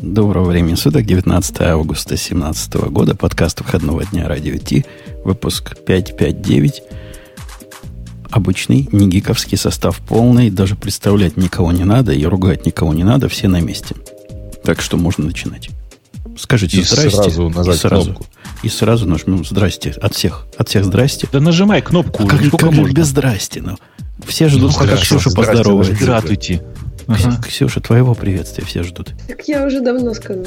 Доброго времени суток, 19 августа 2017 года, подкаст выходного дня Радио Ти, выпуск 559. Обычный, не гиковский состав полный, даже представлять никого не надо и ругать никого не надо, все на месте. Так что можно начинать. Скажите И здрасте. сразу нажать и сразу, кнопку. И сразу нажмем здрасте. От всех. От всех здрасте. Да нажимай кнопку, А как, как можно. без здрасте? Ну, все ждут, Ну, пока Ксюша поздоровается. Здравствуйте. Ага. Ксюша, твоего приветствия все ждут. Так я уже давно сказала.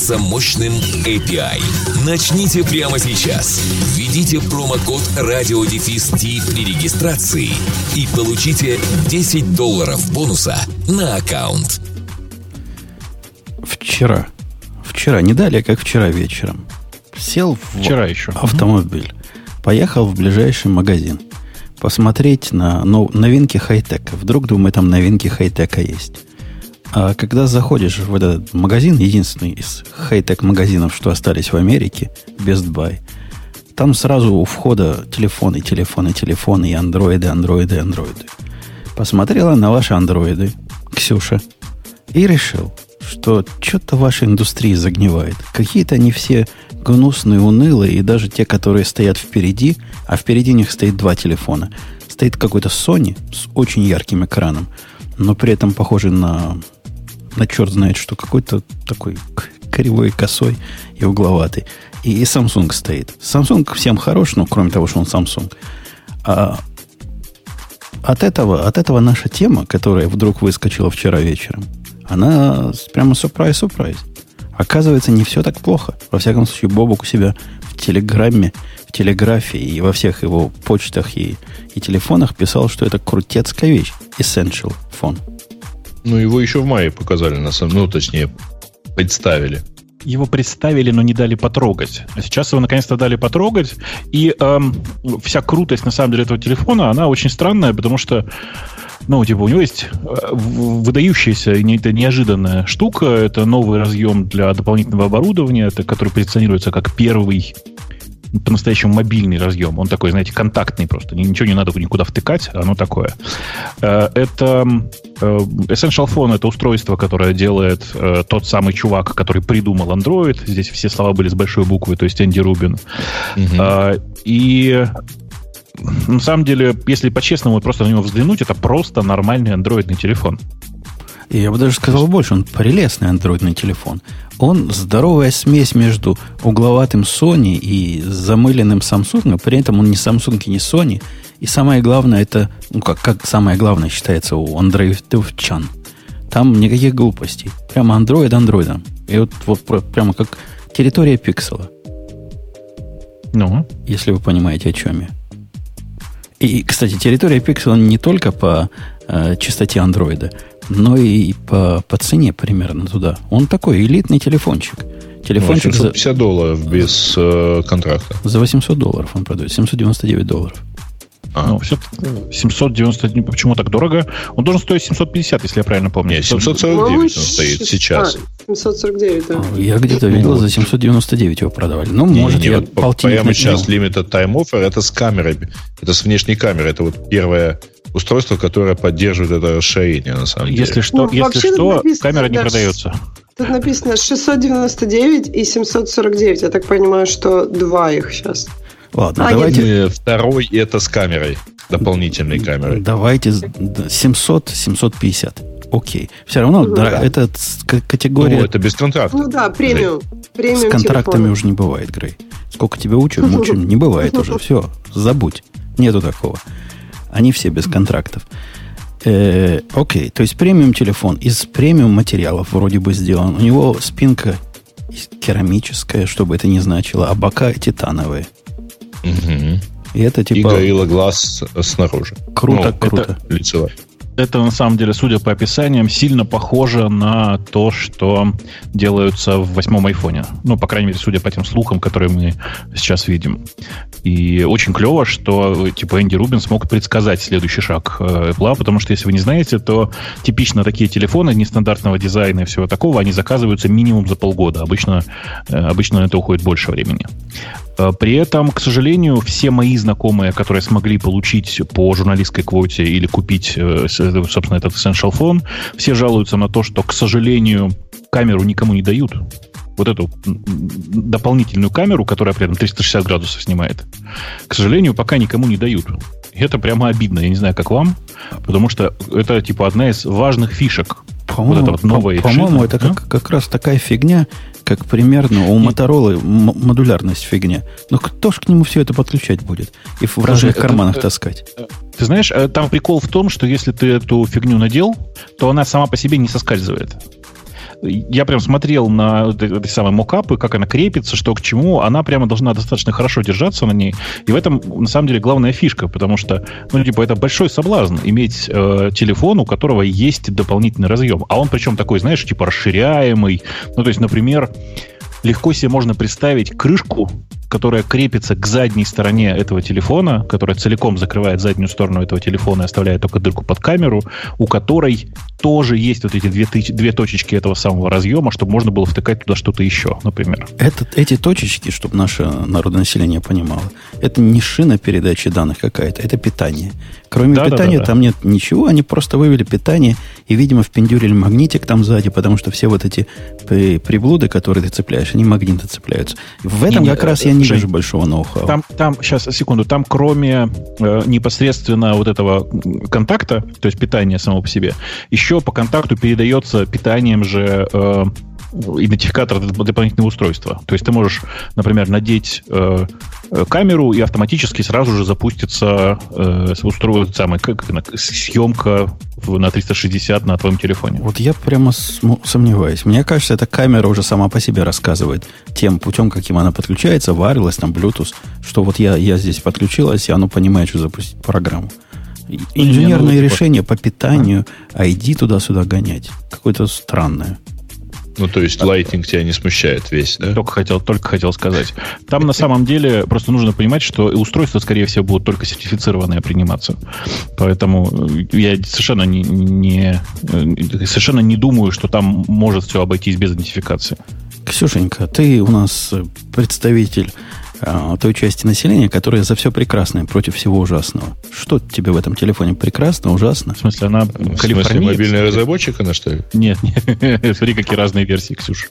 мощным API. Начните прямо сейчас. Введите промокод RadioDefist при регистрации и получите 10 долларов бонуса на аккаунт. Вчера. Вчера, не далее, как вчера вечером. Сел в Вчера еще. автомобиль. Поехал в ближайший магазин. Посмотреть на нов- новинки хай-тека. Вдруг, думаю, там новинки хай-тека есть. А когда заходишь в этот магазин, единственный из хай-тек магазинов, что остались в Америке, Best Buy, там сразу у входа телефоны, телефоны, телефоны и андроиды, андроиды, андроиды. Посмотрела на ваши андроиды, Ксюша, и решил, что что-то ваша индустрия загнивает. Какие-то они все гнусные, унылые, и даже те, которые стоят впереди, а впереди них стоит два телефона. Стоит какой-то Sony с очень ярким экраном, но при этом похожий на, на черт знает что, какой-то такой кривой, косой и угловатый. И, и Samsung стоит. Samsung всем хорош, ну, кроме того, что он Samsung. А от этого, от этого наша тема, которая вдруг выскочила вчера вечером, она прямо сюрприз-сюрприз. Оказывается, не все так плохо. Во всяком случае, Бобок у себя в Телеграме, в Телеграфе и во всех его почтах и, и телефонах писал, что это крутецкая вещь. Essential фон. Ну, его еще в мае показали, на самом ну, точнее, представили. Его представили, но не дали потрогать. А сейчас его наконец-то дали потрогать. И эм, вся крутость, на самом деле, этого телефона, она очень странная, потому что, ну, типа, у него есть э, выдающаяся и не- это неожиданная штука. Это новый разъем для дополнительного оборудования, это, который позиционируется как первый по-настоящему мобильный разъем. Он такой, знаете, контактный просто. Ни- Ничего не надо никуда втыкать, оно такое. Э, Это э, Essential Phone это устройство, которое делает э, тот самый чувак, который придумал Android. Здесь все слова были с большой буквы, то есть Энди Рубин. И на самом деле, если по-честному просто на него взглянуть, это просто нормальный андроидный телефон. И я бы даже сказал больше, он прелестный андроидный телефон. Он здоровая смесь между угловатым Sony и замыленным Samsung, при этом он не Samsung и не Sony. И самое главное, это, ну как, как самое главное считается у андроидовчан. Там никаких глупостей. Прямо андроид андроидом. И вот, вот прямо как территория пиксела, Ну, если вы понимаете, о чем я. И, кстати, территория пиксела не только по э, частоте андроида, но и по, по цене примерно туда. Он такой элитный телефончик. Ну, Телефончик за, 750 долларов без э, контракта. за 800 долларов он продает. 799 долларов. А, ну все 790, почему так дорого? Он должен стоить 750, если я правильно помню. Нет, 749 он стоит сейчас. А, 749, да. Я где-то видел, за 799 его продавали. Ну, Не, может, не, я вот по- полтинник прямо сейчас Limited Time Offer это с камерой. Это с внешней камерой. Это вот первое устройство, которое поддерживает это расширение, на самом деле. Если что, Ну, если что, написано, камера не да, продается. Тут написано 699 и 749. Я так понимаю, что два их сейчас. Ладно, А, давайте, Э, Второй это с камерой, дополнительной камерой. давайте с- да, 700, 750. Окей. Все равно Ну, да. это категория Ну, это без контракта. Ну да, премиум. Премиум С контрактами телефона. уже не бывает, Грей. Сколько тебя учат, мучим, не бывает уже. Все, забудь. Нету такого. Они все без контрактов. Э, окей, то есть премиум телефон из премиум материалов вроде бы сделан. У него спинка керамическая, что бы это ни значило, а бока титановые. Мгм. И это И типа горилла глаз снаружи. круто, Ну, круто. Лицевая. Это на самом деле, судя по описаниям, сильно похоже на то, что делаются в восьмом айфоне. Ну, по крайней мере, судя по тем слухам, которые мы сейчас видим. И очень клево, что типа Энди Рубин смог предсказать следующий шаг э, Apple, потому что, если вы не знаете, то типично такие телефоны нестандартного дизайна и всего такого, они заказываются минимум за полгода. Обычно, э, обычно это уходит больше времени. Э, при этом, к сожалению, все мои знакомые, которые смогли получить по журналистской квоте или купить, собственно, этот Essential Phone, все жалуются на то, что, к сожалению, камеру никому не дают вот эту дополнительную камеру, которая при этом 360 градусов снимает, к сожалению, пока никому не дают. Это прямо обидно. Я не знаю, как вам, потому что это типа одна из важных фишек. По-моему, вот эта вот новая по- по-моему это как, как раз такая фигня, как примерно у Моторолы модулярность фигня. Но кто ж к нему все это подключать будет? И в разных Слушай, карманах это, таскать? Ты знаешь, э, там прикол в том, что если ты эту фигню надел, то она сама по себе не соскальзывает я прям смотрел на эти самые мокапы, как она крепится, что к чему. Она прямо должна достаточно хорошо держаться на ней. И в этом, на самом деле, главная фишка, потому что, ну, типа, это большой соблазн иметь э, телефон, у которого есть дополнительный разъем. А он причем такой, знаешь, типа расширяемый. Ну, то есть, например, легко себе можно представить крышку которая крепится к задней стороне этого телефона, которая целиком закрывает заднюю сторону этого телефона и оставляет только дырку под камеру, у которой тоже есть вот эти две, две точечки этого самого разъема, чтобы можно было втыкать туда что-то еще, например. Это, эти точечки, чтобы наше народное население понимало, это не шина передачи данных какая-то, это питание. Кроме да, питания да, да, там нет ничего, они просто вывели питание и, видимо, впендюрили магнитик там сзади, потому что все вот эти приблуды, которые ты цепляешь, они магниты цепляются. В этом не, как не, раз я не Жень, вижу большого ноу-хау. Там, там, сейчас, секунду, там кроме э, непосредственно вот этого контакта, то есть питания само по себе, еще по контакту передается питанием же э, идентификатор дополнительного устройства. То есть ты можешь, например, надеть э, э камеру и автоматически сразу же запустится э, устройство, самое, как, съемка в, на 360 на твоем телефоне. Вот я прямо сомневаюсь. Мне кажется, эта камера уже сама по себе рассказывает тем путем, каким она подключается, wireless, там, Bluetooth, что вот я, я здесь подключилась, и оно понимает, что запустить программу. Инженерные ну, решения по питанию, ID туда-сюда гонять. Какое-то странное. Ну, то есть Lightning тебя не смущает весь, да? Только хотел, только хотел сказать. Там на самом деле просто нужно понимать, что устройства, скорее всего, будут только сертифицированные приниматься. Поэтому я совершенно не, не, совершенно не думаю, что там может все обойтись без идентификации. Ксюшенька, ты у нас представитель а, той части населения, которая за все прекрасное против всего ужасного. Что тебе в этом телефоне прекрасно, ужасно? В смысле, она в смысле, мобильный разработчик она, что ли? Нет, нет. Смотри, какие разные версии, Ксюш.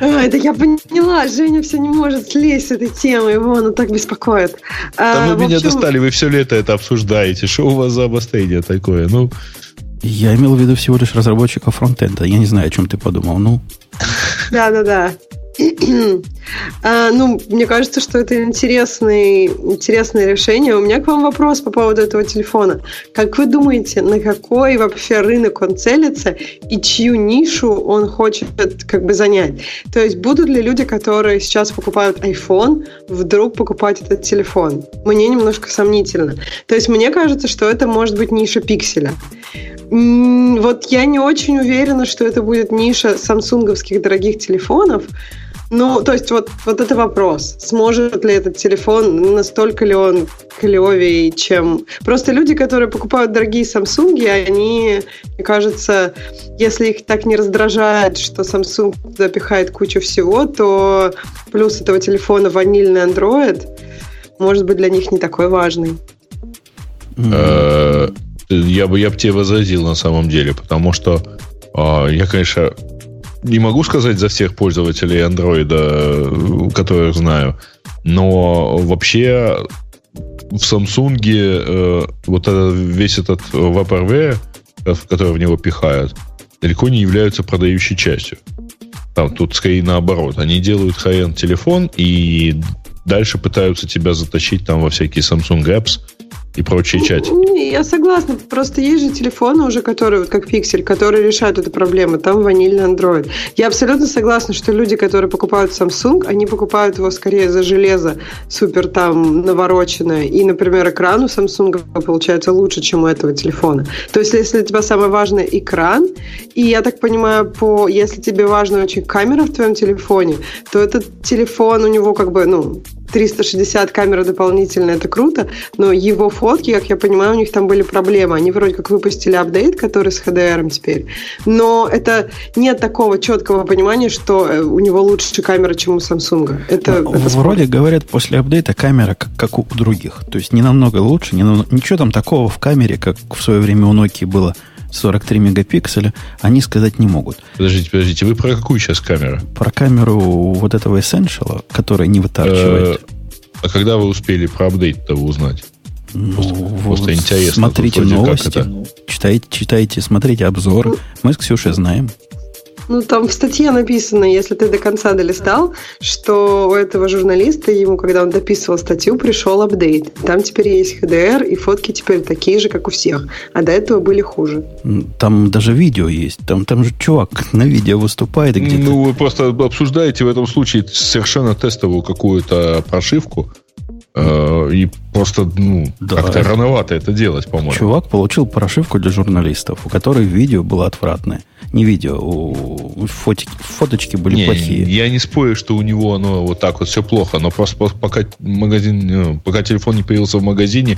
А, это я поняла. Женя все не может слезть с этой темы. Его она так беспокоит. А, вы меня достали, вы все лето это обсуждаете. Что у вас за обострение такое? Ну... Я имел в виду всего лишь разработчика фронтенда. Я не знаю, о чем ты подумал. Ну. Да-да-да. а, ну, мне кажется, что это интересный, интересное решение. У меня к вам вопрос по поводу этого телефона. Как вы думаете, на какой вообще рынок он целится и чью нишу он хочет как бы занять? То есть будут ли люди, которые сейчас покупают iPhone, вдруг покупать этот телефон? Мне немножко сомнительно. То есть мне кажется, что это может быть ниша пикселя. Вот я не очень уверена, что это будет ниша самсунговских дорогих телефонов, ну, то есть вот, вот это вопрос. Сможет ли этот телефон, настолько ли он клевее, чем... Просто люди, которые покупают дорогие Samsung, они, мне кажется, если их так не раздражает, что Samsung запихает кучу всего, то плюс этого телефона ванильный Android может быть для них не такой важный. Э, я бы, я бы тебе возразил на самом деле, потому что а, я, конечно, не могу сказать за всех пользователей Android, которых знаю, но вообще в Samsung э, вот этот, весь этот vaporware, который в него пихают, далеко не являются продающей частью. Там тут скорее наоборот. Они делают high-end телефон и дальше пытаются тебя затащить там во всякие Samsung Apps и прочие чатики. Я согласна. Просто есть же телефоны уже, которые, вот как Pixel, которые решают эту проблему. Там ванильный Android. Я абсолютно согласна, что люди, которые покупают Samsung, они покупают его скорее за железо супер там навороченное. И, например, экран у Samsung получается лучше, чем у этого телефона. То есть, если для тебя самое важное экран, и я так понимаю, по, если тебе важна очень камера в твоем телефоне, то этот телефон у него как бы, ну, 360 камера дополнительная, это круто, но его фотки, как я понимаю, у них там были проблемы. Они вроде как выпустили апдейт, который с HDR теперь, но это нет такого четкого понимания, что э, у него лучше камера, чем у Samsung. Это, ну, это вроде говорят, после апдейта камера как, как у других. То есть не намного лучше, не намного, ничего там такого в камере, как в свое время у Nokia было 43 мегапикселя, они сказать не могут. Подождите, подождите, вы про какую сейчас камеру? Про камеру вот этого Essential, которая не вытарчивает. А когда вы успели про апдейт-то узнать? Ну, просто, просто интересно. Смотрите новости, читайте, читайте, смотрите обзоры. Мы с Ксюшей знаем. Ну, там в статье написано, если ты до конца долистал, что у этого журналиста, ему, когда он дописывал статью, пришел апдейт. Там теперь есть HDR, и фотки теперь такие же, как у всех. А до этого были хуже. Там даже видео есть. Там, там же чувак на видео выступает и где-то... Ну, вы просто обсуждаете в этом случае совершенно тестовую какую-то прошивку, и просто, ну, да. как-то рановато это делать, по-моему. Чувак получил прошивку для журналистов, у которой видео было отвратное. Не видео, у фотики, фоточки были не, плохие. Я не спорю, что у него оно вот так вот все плохо, но просто пока магазин, ну, пока телефон не появился в магазине,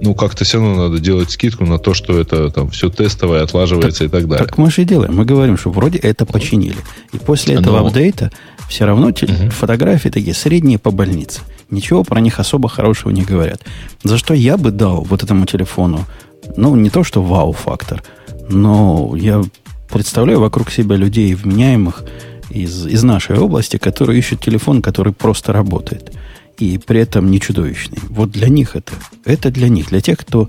ну, как-то все равно надо делать скидку на то, что это там все тестовое, отлаживается так, и так далее. Так мы же и делаем. Мы говорим, что вроде это починили. И после этого но... апдейта все равно угу. фотографии такие средние по больнице ничего про них особо хорошего не говорят. За что я бы дал вот этому телефону, ну, не то что вау-фактор, но я представляю вокруг себя людей вменяемых из, из нашей области, которые ищут телефон, который просто работает. И при этом не чудовищный. Вот для них это. Это для них. Для тех, кто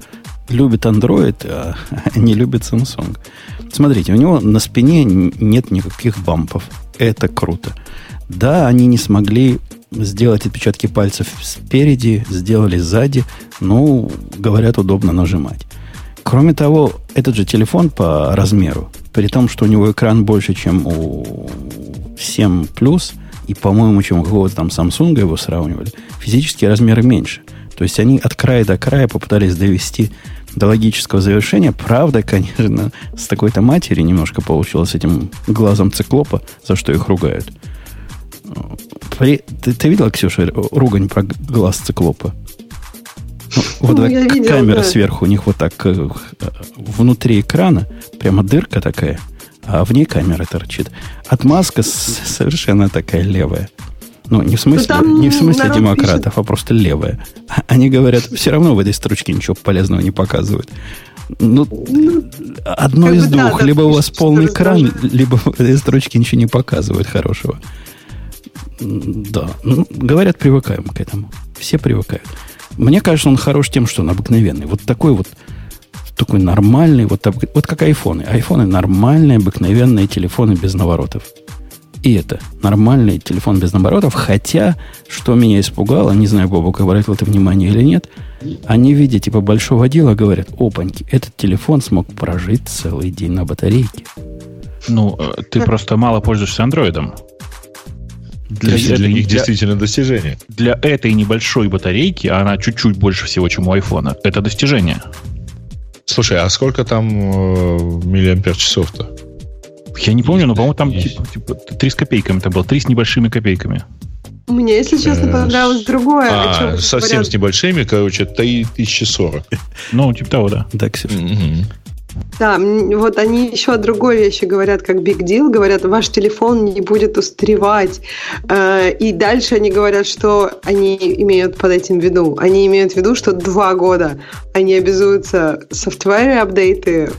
любит Android, а не любит Samsung. Смотрите, у него на спине нет никаких бампов. Это круто. Да, они не смогли сделать отпечатки пальцев спереди, сделали сзади. Ну, говорят, удобно нажимать. Кроме того, этот же телефон по размеру, при том, что у него экран больше, чем у 7 Plus, и, по-моему, чем у какого-то там Samsung его сравнивали, физические размеры меньше. То есть они от края до края попытались довести до логического завершения. Правда, конечно, с такой-то матери немножко получилось с этим глазом циклопа, за что их ругают. Ты, ты видела, Ксюша, ругань про глаз циклопа? Ну, вот ну, так, видела, камера да. сверху у них вот так э, внутри экрана, прямо дырка такая, а в ней камера торчит. Отмазка совершенно такая левая. Ну, не в смысле, ну, не в смысле демократов, пишет. а просто левая. Они говорят, все равно в этой строчке ничего полезного не показывают. Ну, ну одно из двух. Да, либо у вас полный экран, либо в этой строчке ничего не показывает хорошего. Да. Ну, говорят, привыкаем к этому. Все привыкают. Мне кажется, он хорош тем, что он обыкновенный. Вот такой вот такой нормальный, вот, вот как айфоны. Айфоны нормальные, обыкновенные телефоны без наворотов. И это нормальный телефон без наворотов. Хотя, что меня испугало, не знаю, Бобок обратил это внимание или нет, они, видя типа большого дела, говорят, опаньки, этот телефон смог прожить целый день на батарейке. Ну, э, ты просто мало пользуешься андроидом. Для, для, для них для, действительно достижение. Для этой небольшой батарейки, а она чуть-чуть больше всего, чем у айфона, это достижение. Слушай, а сколько там э, миллиампер часов-то? Я не помню, но, по-моему, там типа, типа 3 с копейками это было, 3 с небольшими копейками. Мне, если честно, э, понравилось другое. А, совсем с небольшими, короче, 3040. Ну, типа того, да. Да, Ксюша. Да, вот они еще о другой вещи говорят, как big deal, говорят, ваш телефон не будет устаревать. Э, и дальше они говорят, что они имеют под этим в виду. Они имеют в виду, что два года они обязуются software апдейты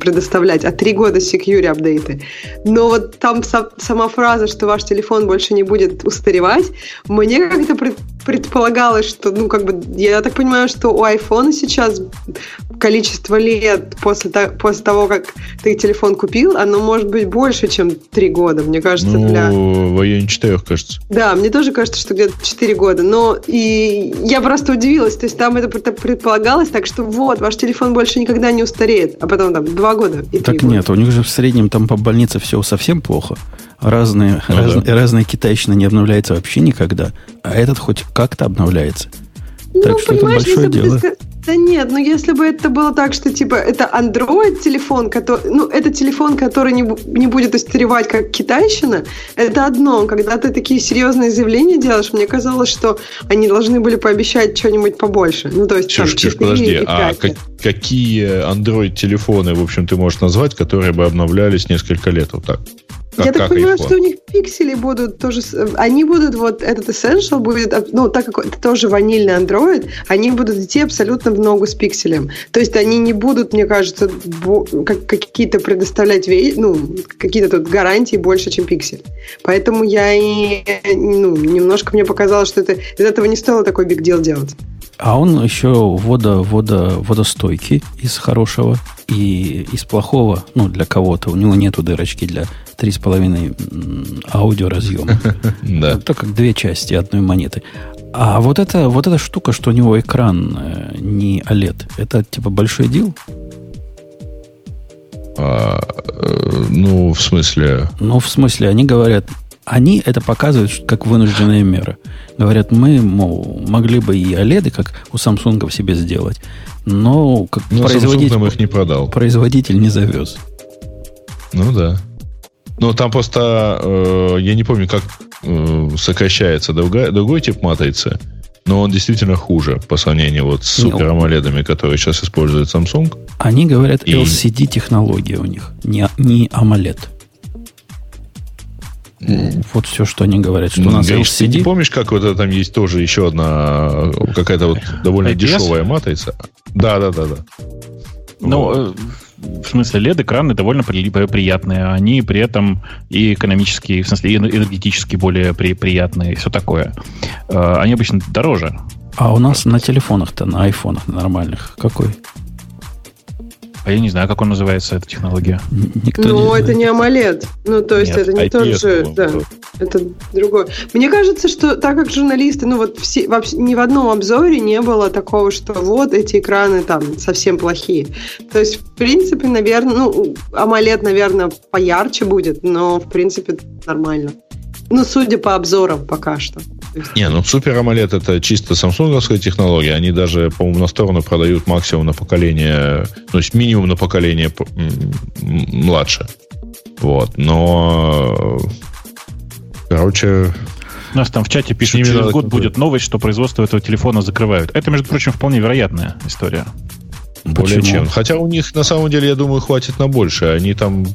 предоставлять, а три года security апдейты. Но вот там сама фраза, что ваш телефон больше не будет устаревать, мне как-то предполагалось, что, ну, как бы, я так понимаю, что у iPhone сейчас количество лет после, после того, как ты телефон купил, оно может быть больше, чем 3 года, мне кажется. Ну, для... в районе 4, кажется. Да, мне тоже кажется, что где-то 4 года. Но и я просто удивилась. То есть там это предполагалось так, что вот, ваш телефон больше никогда не устареет. А потом там 2 года и Так года. нет, у них же в среднем там по больнице все совсем плохо. Разные, Ну разные, да. разные китайщина не обновляется вообще никогда. А этот хоть как-то обновляется. Ну, Так что это большое ты дело. ска- Да нет, ну если бы это было так, что типа это Android телефон, который, ну это телефон, который не, не будет устаревать как китайщина, это одно. Когда ты такие серьезные заявления делаешь, мне казалось, что они должны были пообещать что-нибудь побольше. Ну то есть там Ксюш, Ксюш, 4 подожди, а 5. как- какие Android-телефоны, в общем, ты можешь назвать, которые бы обновлялись несколько лет вот так? Как, Я так как понимаю, iPhone? что у них пиксели будут тоже... с- Они будут, вот этот Essential будет, ну, так как это тоже ванильный Android, они будут идти абсолютно в ногу с пикселем. То есть они не будут, мне кажется, как, какие-то предоставлять, ну, какие-то тут гарантии больше, чем пиксель. Поэтому я и, ну, немножко мне показалось, что это, из этого не стоило такой биг дел делать. А он еще водо, водо, водостойкий из хорошего и из плохого, ну, для кого-то. У него нету дырочки для 3,5 м, аудиоразъема. Да. Это как две части одной монеты. А вот эта, вот эта штука, что у него экран э, не OLED, это типа большой дел? А, э, ну, в смысле... Ну, в смысле, они говорят, они это показывают как вынужденная мера. Говорят, мы, мол, могли бы и OLED, как у Samsung себе сделать, но как Samsung производитель, нам их не продал. производитель не завез. Ну да. Но там просто, э, я не помню, как э, сокращается другая, другой тип матрицы, но он действительно хуже по сравнению вот с супер AMOLED, которые сейчас использует Samsung. Они говорят, И- LCD-технология у них, не, не AMOLED. Вот все, что они говорят, что у нас Гриш, ты LCD. помнишь, как вот это там есть тоже еще одна э, какая-то вот довольно IPS? дешевая матрица? Да, да, да, да. Ну, э, в смысле, LED-экраны довольно при- приятные. Они при этом и экономически, в смысле, и энергетически более при- приятные, и все такое. Э, Они обычно дороже. А у нас на телефонах-то, на айфонах на нормальных, какой? А я не знаю, как он называется, эта технология. Никто Ну, не это не AMOLED. Ну, то есть Нет, это не IPS, тот же... Да, это другое. Мне кажется, что так как журналисты, ну вот все, вообще, ни в одном обзоре не было такого, что вот эти экраны там совсем плохие. То есть, в принципе, наверное, ну, AMOLED, наверное, поярче будет, но, в принципе, нормально. Ну, судя по обзорам пока что. Не, ну Супер AMOLED это чисто самсунговская технология. Они даже, по-моему, на сторону продают максимум на поколение, то есть минимум на поколение младше. Вот. Но, короче, У нас там в чате пишут, через год будет новость, что производство этого телефона закрывают. Это, между прочим, вполне вероятная история. более Почему? чем. Хотя у них, на самом деле, я думаю, хватит на больше. Они там...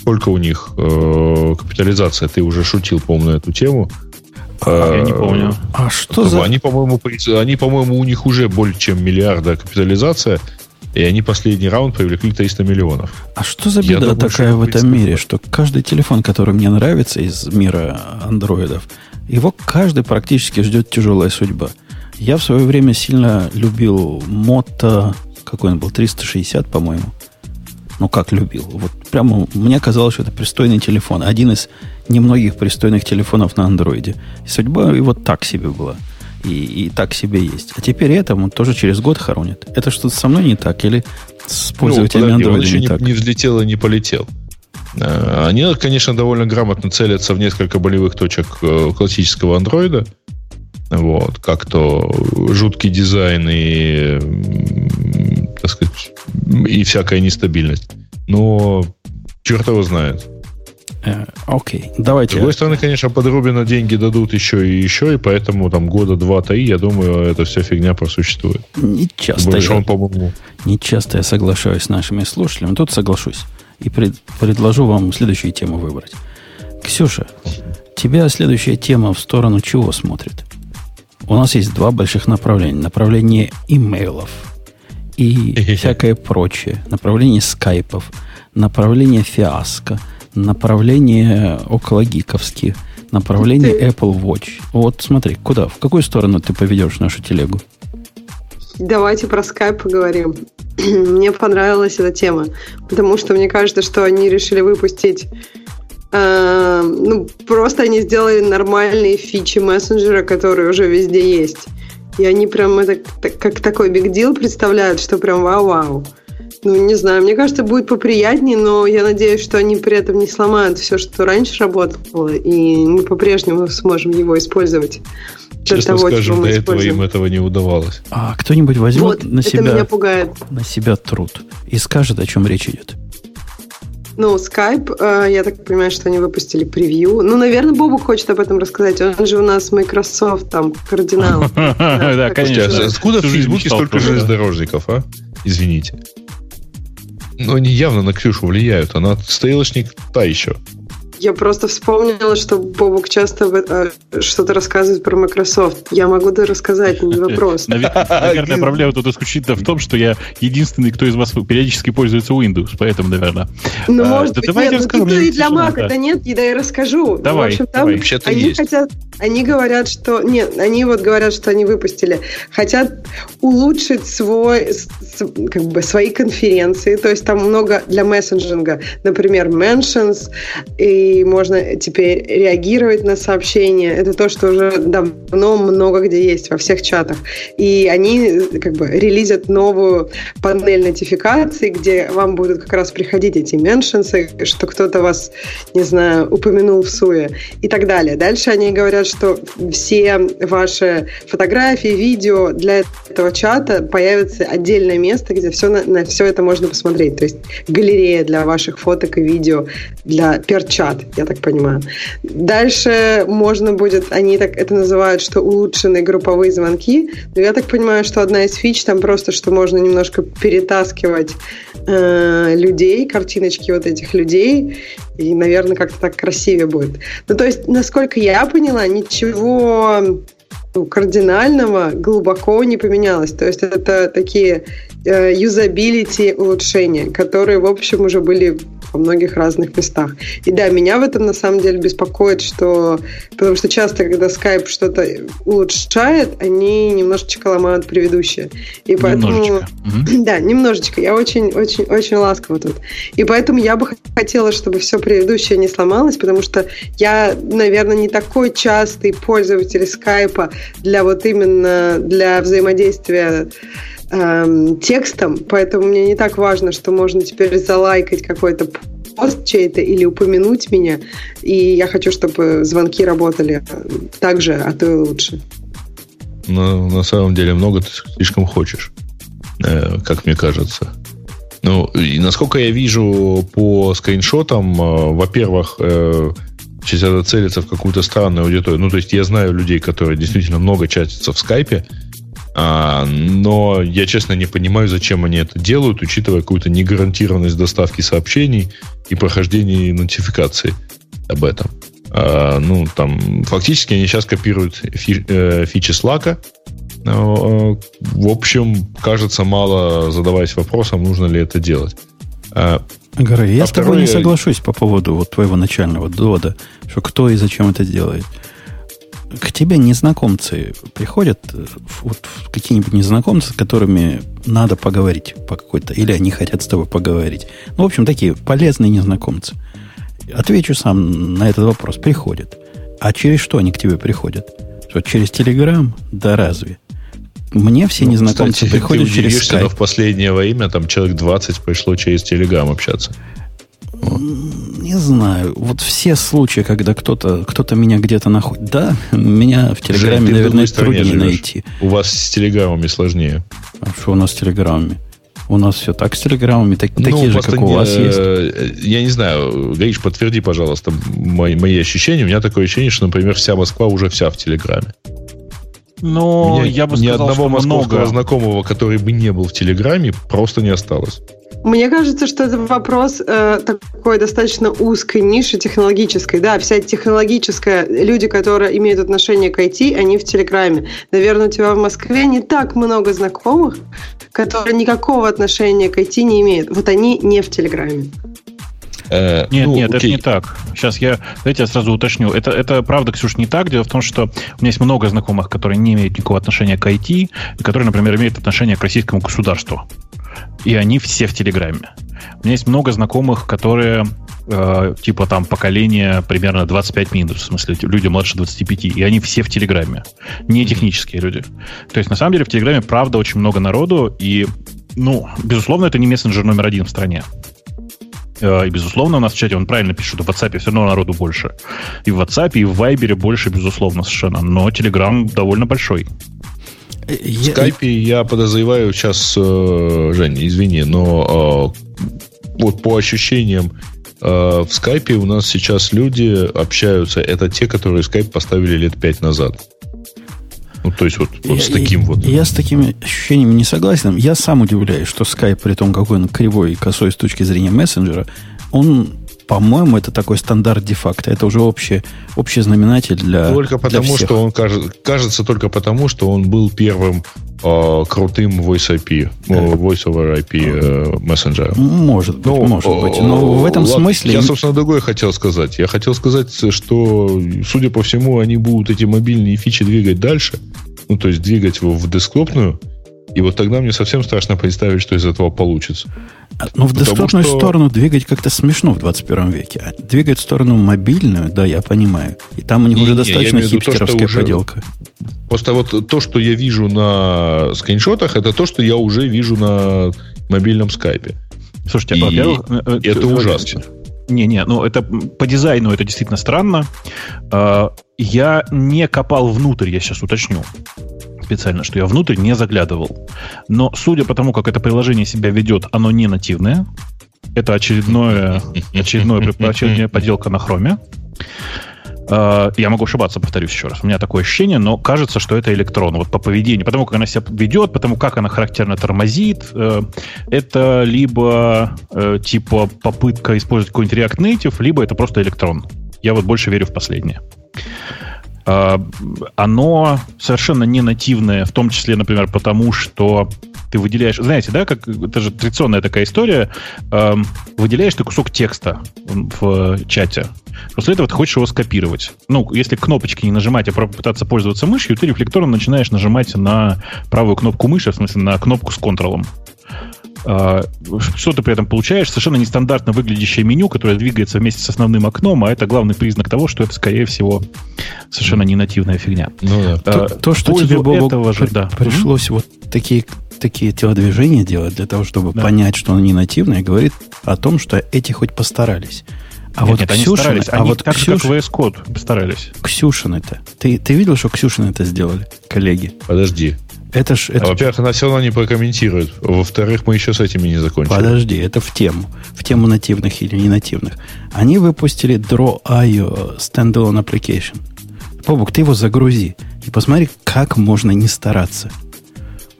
Сколько у них э, капитализация? Ты уже шутил, по-моему, на эту тему. Я не Э, помню. А что за... Они, по-моему, они, по-моему, у них уже более чем миллиарда капитализация, и они последний раунд привлекли 300 миллионов. А что за беда думаю, такая в это этом мире, что каждый телефон, который мне нравится из мира андроидов, его каждый практически ждет тяжелая судьба. Я в свое время сильно любил Moto, какой он был, 360, по-моему. Ну, как любил. Вот прямо мне казалось, что это пристойный телефон. Один из немногих пристойных телефонов на андроиде. И судьба его так себе была. И, и так себе есть. А теперь этому тоже через год хоронят. Это что-то со мной не так? Или с пользователями Ну, подожди, он андроида не не, так? не взлетел и не полетел. Э, Они, конечно, довольно грамотно целятся в несколько болевых точек э, классического андроида. Вот, как то жуткий дизайн и, так сказать, и всякая нестабильность. Но черт его знает. Э, Окей, С давайте. другой стороны, конечно, под Рубина деньги дадут еще и еще, и поэтому там года два-три, я думаю, эта вся фигня просуществует. Не часто, Больше я, он, по-моему, не часто я соглашаюсь с нашими слушателями. Тут соглашусь. И пред- предложу вам следующую тему выбрать. Ксюша, тебя следующая тема в сторону чего смотрит? У нас есть два больших направления. Направление имейлов и всякое прочее. Направление скайпов, направление фиаско, направление окологиковские, направление Apple Watch. Вот смотри, куда, в какую сторону ты поведешь нашу телегу? давайте про Skype поговорим. мне понравилась эта тема, потому что мне кажется, что они решили выпустить э, ну, просто они сделали нормальные фичи мессенджера, которые уже везде есть. И они прям это как такой биг дил представляют, что прям вау-вау. Ну, не знаю, мне кажется, будет поприятнее, но я надеюсь, что они при этом не сломают все, что раньше работало, и мы по-прежнему сможем его использовать. Честно того, скажем, до этого им этого не удавалось. А кто-нибудь возьмет вот, на, себя, меня пугает. на себя труд и скажет, о чем речь идет? Ну, Skype, э, я так понимаю, что они выпустили превью. Ну, наверное, Бобу хочет об этом рассказать. Он же у нас Microsoft там кардинал. Да, конечно. Откуда в Фейсбуке столько железнодорожников, а? Извините. Но они явно на Ксюшу влияют. Она стрелочник та еще. Я просто вспомнила, что Бобук часто э, что-то рассказывает про Microsoft. Я могу да рассказать, не вопрос. Наверное, проблема тут исключительно в том, что я единственный, кто из вас периодически пользуется Windows, поэтому, наверное. Ну, может быть, нет, ну и для Mac да нет, да я расскажу. Давай, в общем, там они хотят, они говорят, что... Нет, они вот говорят, что они выпустили. Хотят улучшить свой, как бы, свои конференции. То есть там много для мессенджинга. Например, mentions и можно теперь реагировать на сообщения. Это то, что уже давно много где есть, во всех чатах. И они как бы релизят новую панель нотификаций, где вам будут как раз приходить эти меншенсы, что кто-то вас, не знаю, упомянул в суе и так далее. Дальше они говорят, что все ваши фотографии, видео для этого чата появится отдельное место, где все на, на все это можно посмотреть. То есть галерея для ваших фоток и видео для перчат я так понимаю. Дальше можно будет, они так это называют, что улучшенные групповые звонки. Но я так понимаю, что одна из фич там просто, что можно немножко перетаскивать э, людей, картиночки вот этих людей, и, наверное, как-то так красивее будет. Ну, то есть, насколько я поняла, ничего ну, кардинального глубоко не поменялось. То есть это такие э, юзабилити улучшения, которые, в общем, уже были во многих разных местах. И да, меня в этом на самом деле беспокоит, что... Потому что часто, когда Skype что-то улучшает, они немножечко ломают предыдущее. И поэтому... Немножечко. Да, немножечко. Я очень-очень-очень ласково тут. И поэтому я бы хотела, чтобы все предыдущее не сломалось, потому что я, наверное, не такой частый пользователь скайпа для вот именно для взаимодействия эм, текстом, поэтому мне не так важно, что можно теперь залайкать какой-то пост чей-то или упомянуть меня, и я хочу, чтобы звонки работали так же, а то и лучше. Ну, на самом деле много ты слишком хочешь, э, как мне кажется. Ну, и насколько я вижу по скриншотам, э, во-первых, э, сейчас это целится в какую-то странную аудиторию. Ну, то есть я знаю людей, которые действительно много чатятся в скайпе, а, но я, честно, не понимаю, зачем они это делают, учитывая какую-то негарантированность доставки сообщений и прохождения нотификации об этом. А, ну, там, фактически они сейчас копируют фи, э, фичи Slack. Э, в общем, кажется, мало задаваясь вопросом, нужно ли это делать. А, Гары, я а с тобой не соглашусь по поводу вот твоего начального довода, что кто и зачем это делает к тебе незнакомцы приходят, э, вот какие-нибудь незнакомцы, с которыми надо поговорить по какой-то, или они хотят с тобой поговорить. Ну, в общем, такие полезные незнакомцы. Отвечу сам на этот вопрос. Приходят. А через что они к тебе приходят? Что, через Телеграм? Да разве? Мне все ну, незнакомцы кстати, приходят через Skype. в последнее время там человек 20 пришло через Телеграм общаться. Не знаю. Вот все случаи, когда кто-то кто меня где-то находит. Да, меня в Телеграме, Жень, наверное, труднее живешь. найти. У вас с Телеграмами сложнее. А что у нас с Телеграмами? У нас все так с телеграммами, так, ну, такие же, как у вас есть. Э, я не знаю, Гаиш, подтверди, пожалуйста, мои, мои ощущения. У меня такое ощущение, что, например, вся Москва уже вся в Телеграме. Но я бы сказал, ни одного что московского много... знакомого, который бы не был в Телеграме, просто не осталось. Мне кажется, что это вопрос э, такой достаточно узкой ниши технологической. Да, вся технологическая, люди, которые имеют отношение к IT, они в Телеграме. Наверное, у тебя в Москве не так много знакомых, которые никакого отношения к IT не имеют. Вот они не в Телеграме. Э, нет, ну, нет, окей. это не так. Сейчас я, давайте я сразу уточню. Это, это правда, Ксюш, не так. Дело в том, что у меня есть много знакомых, которые не имеют никакого отношения к IT, и которые, например, имеют отношение к российскому государству. И они все в Телеграме. У меня есть много знакомых, которые э, типа там поколение примерно 25 минус, в смысле люди младше 25, и они все в Телеграме. Не технические люди. То есть, на самом деле, в Телеграме, правда, очень много народу, и, ну, безусловно, это не мессенджер номер один в стране. Э, и, безусловно, у нас в чате, он правильно пишет, в WhatsApp все равно народу больше. И в WhatsApp, и в Viber больше, безусловно, совершенно. Но Telegram довольно большой. В скайпе я подозреваю сейчас, э, Женя, извини, но э, вот по ощущениям в скайпе у нас сейчас люди общаются, это те, которые скайп поставили лет пять назад. Ну, то есть вот, вот я, с таким я, вот. Я с такими ощущениями не согласен. Я сам удивляюсь, что скайп, при том, какой он кривой и косой с точки зрения мессенджера, он по-моему, это такой стандарт де-факто. Это уже общий, общий знаменатель для Только потому, для всех. что он кажется, кажется только потому, что он был первым э, крутым Voice IP, да. Voice over IP э, мессенджером. Может быть, ну, может быть. Но в этом ладно, смысле... Я, собственно, другое хотел сказать. Я хотел сказать, что, судя по всему, они будут эти мобильные фичи двигать дальше. Ну, то есть двигать его в десктопную и вот тогда мне совсем страшно представить, что из этого получится. А, Но ну, в десктопную что... сторону двигать как-то смешно в 21 веке. А двигать в сторону мобильную, да, я понимаю. И там у них не, уже не, достаточно хипстеровская то, уже... поделка. Просто вот то, что я вижу на скриншотах, это то, что я уже вижу на мобильном скайпе. Слушайте, а, во-первых... Э, э, это э, ужасно. Не-не, ну это по дизайну это действительно странно. А, я не копал внутрь, я сейчас уточню специально, что я внутрь не заглядывал. Но судя по тому, как это приложение себя ведет, оно не нативное. Это очередное, очередное, очередная поделка на хроме. А, я могу ошибаться, повторюсь еще раз. У меня такое ощущение, но кажется, что это электрон. Вот по поведению, потому как она себя ведет, потому как она характерно тормозит, э, это либо э, типа попытка использовать какой-нибудь React Native, либо это просто электрон. Я вот больше верю в последнее. А, оно совершенно не нативное, в том числе, например, потому что ты выделяешь, знаете, да, как это же традиционная такая история, э, выделяешь ты кусок текста в чате, после этого ты хочешь его скопировать. Ну, если кнопочки не нажимать, а попытаться пользоваться мышью, ты рефлекторно начинаешь нажимать на правую кнопку мыши, в смысле на кнопку с контролом. А, что ты при этом получаешь? Совершенно нестандартно выглядящее меню, которое двигается вместе с основным окном, а это главный признак того, что это, скорее всего, совершенно не нативная фигня. Ну, да. то, а, то, что тебе, Бобок, этого же, да. пришлось mm-hmm. вот такие, такие телодвижения делать для того, чтобы да. понять, что оно не нативное, говорит о том, что эти хоть постарались. А нет, вот нет, Ксюшин, они старались. А они вот так Ксюш... же, как VS Code постарались. Ксюшин это. Ты, ты видел, что Ксюшин это сделали, коллеги? Подожди. Это ж, это... А, во-первых, она все равно не прокомментирует. Во-вторых, мы еще с этими не закончили. Подожди, это в тему. В тему нативных или не нативных. Они выпустили Draw.io Standalone Application. Бобук, ты его загрузи. И посмотри, как можно не стараться.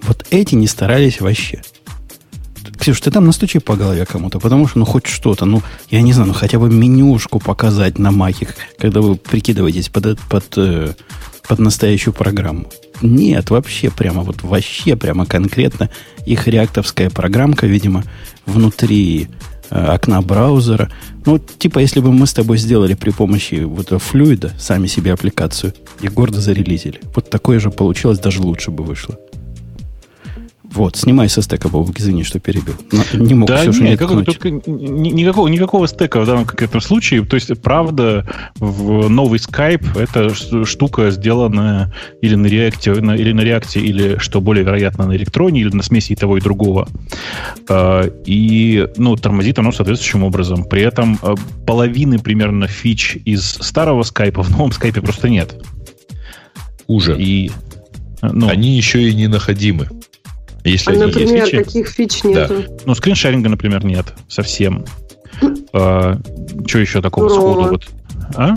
Вот эти не старались вообще. Ксюш, ты там настучи по голове кому-то, потому что, ну, хоть что-то, ну, я не знаю, ну, хотя бы менюшку показать на маке, когда вы прикидываетесь под, под, э, под настоящую программу. Нет, вообще прямо, вот вообще прямо конкретно их реактовская программка, видимо, внутри э, окна браузера. Ну, типа, если бы мы с тобой сделали при помощи вот флюида сами себе аппликацию и гордо зарелизили. Вот такое же получилось, даже лучше бы вышло. Вот, снимай со стека, Бобок, извини, что перебил. Не мог да, Ксюшу нет, никакого, только, никакого, никакого стека в данном конкретном случае. То есть, правда, в новый Skype это штука, сделанная или на реакте, или на реакте, или, что более вероятно, на электроне, или на смеси и того и другого. А, и, ну, тормозит оно соответствующим образом. При этом а, половины примерно фич из старого скайпа в новом скайпе просто нет. Уже. И, ну, Они еще и не находимы. Если а, например, есть фичи, каких фич нету? Да. Ну, скриншеринга, например, нет совсем. а, что еще такого Сурово. сходу? Вот? А?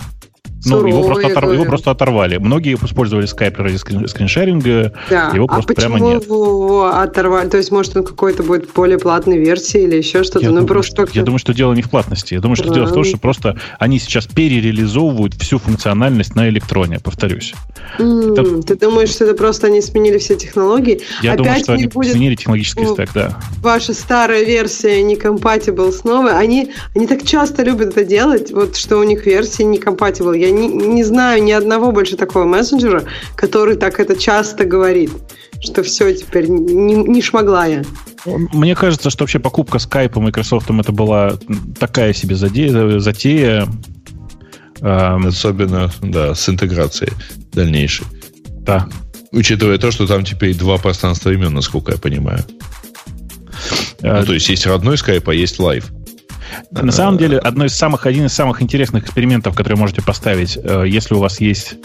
Ну, его просто, отор... его просто оторвали. Многие использовали Skype ради скрин... скриншеринга, да. его а просто прямо нет. его оторвали? То есть, может, он какой-то будет более платной версии или еще что-то? Я, ну, думаю, просто что, я думаю, что дело не в платности. Я думаю, что да. дело в том, что просто они сейчас перереализовывают всю функциональность на электроне, повторюсь. Mm, это... Ты думаешь, что это просто они сменили все технологии? Я Опять думаю, что они будет... сменили технологический стек, да. Ваша старая версия не compatible с новой. Они, они так часто любят это делать, вот что у них версия не compatible. Я не, не знаю ни одного больше такого мессенджера, который так это часто говорит что все теперь не, не шмогла я. Мне кажется, что вообще покупка Skype Microsoft это была такая себе затея. затея Особенно, да, с интеграцией дальнейшей. Да. Учитывая то, что там теперь два пространства имен, насколько я понимаю. А, ну, то есть есть родной Skype, а есть live. На самом деле, одно из самых, один из самых интересных экспериментов, которые можете поставить, э, если у вас есть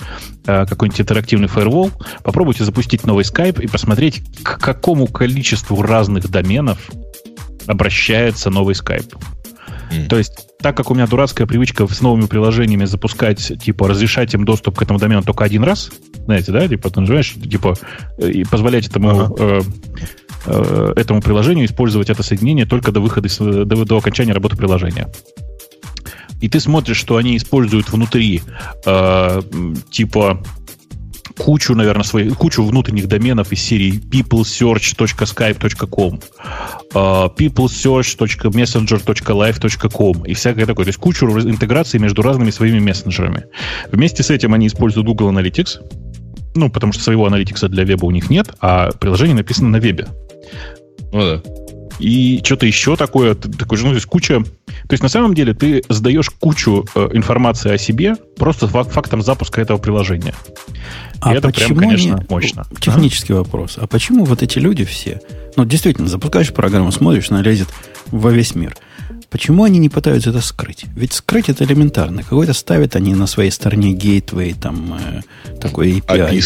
э, какой-нибудь интерактивный фаервол, попробуйте запустить новый Skype и посмотреть, к какому количеству разных доменов обращается новый Skype. Mm. То есть, так как у меня дурацкая привычка с новыми приложениями запускать, типа, разрешать им доступ к этому домену только один раз, знаете, да, типа, ты нажимаешь, типа, и позволять этому, ага. э, э, этому приложению использовать это соединение только до выхода, до, до окончания работы приложения. И ты смотришь, что они используют внутри, э, типа, кучу, наверное, своих, кучу внутренних доменов из серии peoplesearch.skype.com, uh, peoplesearch.messenger.live.com и всякое такое. То есть кучу интеграций между разными своими мессенджерами. Вместе с этим они используют Google Analytics, ну, потому что своего аналитикса для веба у них нет, а приложение написано на вебе. Ну да. И что-то еще такое, такое же, ну, то есть куча... То есть на самом деле ты сдаешь кучу э, информации о себе просто фактом запуска этого приложения. А И это прям, конечно, не... мощно. Технический а? вопрос. А почему вот эти люди все... Ну, действительно, запускаешь программу, смотришь, она лезет во весь мир – Почему они не пытаются это скрыть? Ведь скрыть это элементарно. Какой-то ставят они на своей стороне гейтвей, там, э, такой API. API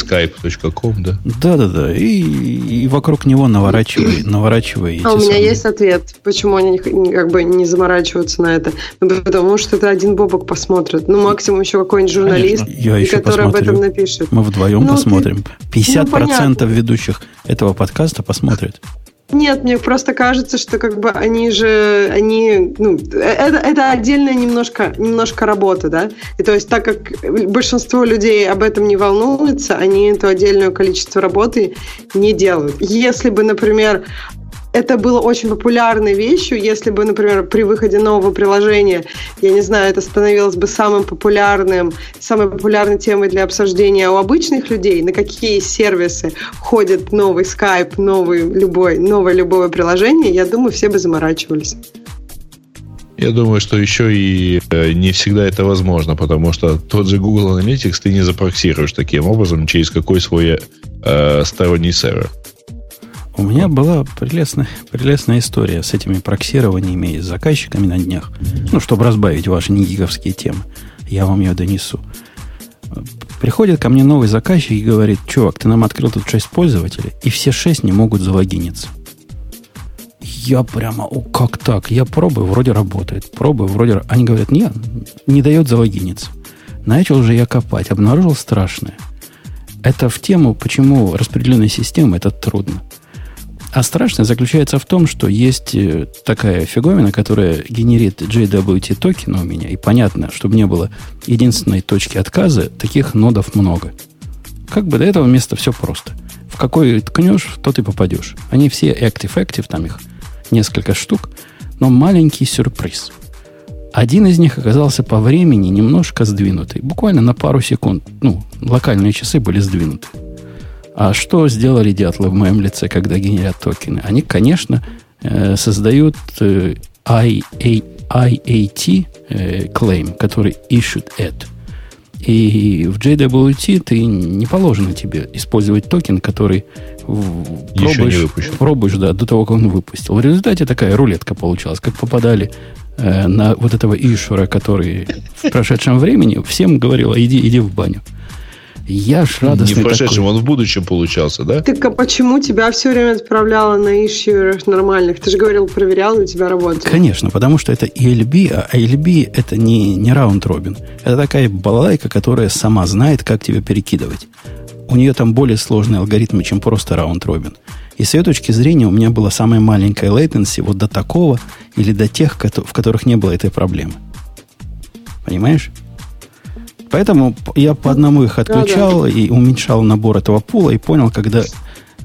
да? Да-да-да. И, и вокруг него наворачивай, наворачивай. А у меня самые... есть ответ, почему они как бы не заморачиваются на это. Ну, потому что это один бобок посмотрит. Ну, максимум еще какой-нибудь журналист, Я еще который посмотрю. об этом напишет. Мы вдвоем ну, посмотрим. Ты... 50% ну, ведущих этого подкаста посмотрят. Нет, мне просто кажется, что как бы они же, они, ну, это, это отдельная немножко, немножко работа, да, и то есть так как большинство людей об этом не волнуются, они эту отдельное количество работы не делают. Если бы, например, это было очень популярной вещью, если бы, например, при выходе нового приложения, я не знаю, это становилось бы самым популярным, самой популярной темой для обсуждения у обычных людей, на какие сервисы ходит новый Skype, новый любой, новое любое приложение, я думаю, все бы заморачивались. Я думаю, что еще и э, не всегда это возможно, потому что тот же Google Analytics ты не запроксируешь таким образом через какой свой э, сторонний сервер. У меня была прелестная, прелестная история с этими проксированиями и с заказчиками на днях. Ну, чтобы разбавить ваши негиговские темы. Я вам ее донесу. Приходит ко мне новый заказчик и говорит, чувак, ты нам открыл тут шесть пользователей, и все шесть не могут залогиниться. Я прямо, о, как так? Я пробую, вроде работает. Пробую, вроде... Они говорят, нет, не дает залогиниться. Начал же я копать, обнаружил страшное. Это в тему, почему распределенная система это трудно. А страшное заключается в том, что есть э, такая фиговина, которая генерит JWT токены у меня. И понятно, чтобы не было единственной точки отказа, таких нодов много. Как бы до этого места все просто. В какой ткнешь, в тот и попадешь. Они все active-active, там их несколько штук, но маленький сюрприз. Один из них оказался по времени немножко сдвинутый. Буквально на пару секунд. Ну, локальные часы были сдвинуты. А что сделали дятлы в моем лице, когда генерят токены? Они, конечно, э, создают э, IAT э, claim, который issued at. И в JWT ты не положено тебе использовать токен, который пробуешь, пробуешь да, до того, как он выпустил. В результате такая рулетка получалась, как попадали э, на вот этого ишура, который в прошедшем времени всем говорил, иди, иди в баню. Я ж радостный Не в прошедшем, такой. он в будущем получался, да? Так а почему тебя все время отправляло на issue нормальных? Ты же говорил, проверял, у тебя работает. Конечно, потому что это ELB, а ELB это не, не раунд-робин. Это такая балалайка, которая сама знает, как тебя перекидывать. У нее там более сложные алгоритмы, чем просто раунд-робин. И с ее точки зрения у меня была самая маленькая latency вот до такого или до тех, в которых не было этой проблемы. Понимаешь? Поэтому я по одному их отключал да, да. и уменьшал набор этого пула и понял, когда...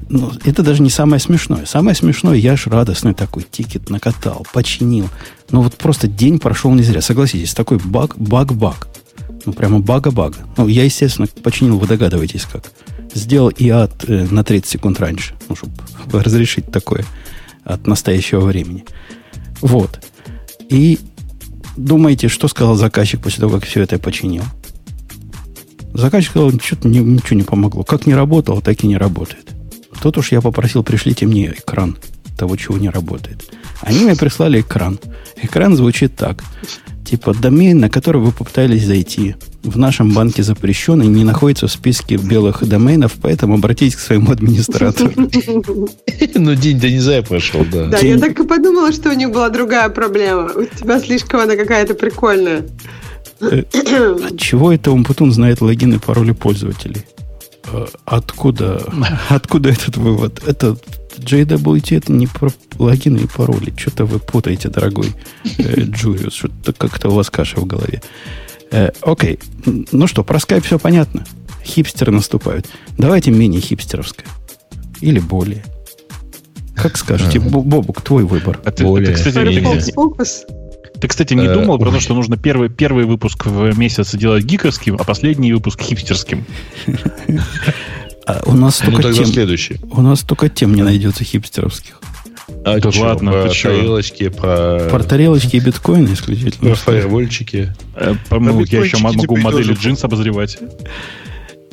Ну, это даже не самое смешное. Самое смешное, я аж радостный такой тикет накатал, починил. Ну вот просто день прошел не зря. Согласитесь, такой баг, баг-баг. Ну прямо бага-бага. Ну я, естественно, починил, вы догадываетесь как. Сделал и от э, на 30 секунд раньше, ну, чтобы разрешить такое от настоящего времени. Вот. И думаете, что сказал заказчик после того, как все это починил? Заказчик сказал, что-то ничего не помогло. Как не работало, так и не работает. Тут уж я попросил, пришлите мне экран того, чего не работает. Они мне прислали экран. Экран звучит так. Типа домен, на который вы попытались зайти, в нашем банке запрещен и не находится в списке белых доменов, поэтому обратитесь к своему администратору. Ну, день да не знаю прошел, да. Да, я так и подумала, что у них была другая проблема. У тебя слишком она какая-то прикольная. Э, чего это Умпутун знает логин и пароли пользователей? Э, откуда, откуда этот вывод? Это JWT это не про логины и пароли. Что-то вы путаете, дорогой э, Джуриус. Что-то как-то у вас каша в голове. Э, окей. Ну что, про скайп все понятно. Хипстеры наступают. Давайте менее хипстеровское. Или более. Как скажете, Бобук, твой выбор. А ты, более. Ты, кстати, ты, кстати, не э, думал про то, что нужно первый, первый выпуск в месяц делать гиковским, а последний выпуск хипстерским? А у нас ну, только тем, следующий. У нас только тем не найдется хипстеровских. А да что, ладно, про тарелочки, про... Про тарелочки и биткоины исключительно. Про фаервольчики. Ну, я еще могу модели джинс обозревать.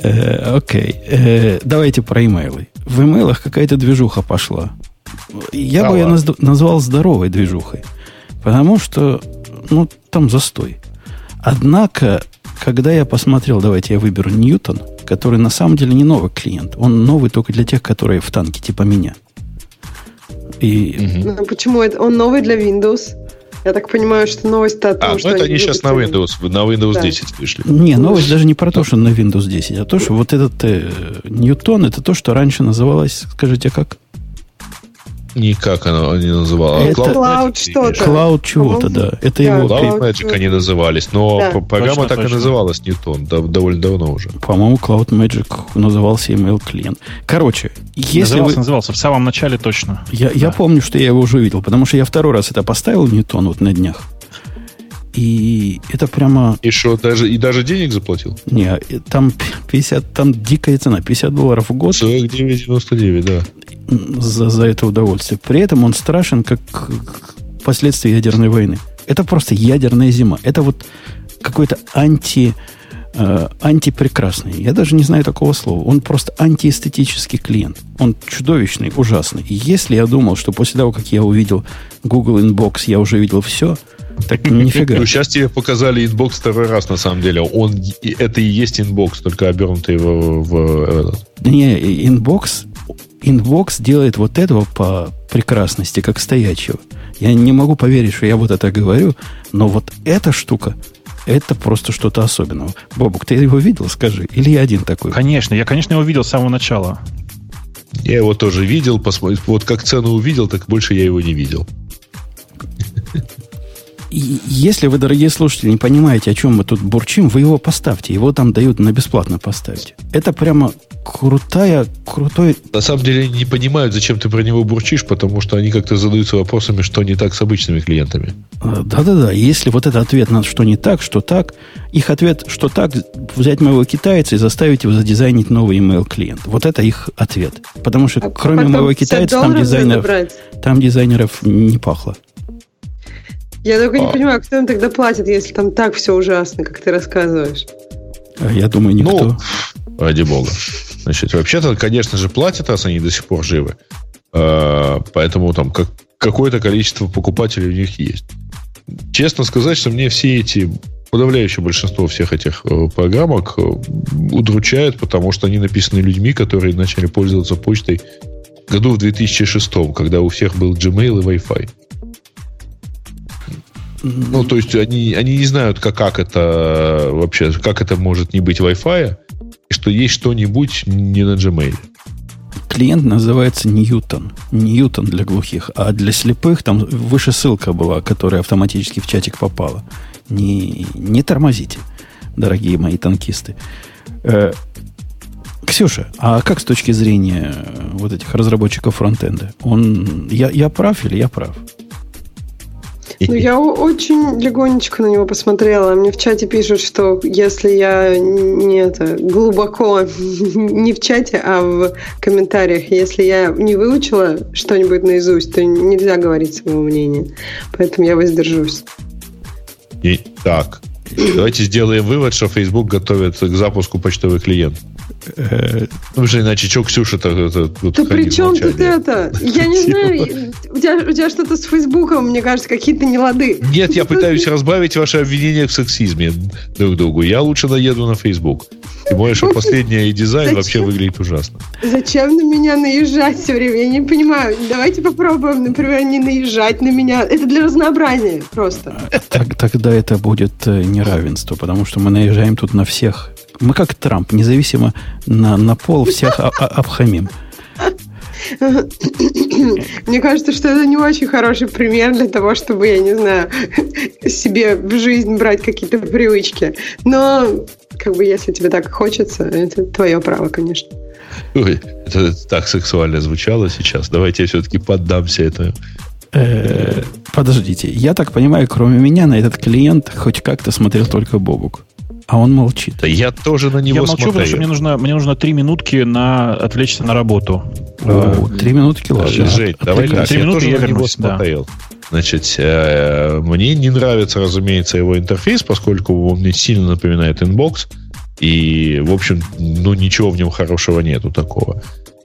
Э, окей. Э, давайте про имейлы. В имейлах какая-то движуха пошла. Я бы ее назвал здоровой движухой. Потому что, ну, там застой. Однако, когда я посмотрел, давайте я выберу Ньютон, который на самом деле не новый клиент. Он новый только для тех, которые в танке, типа меня. И... Ну, почему это? Он новый для Windows? Я так понимаю, что новость о том, а, что... ну это они сейчас на Windows, на Windows да. 10 вышли. Не, новость даже не про то, что на Windows 10, а то, что вот этот э, Ньютон, это то, что раньше называлось, скажите, как? Никак оно не называлось. Это Cloud что-то. Cloud чего-то, да. Это да, его... Cloud Magic они назывались, но да. программа точно, так точно. и называлась Newton да, довольно давно уже. По-моему, Cloud Magic назывался email клиент. Короче, если назывался, вы... назывался в самом начале точно. Я, да. я помню, что я его уже видел, потому что я второй раз это поставил Newton вот на днях. И это прямо... И что, даже, и даже денег заплатил? Не, там 50, там дикая цена, 50 долларов в год. 49,99, да. За, за это удовольствие. При этом он страшен, как последствия ядерной войны. Это просто ядерная зима. Это вот какой-то анти, э, антипрекрасный. Я даже не знаю такого слова. Он просто антиэстетический клиент. Он чудовищный, ужасный. И если я думал, что после того, как я увидел Google Inbox, я уже видел все, так нифига. Ну, сейчас тебе показали Inbox второй раз, на самом деле. Он, это и есть Inbox, только обернутый в, в Не, Inbox, Inbox делает вот этого по прекрасности, как стоячего. Я не могу поверить, что я вот это говорю, но вот эта штука, это просто что-то особенное. Бобук, ты его видел, скажи? Или я один такой? Конечно, я, конечно, его видел с самого начала. Я его тоже видел, посмотри, вот как цену увидел, так больше я его не видел. И если вы, дорогие слушатели, не понимаете, о чем мы тут бурчим, вы его поставьте. Его там дают на бесплатно поставить. Это прямо крутая, крутой... На самом деле не понимают, зачем ты про него бурчишь, потому что они как-то задаются вопросами, что не так с обычными клиентами. А, да-да-да. Если вот это ответ на что не так, что так, их ответ, что так, взять моего китайца и заставить его задизайнить новый email клиент. Вот это их ответ. Потому что а кроме моего китайца там дизайнеров, там дизайнеров не пахло. Я только а. не понимаю, кто им тогда платит, если там так все ужасно, как ты рассказываешь. А я думаю, никто. Ну, ради бога. Значит, вообще-то, конечно же, платят, раз они до сих пор живы. А, поэтому там как, какое-то количество покупателей у них есть. Честно сказать, что мне все эти подавляющее большинство всех этих э, программок э, удручают, потому что они написаны людьми, которые начали пользоваться почтой году в 2006, когда у всех был Gmail и Wi-Fi. Ну, то есть они, они не знают, как, как это вообще, как это может не быть Wi-Fi, что есть что-нибудь не на Gmail. Клиент называется Ньютон. Ньютон для глухих. А для слепых там выше ссылка была, которая автоматически в чатик попала. Не, не тормозите. дорогие мои танкисты. Э, Ксюша, а как с точки зрения вот этих разработчиков фронтенда? Он, я, я прав или я прав? Ну, я очень легонечко на него посмотрела. Мне в чате пишут, что если я не это глубоко, не в чате, а в комментариях, если я не выучила что-нибудь наизусть, то нельзя говорить своего мнения. Поэтому я воздержусь. И, так, давайте сделаем вывод, что Facebook готовит к запуску почтовый клиент. Ну, же иначе, что Ксюша-то... Это, да при чем тут это? Я не знаю, у тебя, у тебя что-то с Фейсбуком, мне кажется, какие-то нелады. Нет, я пытаюсь разбавить ваши обвинения в сексизме друг другу. Я лучше наеду на Фейсбук. Тем более, что последний дизайн вообще выглядит ужасно. Зачем на меня наезжать все время? Я не понимаю. Давайте попробуем, например, не наезжать на меня. Это для разнообразия просто. Тогда это будет э, неравенство, потому что мы наезжаем тут на всех мы как Трамп, независимо на, на пол всех обхамим. Мне кажется, что это не очень хороший пример для того, чтобы, я не знаю, себе в жизнь брать какие-то привычки. Но, как бы, если тебе так хочется, это твое право, конечно. Ой, это так сексуально звучало сейчас. Давайте я все-таки поддамся этому. Э, подождите, я так понимаю, кроме меня на этот клиент хоть как-то смотрел только Бобук. А он молчит. Да я тоже на него Я молчу, смотрю. потому что мне нужно, мне нужно три минутки на отвлечься на работу. О, три минутки, ладно. Жень, давай так, три я минуты тоже я на вернусь, него смотрел. Да. Значит, э, мне не нравится, разумеется, его интерфейс, поскольку он мне сильно напоминает Inbox. И, в общем, ну, ничего в нем хорошего нету такого.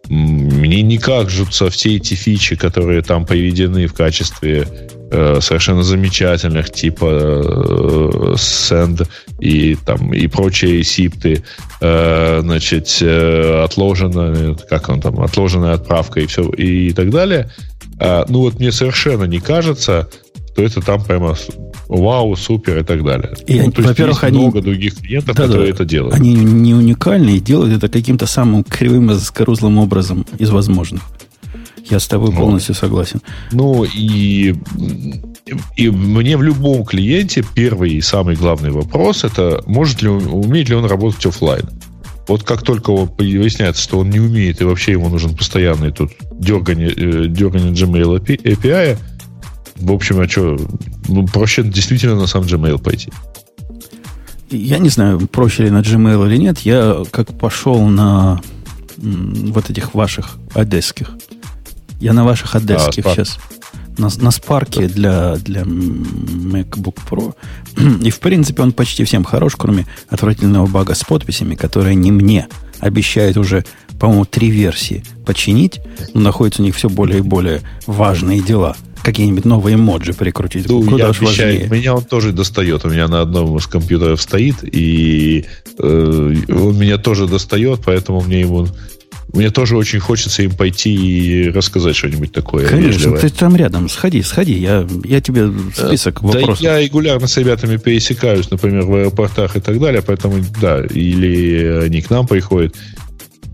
Мне не кажутся все эти фичи, которые там приведены в качестве э, совершенно замечательных, типа э, Send и там и прочие сипты, э, значит, э, отложенная, как он там, отложенная отправка и все и так далее. Э, ну вот мне совершенно не кажется, что это там прямо вау, супер и так далее. И, ну, то во-первых, есть, они... много других клиентов, да, которые да, это делают. Они не уникальны и делают это каким-то самым кривым и заскорузлым образом из возможных. Я с тобой ну, полностью согласен. Ну и, и мне в любом клиенте первый и самый главный вопрос это может ли он, умеет ли он работать офлайн. Вот как только выясняется, что он не умеет, и вообще ему нужен постоянный тут дергание, э, дергание Gmail API, в общем, а что, ну, проще действительно на сам Gmail пойти. Я не знаю, проще ли на Gmail или нет. Я как пошел на вот этих ваших одесских. Я на ваших одесских а, сейчас. На, на Spark для, для MacBook Pro. И, в принципе, он почти всем хорош, кроме отвратительного бага с подписями, которые не мне обещают уже, по-моему, три версии починить, но находятся у них все более и более важные дела – какие-нибудь новые моджи прикрутить. Ну, Куда я обещаю, важнее. меня он тоже достает. У меня на одном из компьютеров стоит, и э, он меня тоже достает, поэтому мне ему мне тоже очень хочется им пойти и рассказать что-нибудь такое. Конечно, вежливое. ты там рядом, сходи, сходи, я, я тебе список да, вопросов. Да, я регулярно с ребятами пересекаюсь, например, в аэропортах и так далее, поэтому, да, или они к нам приходят.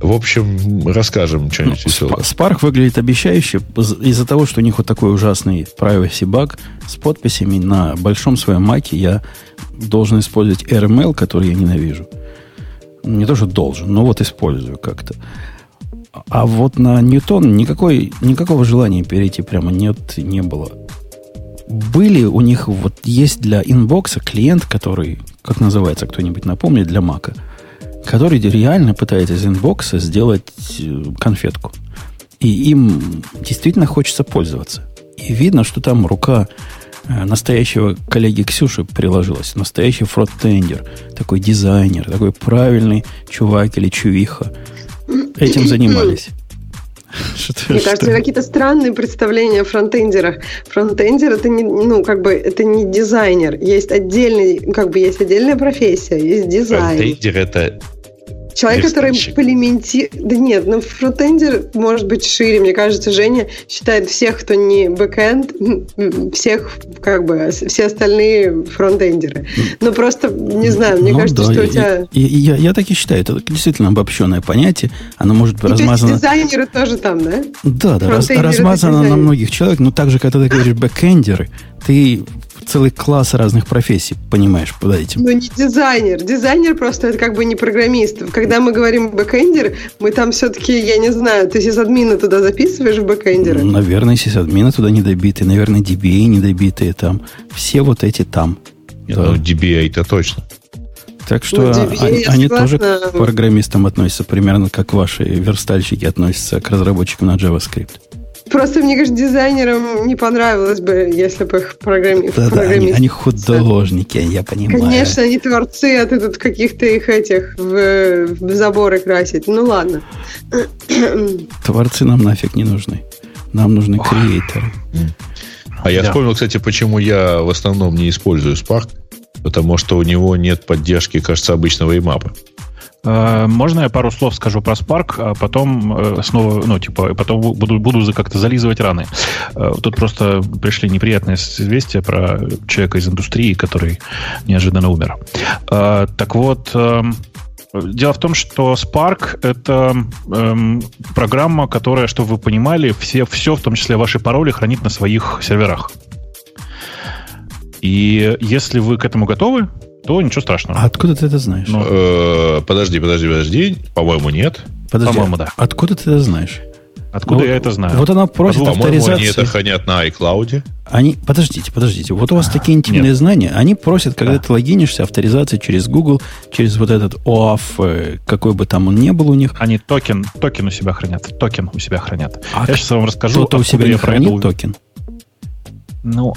В общем, расскажем что-нибудь ну, веселое. Spark выглядит обещающе из-за того, что у них вот такой ужасный privacy баг с подписями на большом своем маке я должен использовать Airmail, который я ненавижу. Не то, что должен, но вот использую как-то. А вот на Ньютон никакой, никакого желания перейти прямо нет, не было. Были у них, вот есть для Inbox а клиент, который, как называется, кто-нибудь напомнит, для Мака – который реально пытается из Inbox а сделать э, конфетку. И им действительно хочется пользоваться. И видно, что там рука э, настоящего коллеги Ксюши приложилась. Настоящий фронтендер, такой дизайнер, такой правильный чувак или чувиха. Этим занимались. Мне кажется, какие-то странные представления о фронтендерах. Фронтендер это не, ну, как бы, это не дизайнер. Есть отдельный, как бы, есть отдельная профессия, есть дизайн. Фронтендер это Человек, который имплементирует... Да нет, ну фронтендер может быть шире. Мне кажется, Женя считает всех, кто не бэкенд, всех, как бы, все остальные фронтендеры. Но просто, не знаю, мне ну, кажется, да, что я, у тебя... Я, я, я так и считаю. Это действительно обобщенное понятие. Оно может быть и размазано... дизайнеры тоже там, да? Да, да, раз, размазано на многих человек. Но так же, когда ты говоришь бэкендеры, ты целый класс разных профессий, понимаешь, под этим. Ну, не дизайнер. Дизайнер просто это как бы не программист. Когда мы говорим бэкэндер, мы там все-таки, я не знаю, ты сисадмина туда записываешь в бэкэндеры? Наверное, сисадмина туда не добавите, наверное, DBA не добавите там. Все вот эти там. Да. Ну, DBA-то точно. Так что ну, DBA, они, они тоже к программистам относятся примерно как ваши верстальщики относятся к разработчикам на JavaScript. Просто, мне кажется, дизайнерам не понравилось бы, если бы их программи... да, да, они, они художники, я понимаю. Конечно, они творцы, а ты тут каких-то их этих в, в заборы красить. Ну ладно. Творцы нам нафиг не нужны. Нам нужны креаторы. А я да. вспомнил, кстати, почему я в основном не использую Spark. Потому что у него нет поддержки, кажется, обычного имапа. Можно я пару слов скажу про Spark, а потом э, снова, ну, типа, потом буду, буду как-то зализывать раны. Э, тут просто пришли неприятные известия про человека из индустрии, который неожиданно умер. Так вот, Дело в том, что Spark — это эм, программа, которая, чтобы вы понимали, все, все, в том числе ваши пароли, хранит на своих серверах. И если вы к этому готовы, то ничего страшного. А откуда ты это знаешь? Ну, э, подожди, подожди, подожди. По-моему, нет. Подожди, По-моему, да. Откуда ты это знаешь? Откуда ну, я это знаю? Вот она просит По-моему, авторизации. они это хранят на iCloud. Они, подождите, подождите. Вот у вас такие интимные Нет. знания. Они просят, когда да. ты логинишься, авторизации через Google, через вот этот OAuth, э, какой бы там он ни был у них. Они токен, токен у себя хранят. Токен у себя хранят. А я сейчас вам расскажу. Кто-то у себя не хранит токен? Ну,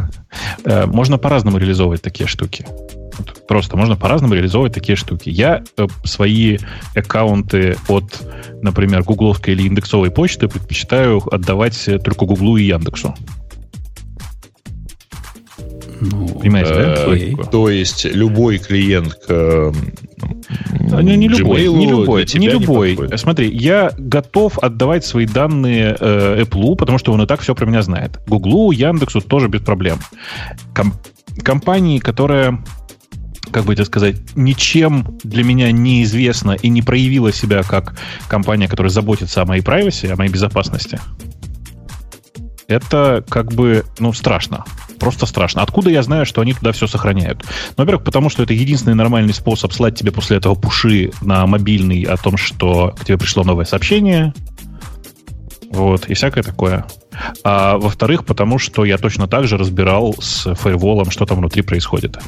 э, можно по-разному реализовывать такие штуки. Просто можно по-разному реализовывать такие штуки. Я э, свои аккаунты от, например, гугловской или яндексовой почты предпочитаю отдавать только Гуглу и Яндексу. Ну, Понимаете, да? То есть любой клиент к а, не, не любой, не любой, не любой. Не Смотри, я готов отдавать свои данные э, Apple, потому что он и так все про меня знает. Гуглу, Яндексу тоже без проблем. Ком- компании, которая как бы это сказать, ничем для меня не известна и не проявила себя как компания, которая заботится о моей privacy, о моей безопасности, это как бы, ну, страшно. Просто страшно. Откуда я знаю, что они туда все сохраняют? Ну, во-первых, потому что это единственный нормальный способ слать тебе после этого пуши на мобильный о том, что к тебе пришло новое сообщение. Вот, и всякое такое. А во-вторых, потому что я точно так же разбирал с фаерволом, что там внутри происходит.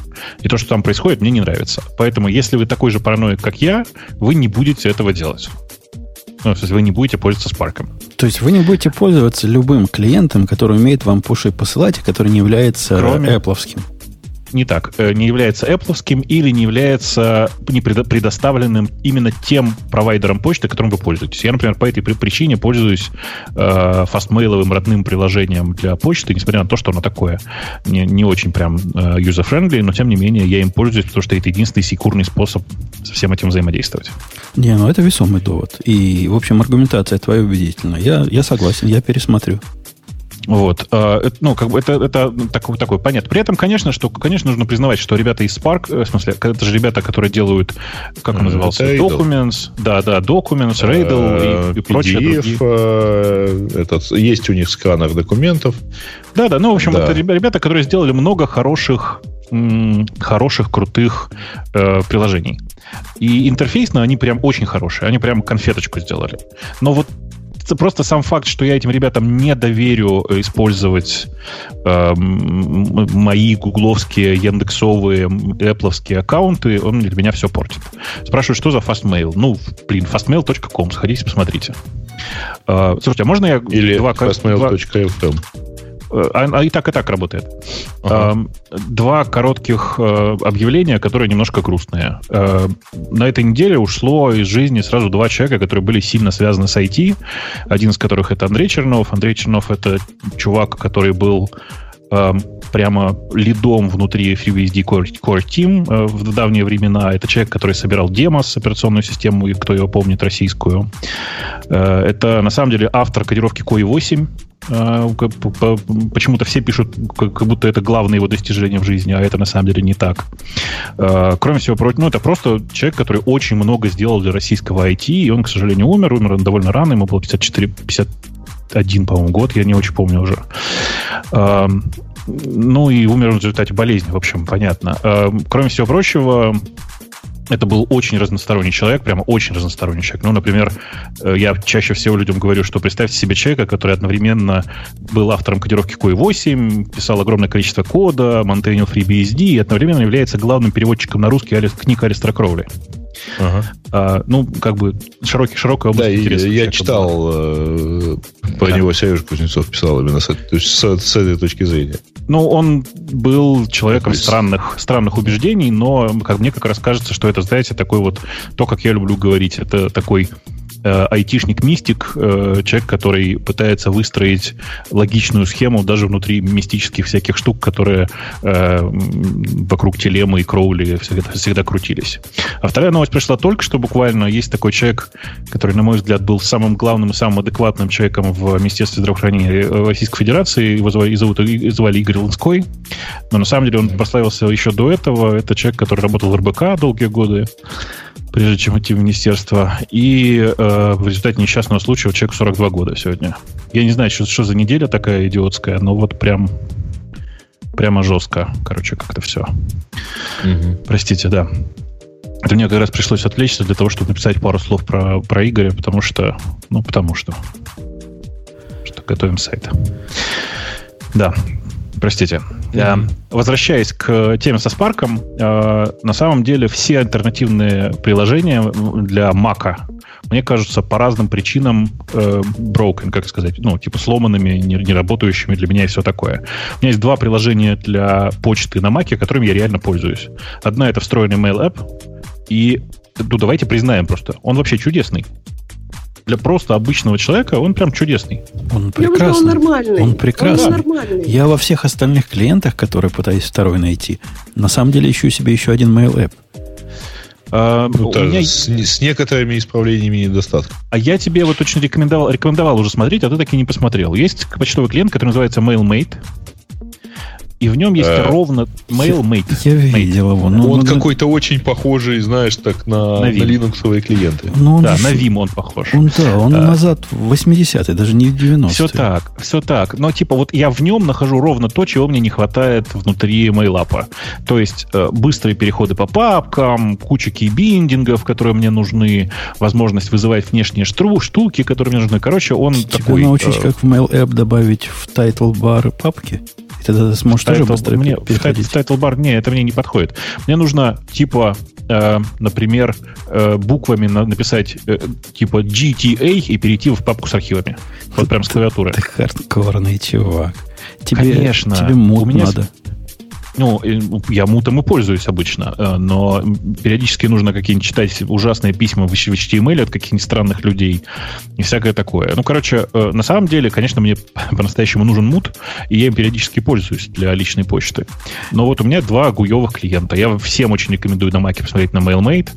И то, что там происходит, мне не нравится. Поэтому, если вы такой же параноик, как я, вы не будете этого делать. Ну, то есть вы не будете пользоваться Spark. То есть вы не будете пользоваться любым клиентом, который умеет вам пуши посылать, и который не является Кроме... Apple не так, э, не является Apple или не является не предоставленным именно тем провайдером почты, которым вы пользуетесь. Я, например, по этой причине пользуюсь э, фастмейловым родным приложением для почты, несмотря на то, что оно такое не, не очень прям э, user-friendly, но тем не менее я им пользуюсь, потому что это единственный секурный способ со всем этим взаимодействовать. Не, ну это весомый довод. И, в общем, аргументация твоя убедительна. Я, я согласен, я пересмотрю. Вот. А, ну, как бы это, это такой, такой понятно. При этом, конечно, что, конечно, нужно признавать, что ребята из Spark, э, в смысле, это же ребята, которые делают, как он назывался, Radle. Documents, да, да, Documents, Radle и, и прочие другие. Э, этот, есть у них сканер документов. Да, да, ну, в общем, да. это ребята, которые сделали много хороших хороших, крутых э, приложений. И интерфейсно они прям очень хорошие. Они прям конфеточку сделали. Но вот просто сам факт, что я этим ребятам не доверю э, использовать э, мои гугловские, яндексовые, эппловские аккаунты, он для меня все портит. Спрашивают, что за Fastmail? Ну, блин, fastmail.com, сходите, посмотрите. Э, слушайте, а можно я... Или два, fastmail.fm. А, а и так, и так работает. Ага. Два коротких э, объявления, которые немножко грустные. Э, на этой неделе ушло из жизни сразу два человека, которые были сильно связаны с IT. Один из которых это Андрей Чернов. Андрей Чернов это чувак, который был прямо лидом внутри FreeBSD Core, Core Team э, в давние времена. Это человек, который собирал Demos, операционную систему, и кто его помнит, российскую. Это, на самом деле, автор кодировки COI 8, а, почему-то все пишут, как будто это главное его достижение в жизни, а это на самом деле не так. Кроме всего прочего, ну, это просто человек, который очень много сделал для российского IT, и он, к сожалению, умер, умер он довольно рано, ему было 54, 51, по-моему, год, я не очень помню уже. Ну и умер в результате болезни, в общем, понятно. Кроме всего прочего, это был очень разносторонний человек, прямо очень разносторонний человек. Ну, например, э, я чаще всего людям говорю, что представьте себе человека, который одновременно был автором кодировки QE8, писал огромное количество кода, монтейнил FreeBSD и одновременно является главным переводчиком на русский книг Алистера Кроули. Ага. А, ну, как бы широкий, широкая область да, интереса. Я читал э, про да. него Сережа Кузнецов писал именно с, то есть с, с этой точки зрения. Ну, он был человеком странных, странных убеждений, но как мне как раз кажется, что это, знаете, такой вот, то, как я люблю говорить, это такой э, айтишник-мистик, э, человек, который пытается выстроить логичную схему даже внутри мистических всяких штук, которые э, вокруг Телемы и Кроули всегда, всегда крутились. А вторая новость пришла только что буквально. Есть такой человек, который, на мой взгляд, был самым главным и самым адекватным человеком в Министерстве здравоохранения Российской Федерации. Его звали, зовут, звали Игорь Ланской. Но на самом деле он прославился еще до этого. Это человек, который работал в РБК долгие годы прежде чем идти в министерство. И э, в результате несчастного случая человеку 42 года сегодня. Я не знаю, что, что за неделя такая идиотская, но вот прям прямо жестко, короче, как-то все. Угу. Простите, да. Это мне как раз пришлось отвлечься для того, чтобы написать пару слов про, про Игоря, потому что, ну, потому что, что готовим сайт. Да, простите. Mm-hmm. Возвращаясь к теме со Spark, э, на самом деле все альтернативные приложения для Mac, мне кажутся по разным причинам э, broken, как сказать, ну, типа сломанными, не, не работающими для меня и все такое. У меня есть два приложения для почты на Mac, которыми я реально пользуюсь. Одна это встроенный Mail App, и ну, давайте признаем просто, он вообще чудесный для просто обычного человека он прям чудесный. Он прекрасный. Я он нормальный. Он прекрасный. Он нормальный. Я во всех остальных клиентах, которые пытаюсь второй найти, на самом деле ищу себе еще один mail app. А, ну, меня... с, с некоторыми исправлениями недостатков. А я тебе вот очень рекомендовал, рекомендовал уже смотреть, а ты так и не посмотрел. Есть почтовый клиент, который называется MailMate и в нем есть а, ровно MailMate. Я, я видел его. Ну, он ну, какой-то очень похожий, знаешь, так на, на, на Linux клиенты. Ну, да, на Vim он похож. Он, да, он а, назад в 80-е, даже не в 90-е. Все так, все так. Но типа вот я в нем нахожу ровно то, чего мне не хватает внутри MailApp. То есть э, быстрые переходы по папкам, куча кейбиндингов, которые мне нужны, возможность вызывать внешние штру, штуки, которые мне нужны. Короче, он Тебя такой... научить, э, как в MailApp добавить в title бар папки? И тогда ты сможешь тоже быстро мне, переходить. В title бар, не, это мне не подходит. Мне нужно, типа, э, например, э, буквами на, написать э, типа GTA и перейти в папку с архивами. Вот прям с клавиатуры. Ты хардкорный чувак. Тебе, Конечно. Тебе у меня надо. Ну, я мутом и пользуюсь обычно, э, но периодически нужно какие-нибудь читать ужасные письма в HTML от каких-нибудь странных людей и всякое такое. Ну, короче, э, на самом деле, конечно, мне по-настоящему нужен мут, и я им периодически пользуюсь для личной почты. Но вот у меня два гуевых клиента. Я всем очень рекомендую на Mac посмотреть на MailMate.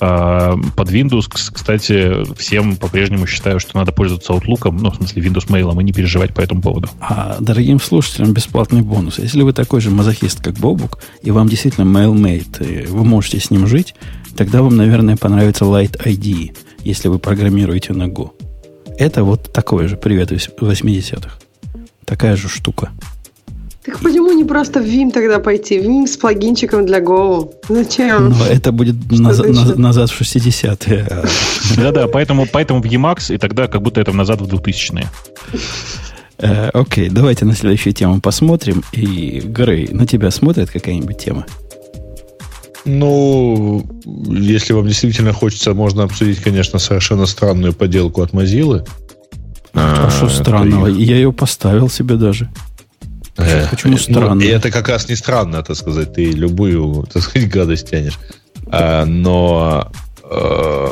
А, под Windows, кстати, всем по-прежнему считаю, что надо пользоваться Outlook, ну, в смысле Windows Mail, и не переживать по этому поводу. А дорогим слушателям бесплатный бонус. Если вы такой же мазохист, как Бобук, и вам действительно MailMate, вы можете с ним жить, тогда вам, наверное, понравится Light ID, если вы программируете на Go. Это вот такое же привет 80-х. Такая же штука. Так почему не просто в Vim тогда пойти? Vim с плагинчиком для Go. Зачем? Но это будет назад, назад, назад в 60-е. Да-да, поэтому, поэтому в Emacs, и тогда как будто это назад в 2000-е. Э, окей, давайте на следующую тему посмотрим. И, Грей, на тебя смотрит какая-нибудь тема? Ну, если вам действительно хочется, можно обсудить, конечно, совершенно странную поделку от Mozilla. А, а что странного? Их... Я ее поставил себе даже. Э, Почему ну, странно? И это как раз не странно, так сказать. Ты любую, так сказать, гадость тянешь. А, но э,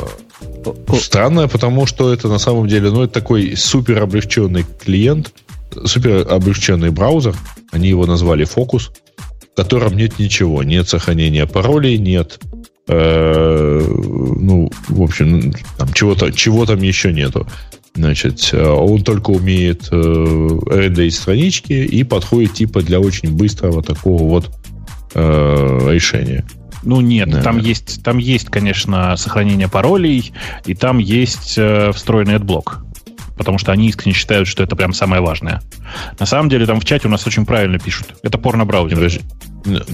Странное, потому что это на самом деле, ну, это такой супер облегченный клиент, супер облегченный браузер. Они его назвали Focus, в котором нет ничего. Нет сохранения паролей, нет э, ну, в общем, там чего-то, чего там еще нету. Значит, э, он только умеет э, рендерить странички и подходит типа для очень быстрого такого вот э, решения. Ну нет, да. там есть, там есть, конечно, сохранение паролей, и там есть э, встроенный AdBlock. потому что они искренне считают, что это прям самое важное. На самом деле там в чате у нас очень правильно пишут. Это порно-браузер. Подожди,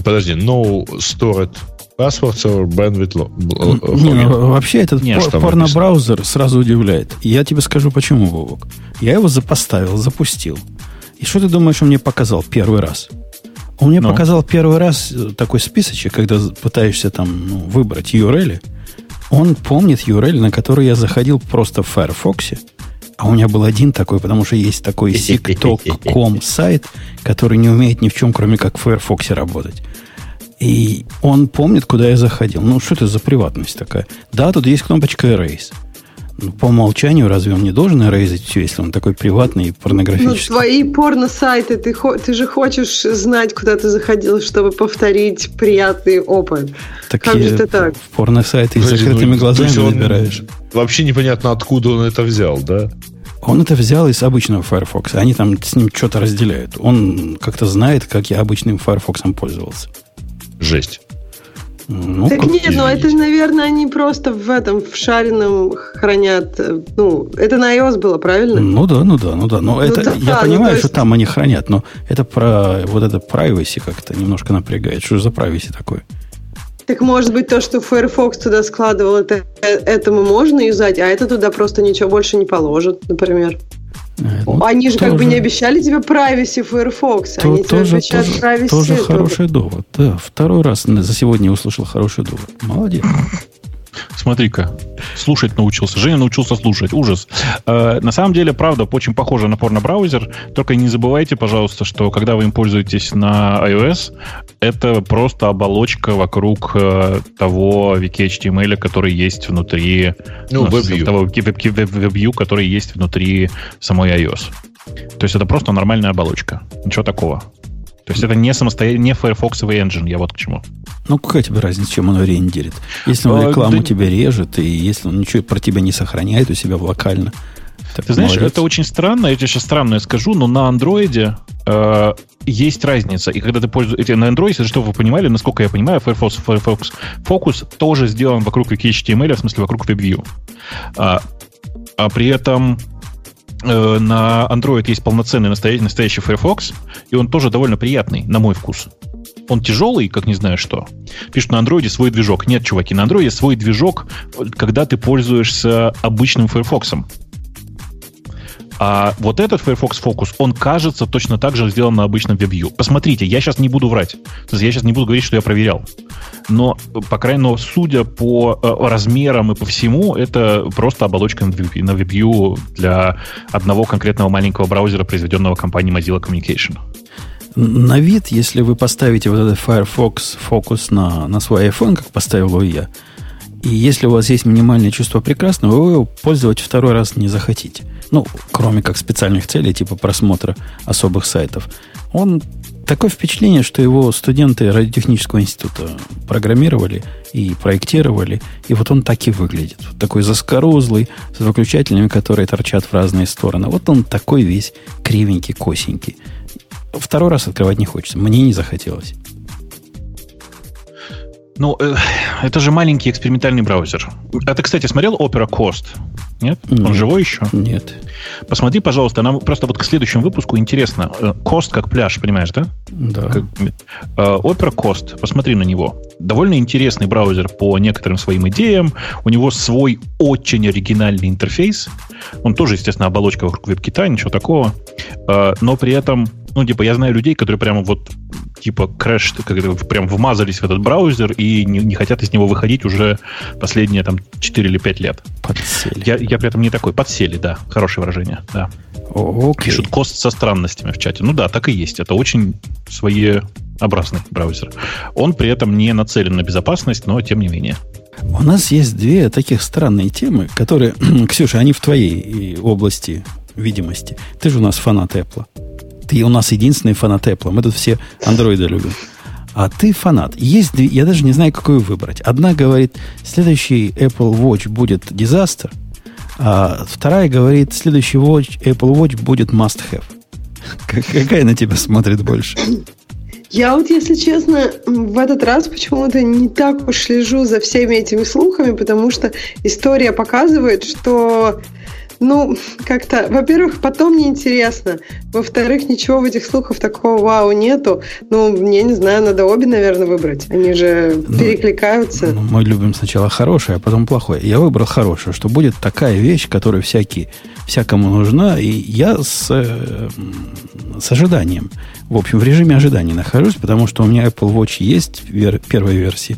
подожди, no stored passwords or bandwidth Не, ну, вообще этот Нет, пор- порно-браузер сразу удивляет. Я тебе скажу, почему, Вовок. Я его запоставил, запустил. И что ты думаешь, он мне показал первый раз? Он мне ну. показал первый раз э, такой списочек, когда пытаешься там ну, выбрать URL. Он помнит URL, на который я заходил просто в Firefox. А у меня был один такой, потому что есть такой siktok.com сайт, который не умеет ни в чем, кроме как в Firefox работать. И он помнит, куда я заходил. Ну, что это за приватность такая? Да, тут есть кнопочка Erase. Ну, по умолчанию разве он не должен эрейзить все, если он такой приватный и порнографический? Ну, твои порно-сайты, ты, ты же хочешь знать, куда ты заходил, чтобы повторить приятный опыт. Так как же ты так? В порно-сайты с закрытыми ну, глазами выбираешь. Вообще непонятно, откуда он это взял, да? Он это взял из обычного Firefox. Они там с ним что-то разделяют. Он как-то знает, как я обычным Firefox пользовался. Жесть. Ну, так нет, ну это, наверное, они просто в этом, в шарином хранят. Э, ну, это на iOS было, правильно? Ну да, ну да, ну да. Но ну, это, да, я да, понимаю, ну, есть... что там они хранят, но это про вот это privacy как-то немножко напрягает. Что за privacy такое? Так может быть то, что Firefox туда складывал, это, э, этому можно юзать, а это туда просто ничего больше не положит, например. Ну, Они же тоже, как бы не обещали тебе privacy Firefox. То, Они тоже, тебе обещают тоже, privacy. Тоже хороший довод. Да, второй раз за сегодня услышал хороший довод. Молодец. Смотри-ка, слушать научился. Женя научился слушать. Ужас. Э, на самом деле, правда, очень похоже на порно-браузер. Только не забывайте, пожалуйста, что когда вы им пользуетесь на iOS, это просто оболочка вокруг э, того wiki-HTML, который есть внутри... Ну, ну WebView. Того WebView, который есть внутри самой iOS. То есть это просто нормальная оболочка. Ничего такого. То есть это не самостоятельный, не Firefox engine, я вот к чему. Ну, какая тебе разница, чем он рендерит? Если он а, рекламу да... тебе режет, и если он ничего про тебя не сохраняет у себя локально. Так, Ты знаешь, молодец. это очень странно, я тебе сейчас странно скажу, но на андроиде э, есть разница. И когда ты пользуешься... На андроиде, что вы понимали, насколько я понимаю, Firefox, Firefox Focus тоже сделан вокруг HTML, в смысле вокруг WebView. А, а при этом на Android есть полноценный настоящий, настоящий Firefox, и он тоже довольно приятный, на мой вкус. Он тяжелый, как не знаю что. Пишут на Android свой движок. Нет, чуваки, на Android свой движок, когда ты пользуешься обычным Firefox. А вот этот Firefox Focus, он кажется точно так же сделан на обычном WebView. Посмотрите, я сейчас не буду врать. То есть я сейчас не буду говорить, что я проверял. Но, по крайней мере, судя по э, размерам и по всему, это просто оболочка на WebView для одного конкретного маленького браузера, произведенного компанией Mozilla Communication. На вид, если вы поставите вот этот Firefox Focus на, на свой iPhone, как поставил его я, и если у вас есть минимальное чувство прекрасного, вы его пользовать второй раз не захотите. Ну, кроме как специальных целей, типа просмотра особых сайтов. Он такое впечатление, что его студенты радиотехнического института программировали и проектировали, и вот он так и выглядит. Такой заскорузлый, с выключателями, которые торчат в разные стороны. Вот он такой весь кривенький, косенький. Второй раз открывать не хочется. Мне не захотелось. Ну, э, это же маленький экспериментальный браузер. А ты, кстати, смотрел Opera Cost? Нет? Нет? Он живой еще? Нет. Посмотри, пожалуйста, нам просто вот к следующему выпуску интересно. Cost как пляж, понимаешь, да? Да. Как, э, Opera Cost, посмотри на него. Довольно интересный браузер по некоторым своим идеям. У него свой очень оригинальный интерфейс. Он тоже, естественно, оболочка вокруг веб-кита, ничего такого. Э, но при этом ну, типа, я знаю людей, которые прямо вот, типа, крэш, как прям вмазались в этот браузер и не, не хотят из него выходить уже последние, там, 4 или 5 лет. Подсели. Я, я при этом не такой. Подсели, да. Хорошее выражение, да. Окей. Пишут кост со странностями в чате. Ну да, так и есть. Это очень своеобразный браузер. Он при этом не нацелен на безопасность, но тем не менее. У нас есть две таких странные темы, которые, Ксюша, они в твоей области видимости. Ты же у нас фанат Apple. Ты у нас единственный фанат Apple. Мы тут все андроиды любим. А ты фанат. Есть две, я даже не знаю, какую выбрать. Одна говорит, следующий Apple Watch будет дизастер, а вторая говорит, следующий Watch, Apple Watch будет must have. Какая на тебя смотрит больше? Я вот, если честно, в этот раз почему-то не так уж слежу за всеми этими слухами, потому что история показывает, что ну, как-то, во-первых, потом неинтересно. Во-вторых, ничего в этих слухах такого вау нету. Ну, я не знаю, надо обе, наверное, выбрать. Они же ну, перекликаются. Ну, мы любим сначала хорошее, а потом плохое. Я выбрал хорошее, что будет такая вещь, которая всякие, всякому нужна. И я с, э, с ожиданием, в общем, в режиме ожидания нахожусь, потому что у меня Apple Watch есть вер, первой версии.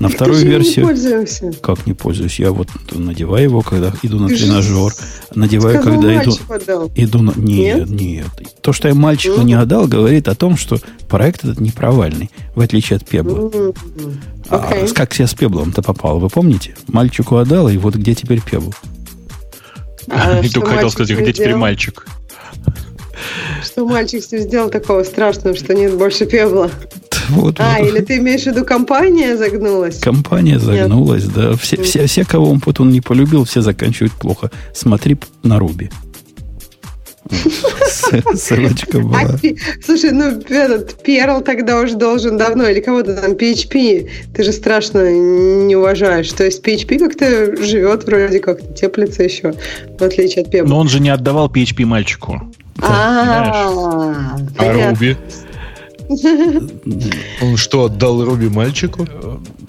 На вторую версию... Не пользуемся. Как не пользуюсь? Я вот надеваю его, когда иду на Ты тренажер. Надеваю, когда иду... Отдал. Иду на... Нет, нет, нет. То, что я мальчику mm. не отдал, говорит о том, что проект этот не провальный, в отличие от Пебла. Mm. Okay. А как я с Пеблом-то попал, вы помните? Мальчику отдал, и вот где теперь Пебл? А, только хотел сказать, где теперь мальчик? Что мальчик с ним сделал такого страшного, что нет больше пебла? Вот, а, вот. или ты имеешь в виду, компания загнулась? Компания загнулась, Нет. да. Все, все, все, кого он, вот он не полюбил, все заканчивают плохо. Смотри на Руби. Ссылочка а была. слушай, ну этот Перл тогда уже должен давно, или кого-то там PHP, ты же страшно не уважаешь. То есть PHP как-то живет вроде как теплится еще, в отличие от Пебла. Но он же не отдавал PHP мальчику. А, а Руби? Он что, отдал Руби мальчику?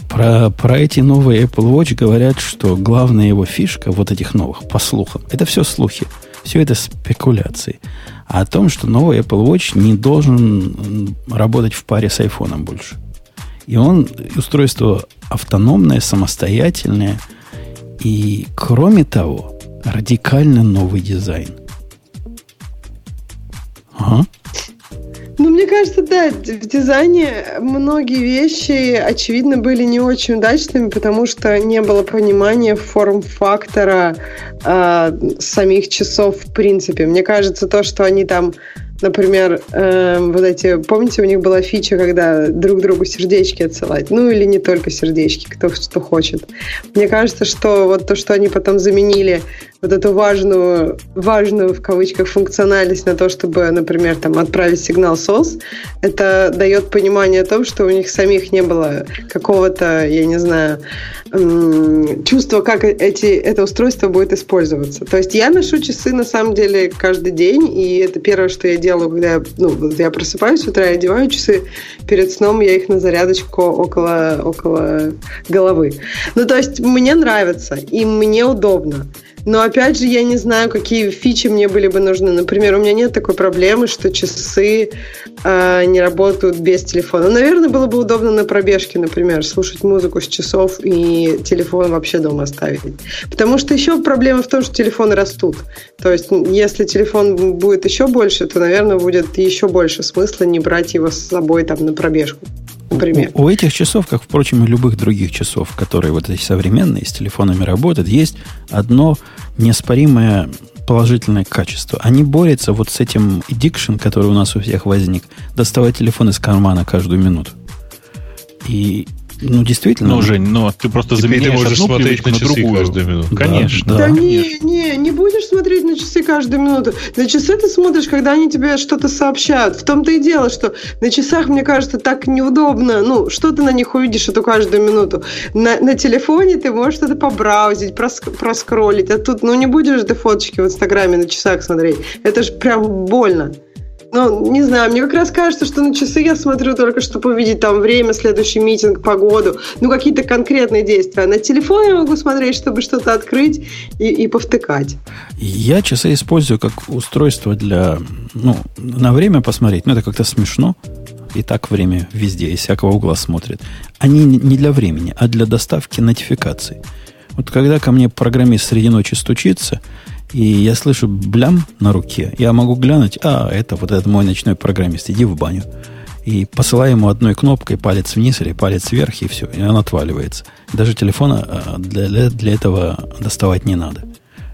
Про, про эти новые Apple Watch говорят, что главная его фишка вот этих новых, по слухам, это все слухи, все это спекуляции. О том, что новый Apple Watch не должен работать в паре с iPhone больше. И он устройство автономное, самостоятельное. И кроме того, радикально новый дизайн. Ага. Ну, мне кажется, да, в дизайне многие вещи, очевидно, были не очень удачными, потому что не было понимания форм-фактора э, самих часов в принципе. Мне кажется, то, что они там Например, э, вот эти, помните, у них была фича, когда друг другу сердечки отсылать? Ну, или не только сердечки, кто что хочет. Мне кажется, что вот то, что они потом заменили вот эту важную, важную в кавычках функциональность на то, чтобы, например, там отправить сигнал SOS, это дает понимание о том, что у них самих не было какого-то, я не знаю, чувства, как эти, это устройство будет использоваться. То есть я ношу часы на самом деле каждый день, и это первое, что я делаю, когда я, ну, я просыпаюсь с утра, я одеваю часы, перед сном я их на зарядочку около, около головы. Ну, то есть мне нравится, и мне удобно. Но опять же, я не знаю, какие фичи мне были бы нужны. Например, у меня нет такой проблемы, что часы э, не работают без телефона. Наверное, было бы удобно на пробежке, например, слушать музыку с часов и телефон вообще дома оставить. Потому что еще проблема в том, что телефоны растут. То есть, если телефон будет еще больше, то, наверное, будет еще больше смысла не брать его с собой там на пробежку например. У, у этих часов, как, впрочем, и любых других часов, которые вот эти современные, с телефонами работают, есть одно неоспоримое положительное качество. Они борются вот с этим addiction, который у нас у всех возник, доставать телефон из кармана каждую минуту. И ну, действительно. Ну, Жень, но ты просто Теперь заменяешь ты можешь одну смотреть на, на другую. каждую минуту. Конечно. Да, да не, не, не будешь смотреть на часы каждую минуту. На часы ты смотришь, когда они тебе что-то сообщают. В том-то и дело, что на часах, мне кажется, так неудобно. Ну, что ты на них увидишь эту каждую минуту? На, на телефоне ты можешь что-то побраузить, прос, проскролить. А тут, ну, не будешь ты фоточки в Инстаграме на часах смотреть. Это же прям больно. Ну, не знаю, мне как раз кажется, что на часы я смотрю только, чтобы увидеть там время, следующий митинг, погоду, ну, какие-то конкретные действия. На телефоне я могу смотреть, чтобы что-то открыть и, и повтыкать. Я часы использую как устройство для, ну, на время посмотреть, ну, это как-то смешно. И так время везде, из всякого угла смотрит. Они не для времени, а для доставки нотификаций. Вот когда ко мне программист среди ночи стучится, и я слышу блям на руке, я могу глянуть, а, это вот этот мой ночной программист, иди в баню. И посылаю ему одной кнопкой палец вниз или палец вверх, и все, и он отваливается. Даже телефона а, для, для этого доставать не надо.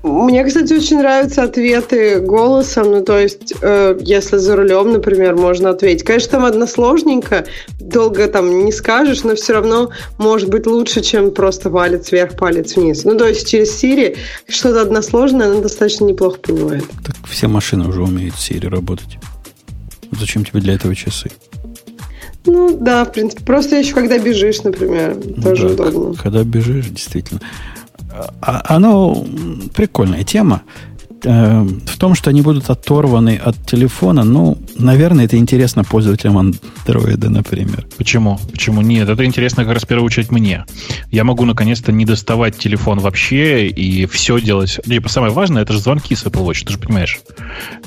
Мне, кстати, очень нравятся ответы голосом. Ну, то есть, э, если за рулем, например, можно ответить. Конечно, там односложненько, долго там не скажешь, но все равно может быть лучше, чем просто палец вверх, палец вниз. Ну, то есть, через Siri что-то односложное она достаточно неплохо понимает. Так все машины уже умеют Siri работать. Зачем тебе для этого часы? Ну, да, в принципе. Просто еще когда бежишь, например, тоже да, удобно. Когда бежишь, действительно. А, оно прикольная тема. Э, в том, что они будут оторваны от телефона, ну, наверное, это интересно пользователям андроида, например. Почему? Почему нет? Это интересно как раз в первую очередь мне. Я могу наконец-то не доставать телефон вообще и все делать. Не, самое важное, это же звонки с Apple Watch, ты же понимаешь.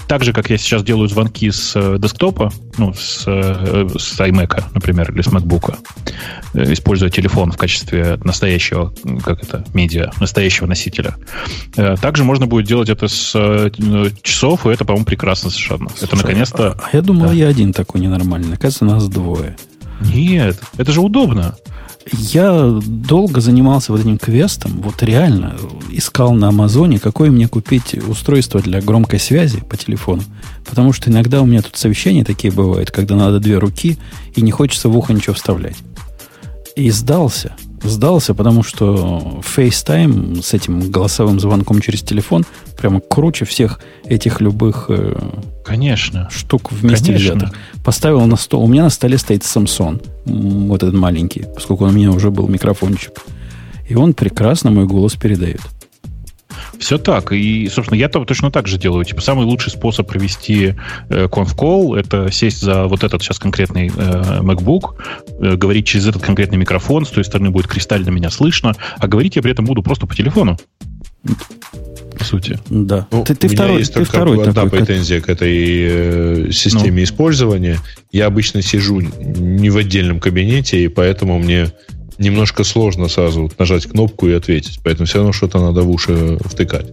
Так же, как я сейчас делаю звонки с э, десктопа, ну, с, э, с iMac, например, или с MacBook, используя телефон в качестве настоящего, как это, медиа, настоящего носителя. Также можно будет делать это с Э, часов, и это, по-моему, прекрасно совершенно. Слушай, это наконец-то... А, а я думал, да. я один такой ненормальный. Оказывается, нас двое. Нет, это же удобно. Я долго занимался вот этим квестом, вот реально искал на Амазоне, какое мне купить устройство для громкой связи по телефону. Потому что иногда у меня тут совещания такие бывают, когда надо две руки, и не хочется в ухо ничего вставлять. И сдался сдался, потому что FaceTime с этим голосовым звонком через телефон прямо круче всех этих любых э, Конечно. штук вместе Конечно. взятых. Поставил на стол. У меня на столе стоит Samsung, вот этот маленький, поскольку у меня уже был микрофончик. И он прекрасно мой голос передает. Все так. И, собственно, я -то точно так же делаю. Типа, самый лучший способ провести э, это сесть за вот этот сейчас конкретный э, MacBook, э, говорить через этот конкретный микрофон, с той стороны будет кристально меня слышно, а говорить я при этом буду просто по телефону. По сути. Да. Ну, ты, ты у второй, есть ты только второй одна такой, претензия к этой э, системе ну. использования. Я обычно сижу не в отдельном кабинете, и поэтому мне немножко сложно сразу нажать кнопку и ответить. Поэтому все равно что-то надо в уши втыкать.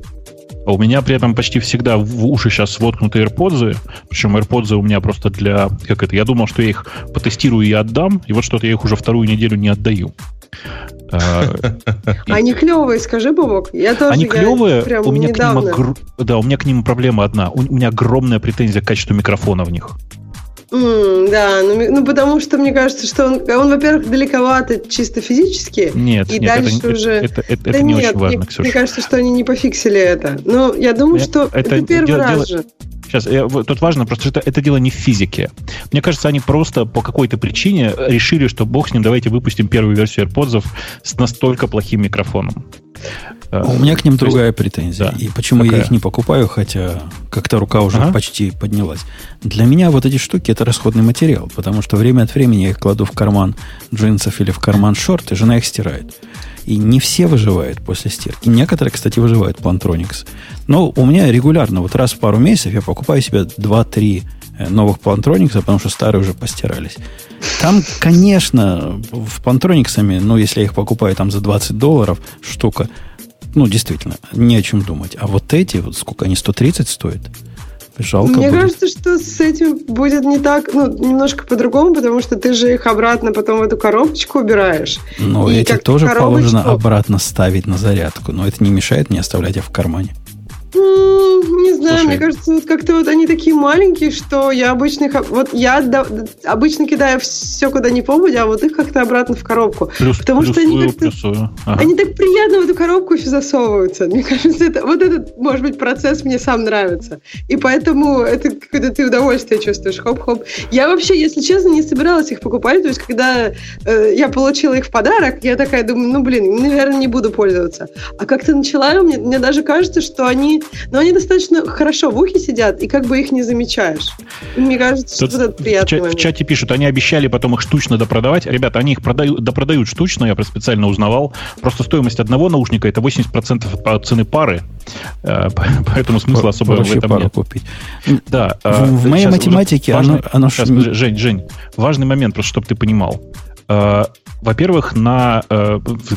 А у меня при этом почти всегда в уши сейчас воткнуты AirPods, причем AirPods у меня просто для... Как это? Я думал, что я их потестирую и отдам, и вот что-то я их уже вторую неделю не отдаю. А, они клевые, скажи, Бобок. Я тоже Они клевые. У меня к ним, да, у меня к ним проблема одна. У меня огромная претензия к качеству микрофона в них. Mm, да, ну, ну потому что мне кажется, что он, он во-первых, далековато чисто физически. Нет, и нет, дальше это, уже. Это, это, да это не нет, очень важно, мне, Мне кажется, что они не пофиксили это. Но я думаю, нет, что это, это первый дело, раз дело... же. Сейчас, я, тут важно, просто что это, это дело не в физике. Мне кажется, они просто по какой-то причине решили, что бог с ним, давайте выпустим первую версию AirPods с настолько плохим микрофоном. А у меня к ним другая претензия. Да. И почему Какая? я их не покупаю, хотя как-то рука уже ага. почти поднялась. Для меня вот эти штуки это расходный материал, потому что время от времени я их кладу в карман джинсов или в карман шорт, и жена их стирает. И не все выживают после стирки. Некоторые, кстати, выживают Plantronics. Но у меня регулярно, вот раз в пару месяцев я покупаю себе 2-3 э, новых Plantronics, потому что старые уже постирались. Там, конечно, в Plantronicsами, ну, если я их покупаю там за 20 долларов штука, ну, действительно, не о чем думать. А вот эти, вот сколько они, 130 стоят? Жалко Мне будет. кажется, что с этим будет не так, ну, немножко по-другому, потому что ты же их обратно потом в эту коробочку убираешь. Но эти тоже коробочку... положено обратно ставить на зарядку, но это не мешает мне оставлять их в кармане. Не знаю, Слушай. мне кажется, вот как-то вот они такие маленькие, что я обычно их... Вот я обычно кидаю все, куда не попадя, а вот их как-то обратно в коробку. Плюс, Потому плюсую, что они как-то... Ага. Они так приятно в эту коробку засовываются. Мне кажется, это, вот этот, может быть, процесс мне сам нравится. И поэтому это когда ты удовольствие чувствуешь. Хоп-хоп. Я вообще, если честно, не собиралась их покупать. То есть, когда э, я получила их в подарок, я такая думаю, ну, блин, наверное, не буду пользоваться. А как-то начала, мне, мне даже кажется, что они но они достаточно хорошо в ухе сидят, и как бы их не замечаешь. Мне кажется, Тут что это приятно. В, в чате пишут, они обещали потом их штучно допродавать. Ребята, они их продают, допродают штучно, я специально узнавал. Просто стоимость одного наушника это 80% от цены пары. Э, поэтому смысла особо в этом нет. Купить. Да. В, в э, моей математике важный, оно... оно сейчас, ш... Жень, Жень, важный момент, просто чтобы ты понимал. Э, во-первых, на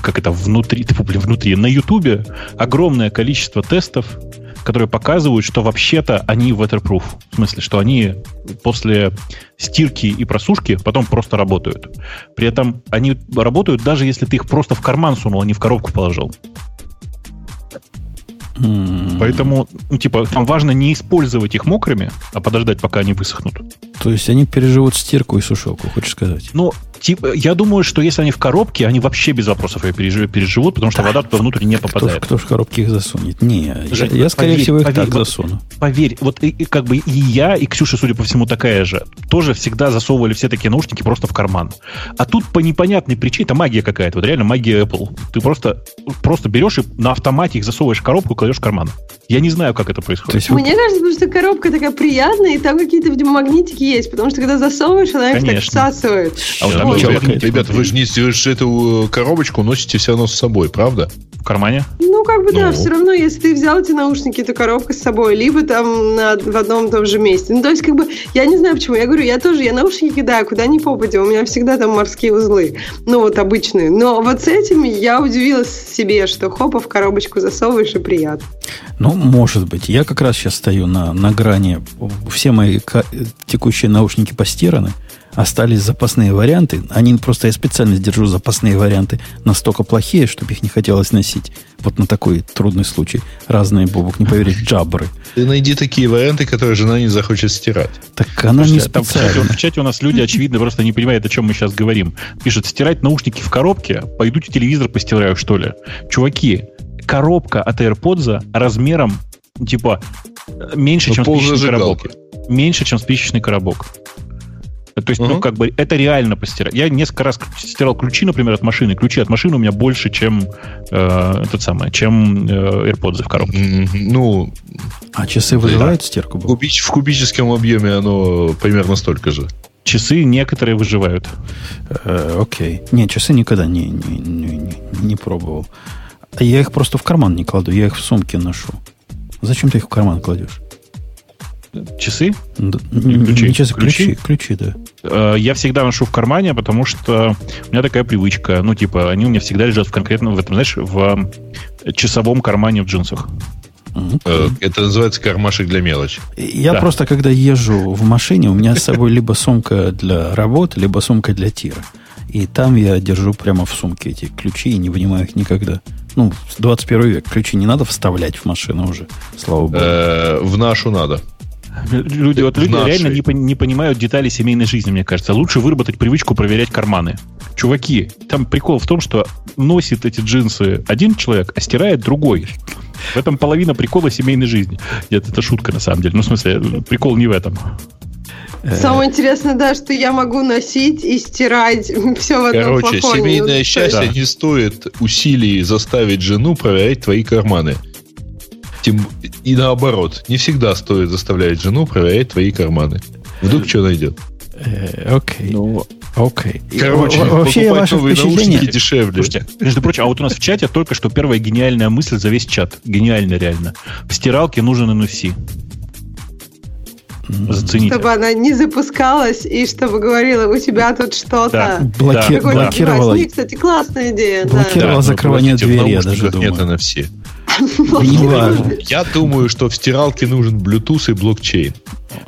как это внутри, внутри на Ютубе огромное количество тестов которые показывают, что вообще-то они waterproof. В смысле, что они после стирки и просушки потом просто работают. При этом они работают даже если ты их просто в карман сунул, а не в коробку положил. Mm. Поэтому, ну, типа, там важно не использовать их мокрыми, а подождать, пока они высохнут. То есть они переживут стирку и сушилку, хочешь сказать? Ну, типа, я думаю, что если они в коробке, они вообще без вопросов ее переживут, переживут потому что вода туда внутрь не попадает. Кто, кто в коробке их засунет? Не, Жень, я, я, скорее поверь, всего, их поверь, так вот- засуну. Поверь, вот и, и как бы и я, и Ксюша, судя по всему, такая же, тоже всегда засовывали все такие наушники просто в карман. А тут по непонятной причине, это магия какая-то, вот реально магия Apple. Ты просто, просто берешь и на автомате их засовываешь в коробку кладешь в карман. Я не знаю, как это То происходит. есть вы- Мне кажется, потому что коробка такая приятная, и там какие-то, видимо, магнитики есть, потому что когда засовываешь, она их так всасывает. А вот там ребят, магнитик ребят, вы же не вы же эту э, коробочку носите все равно с собой, правда? в кармане. Ну, как бы, да, Ну. все равно, если ты взял эти наушники, то коробка с собой, либо там на, в одном и том же месте. Ну, то есть, как бы, я не знаю почему. Я говорю, я тоже, я наушники кидаю, куда ни попадя. У меня всегда там морские узлы. Ну, вот обычные. Но вот с этими я удивилась себе, что хопа в коробочку засовываешь и приятно. Ну, может быть. Я как раз сейчас стою на, на грани. Все мои текущие наушники постираны. Остались запасные варианты. Они просто я специально держу запасные варианты настолько плохие, чтобы их не хотелось носить. Вот на такой трудный случай. Разные, Бобок, не поверишь, джабры. Ты найди такие варианты, которые жена не захочет стирать. Так она не Слушайте, там в чате, специально. в чате у нас люди, очевидно, просто не понимают, о чем мы сейчас говорим. Пишут, стирать наушники в коробке, пойду телевизор постираю, что ли. Чуваки, коробка от AirPods размером, типа, меньше, Ну, чем спичечный коробок. Меньше, чем спичечный коробок. То есть, ну, Мгм. как бы, это реально постирать. Я несколько раз стирал ключи, например, от машины. Ключи от машины у меня больше, чем э, этот самый, чем э, AirPods в коробке. Ну, А часы вызывают стирку? в, Бобок? кубич- в кубическом объеме оно примерно столько же. Часы некоторые выживают. Э, окей. Не, часы никогда не, не, не, не- не пробовал. А Я их просто в карман не кладу, я их в сумке ношу. Зачем ты их в карман кладешь? Часы Да, ключи? не часы, Ключи? ключи, ключи, да. Э, я всегда ношу в кармане, потому что у меня такая привычка. Ну, типа, они у меня всегда лежат в конкретном, в этом, знаешь, в э, часовом кармане в джинсах. Мгм. Э, Это называется кармашек для мелочи. Я Да. просто, когда езжу в машине, у меня с собой либо сумка для работы, либо сумка для тира. И там я держу прямо в сумке эти ключи и не вынимаю их никогда. Ну, 21 век. Ключи не надо вставлять в машину уже, слава богу. Э, В нашу надо. Люди, вот люди нашей. реально не, не понимают детали семейной жизни, мне кажется. Лучше выработать привычку проверять карманы. Чуваки, там прикол в том, что носит эти джинсы один человек, а стирает другой. В этом половина прикола семейной жизни. Нет, это шутка на самом деле. Ну, в смысле, прикол не в этом. Э, Самое интересное, да, что я могу носить и стирать все в одном Короче, флаконе. семейное Ну, счастье Да. не стоит усилий заставить жену проверять твои карманы. Тем, и наоборот, не всегда стоит заставлять жену проверять твои карманы. Вдруг что найдет. э, Окей, Ну, окей. Короче, во- вообще покупать ваше новые впечатление... наушники дешевле. Слушайте, между прочим, а вот у нас в чате только что первая гениальная мысль за весь чат. Гениально, реально. В стиралке нужен NFC. Зацените. Чтобы она не запускалась и чтобы говорила, у тебя тут что-то. Да. блоки- Да, да. блокировала, девайс. Не, кстати, классная идея. да. Блокировала но закрывание в двери, я даже думаю. нет. Не важно. Я думаю, что в стиралке нужен Bluetooth и блокчейн.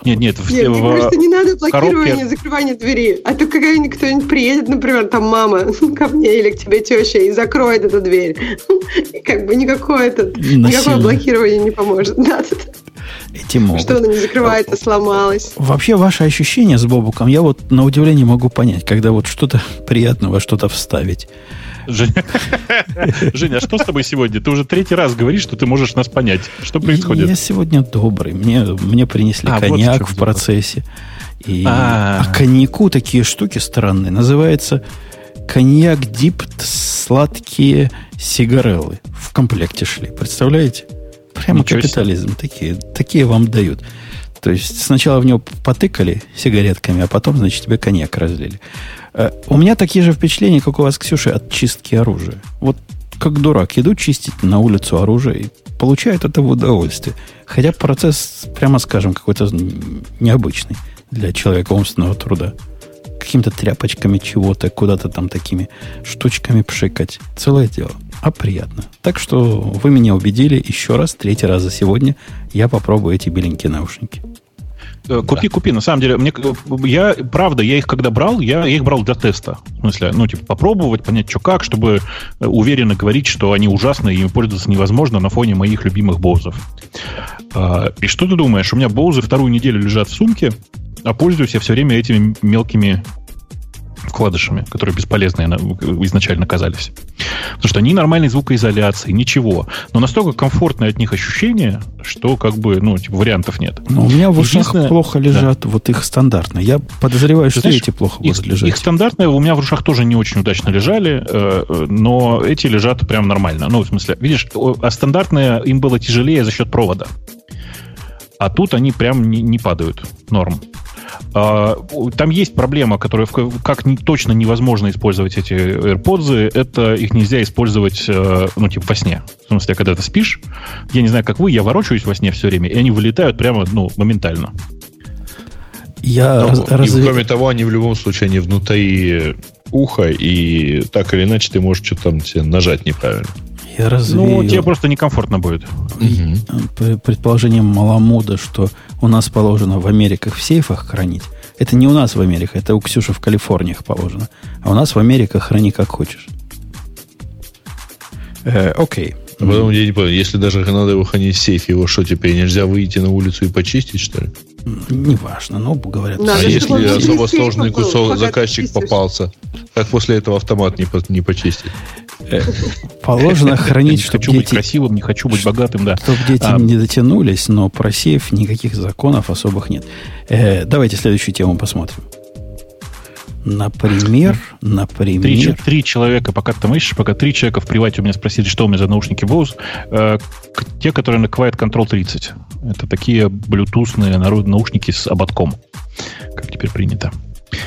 Нет, нет, в, Нет, в- кажется, не надо блокирование, коробке- закрывание двери. А то какая-нибудь кто-нибудь приедет, например, там мама ко мне или к тебе теща и закроет эту дверь. И как бы никакое, это, никакое блокирование не поможет. Да. Эти могут. Что она не закрывается, сломалась. Вообще, ваше ощущение с Бобуком, я вот на удивление могу понять, когда вот что-то приятного, что-то вставить. Женя, Женя, а что с тобой сегодня? Ты уже третий раз говоришь, что ты можешь нас понять. Что происходит? Я сегодня добрый. Мне, мне принесли А, вот в коньяк чем в дело. процессе. И, А. а коньяку такие штуки странные. Называется коньяк дипт сладкие сигареллы. В комплекте шли. Представляете? Прямо Ничего себе. капитализм. Такие, такие вам дают. То есть сначала в него потыкали сигаретками, а потом, значит, тебе коньяк разлили. Э, У меня такие же впечатления, как у вас, Ксюша, от чистки оружия. Вот как дурак, иду чистить на улицу оружие и получаю от этого удовольствие. Хотя процесс, прямо скажем, какой-то необычный для человека умственного труда. Какими-то тряпочками чего-то, куда-то там такими штучками пшикать. Целое дело. А приятно. Так что вы меня убедили еще раз, третий раз за сегодня. Я попробую эти беленькие наушники. Э, Купи, купи. На самом деле, мне, я, правда, я их когда брал, я, я их брал для теста. В смысле, ну, типа, попробовать, понять, что как, чтобы э, уверенно говорить, что они ужасные, и ими пользоваться невозможно на фоне моих любимых боузов. А, И что ты думаешь? У меня боузы вторую неделю лежат в сумке, а пользуюсь я все время этими мелкими вкладышами, которые бесполезные изначально казались. Потому что они нормальной звукоизоляции, ничего. Но настолько комфортное от них ощущение, что как бы, ну, типа, вариантов нет. Но у меня в ушах плохо лежат да. вот их стандартные. Я подозреваю, Ты что знаешь, эти плохо их, будут лежать. Их стандартные у меня в ушах тоже не очень удачно лежали, э, но эти лежат прям нормально. Ну, в смысле, видишь, а стандартные им было тяжелее за счет провода. А тут они прям не, не падают. Норм. А, там есть проблема, которая как точно невозможно использовать эти AirPods. Это их нельзя использовать, э, ну, типа, во сне. В смысле, когда ты спишь, я не знаю, как вы, я ворочаюсь во сне все время, и они вылетают прямо, ну, моментально. Я Но, раз, раз... кроме того, они в любом случае они внутри уха, и так или иначе ты можешь что-то там тебе нажать неправильно. Я развею... Ну, тебе просто некомфортно будет. Угу. Предположение Маламуда, что у нас положено в Америках в сейфах хранить. Это не у нас в Америках, это у Ксюши в Калифорниях положено. А у нас в Америках храни как хочешь. Э, окей. А потом, я не понял, если даже надо его хранить в сейфе, его что, теперь нельзя выйти на улицу и почистить, что ли? Неважно, но говорят. Надо а если особо сложный кусок заказчик попался, как после этого автомат не, не почистить? Э, положено хранить, чтобы хочу быть красивым, не хочу быть богатым, да. Чтобы дети а, не дотянулись, но про сейф никаких законов особых нет. Э, давайте следующую тему посмотрим. Например, например... Три, три человека, пока ты там ищешь, пока три человека в привате у меня спросили, что у меня за наушники Bose. Э, те, которые на Quiet Control 30. Это такие блютусные наушники с ободком, как теперь принято.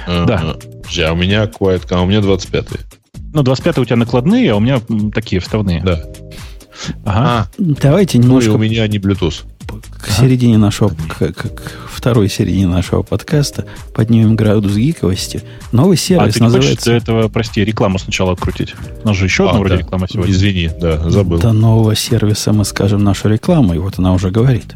Uh-huh. Да. А у меня Quiet, а у меня 25 Ну, 25 у тебя накладные, а у меня такие вставные. Да. Ага. А, Давайте немножко... Ну, и у меня не Bluetooth к середине нашего, к, к, к второй середине нашего подкаста поднимем градус гиковости. Новый сервис а, ты называется... Хочешь для этого, прости, рекламу сначала открутить? У нас же еще а, одна вроде реклама сегодня. Извини, да, забыл. До нового сервиса мы скажем нашу рекламу, и вот она уже говорит.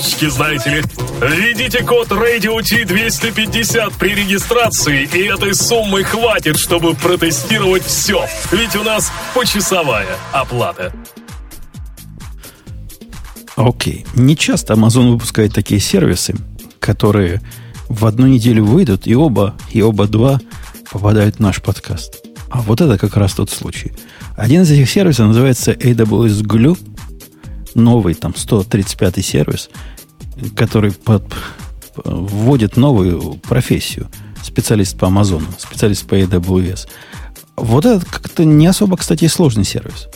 фишечки, знаете ли. Введите код Radio T250 при регистрации, и этой суммы хватит, чтобы протестировать все. Ведь у нас почасовая оплата. Окей. Okay. Не часто Amazon выпускает такие сервисы, которые в одну неделю выйдут, и оба, и оба два попадают в наш подкаст. А вот это как раз тот случай. Один из этих сервисов называется AWS Glue, новый там 135 сервис, который под, вводит новую профессию. Специалист по Амазону, специалист по AWS. Вот это как-то не особо, кстати, сложный сервис.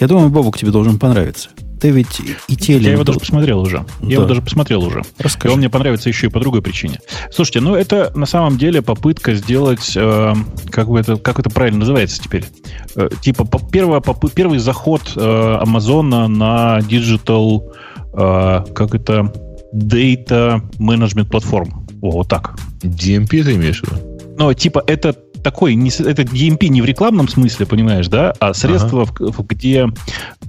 Я думаю, Бобук, тебе должен понравиться. Ты ведь и теле... Я его даже посмотрел уже. Да. Я его даже посмотрел уже. Расскажи. И он мне понравится еще и по другой причине. Слушайте, ну это на самом деле попытка сделать... Э, как, это, как это правильно называется теперь? Э, типа по, первое, по, первый заход э, Амазона на digital... Э, как это Data Management Platform. О, вот так. DMP ты имеешь в виду? Ну, типа, это такой, не, это DMP не в рекламном смысле, понимаешь, да, а средство, ага. в, где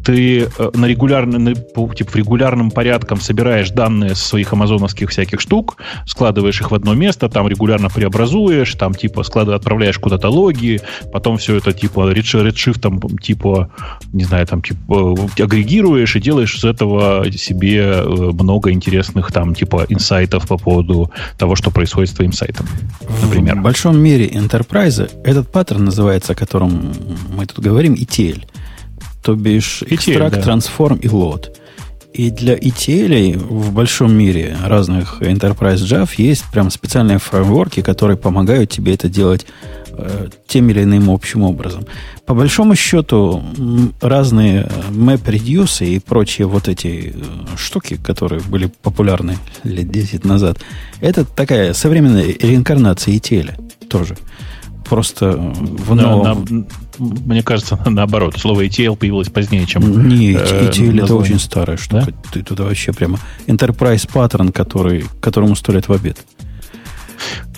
ты э, на регулярно, типа, в регулярном порядком собираешь данные с своих амазоновских всяких штук, складываешь их в одно место, там регулярно преобразуешь, там, типа, складываешь, отправляешь куда-то логи, потом все это, типа, редшифтом, типа, не знаю, там, типа, агрегируешь и делаешь из этого себе э, много интересных, там, типа, инсайтов по поводу того, что происходит с твоим сайтом, например. В большом мире enterprise этот паттерн называется, о котором мы тут говорим, ETL – то бишь экстракт, да. трансформ и load. И для ETL в большом мире разных Enterprise Java есть прям специальные фреймворки, которые помогают тебе это делать э, тем или иным общим образом. По большому счету, разные MapReduce и прочие вот эти э, штуки, которые были популярны лет 10 назад, это такая современная реинкарнация ETL тоже. Просто в На- новом... на- мне кажется, наоборот. Слово ETL появилось позднее, чем... Не, э, ETL это очень старая штука. Ты туда вообще прямо Enterprise паттерн, который, которому сто лет в обед. Ну,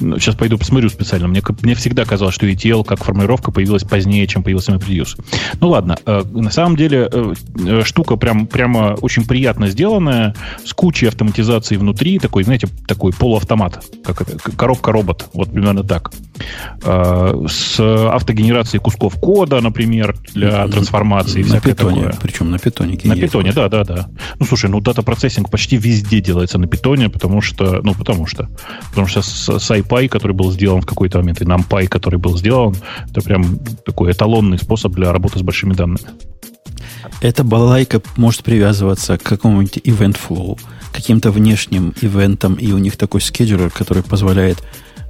Сейчас пойду посмотрю специально. Мне, мне всегда казалось, что ETL как формулировка появилась позднее, чем появился MapReduce. Ну ладно, э, на самом деле э, э, штука прям, прямо очень приятно сделанная, с кучей автоматизации внутри, такой, знаете, такой полуавтомат, как это, коробка-робот, вот примерно так. С автогенерацией кусков кода, например, для трансформации и всякое питоне. такое. Причем на питонике. На питоне, да, да, да. Ну, слушай, ну дата-процессинг почти везде делается на питоне, потому что, ну, потому что, потому что с, iPy, который был сделан в какой-то момент, и NumPy, который был сделан, это прям такой эталонный способ для работы с большими данными. Эта балалайка может привязываться к какому-нибудь event flow, каким-то внешним ивентам, и у них такой скеджулер, который позволяет,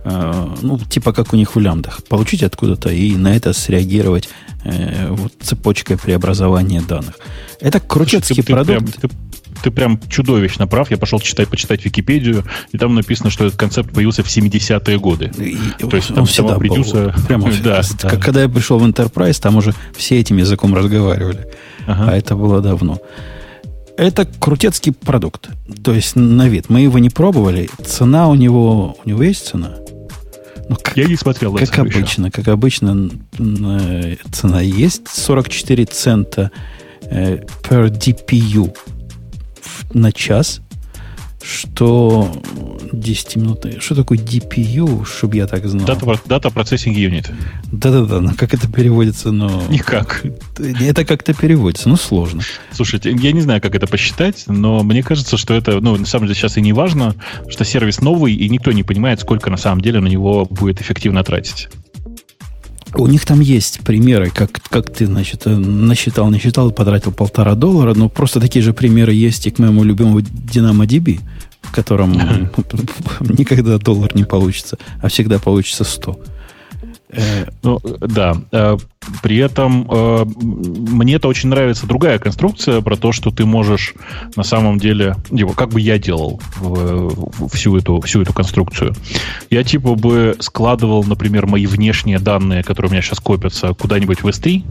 э, ну, типа как у них в лямдах, получить откуда-то и на это среагировать э, вот цепочкой преобразования данных. Это крутецкий Слушай, ты- ты продукт. прям- ты, ты прям чудовищно прав. Я пошел читать, почитать Википедию, и там написано, что этот концепт появился в 70-е годы. И- То есть он там всегда сама был. Прямо Да, да. Когда я пришел в Enterprise, там уже все этим языком разговаривали. Ага. А это было давно. Это крутецкий продукт. То есть на вид. Мы его не пробовали. Цена у него... У него есть цена? Ну, как, Я не смотрел как этого еще. обычно. Как обычно н- цена есть. 44 цента э, per DPU на час. Что 10 минут... Что такое DPU, чтобы я так знал? Дата, дата процессинг юнит. Да-да-да, но как это переводится, но... Никак. Это как-то переводится, ну сложно. Слушайте, я не знаю, как это посчитать, но мне кажется, что это, ну, на самом деле сейчас и не важно, что сервис новый, и никто не понимает, сколько на самом деле на него будет эффективно тратить. У них там есть примеры, как, как ты, значит, э, насчитал, насчитал, потратил полтора доллара, но просто такие же примеры есть и к моему любимому DynamoDB, в котором никогда доллар не получится, а всегда получится 100. Э, Ну, да. Э, При этом э, мне это очень нравится другая конструкция про то, что ты можешь на самом деле, его, как бы я делал всю эту, всю эту конструкцию. Я типа бы складывал, например, мои внешние данные, которые у меня сейчас копятся, куда-нибудь в S3,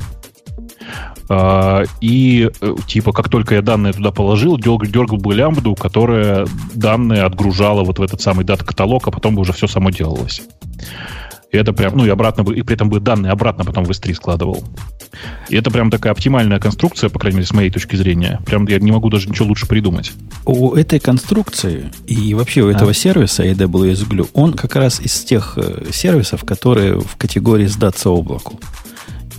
А, И типа, как только я данные туда положил, дергал, дергал бы лямбду, которая данные отгружала вот в этот самый дата-каталог, а потом бы уже все само делалось. И это прям, ну и обратно бы, и при этом бы данные обратно потом в S3 складывал. И это прям такая оптимальная конструкция, по крайней мере, с моей точки зрения. Прям я не могу даже ничего лучше придумать. У этой конструкции и вообще у этого сервиса AWS Glue, он как раз из тех э, сервисов, которые в категории сдаться облаку.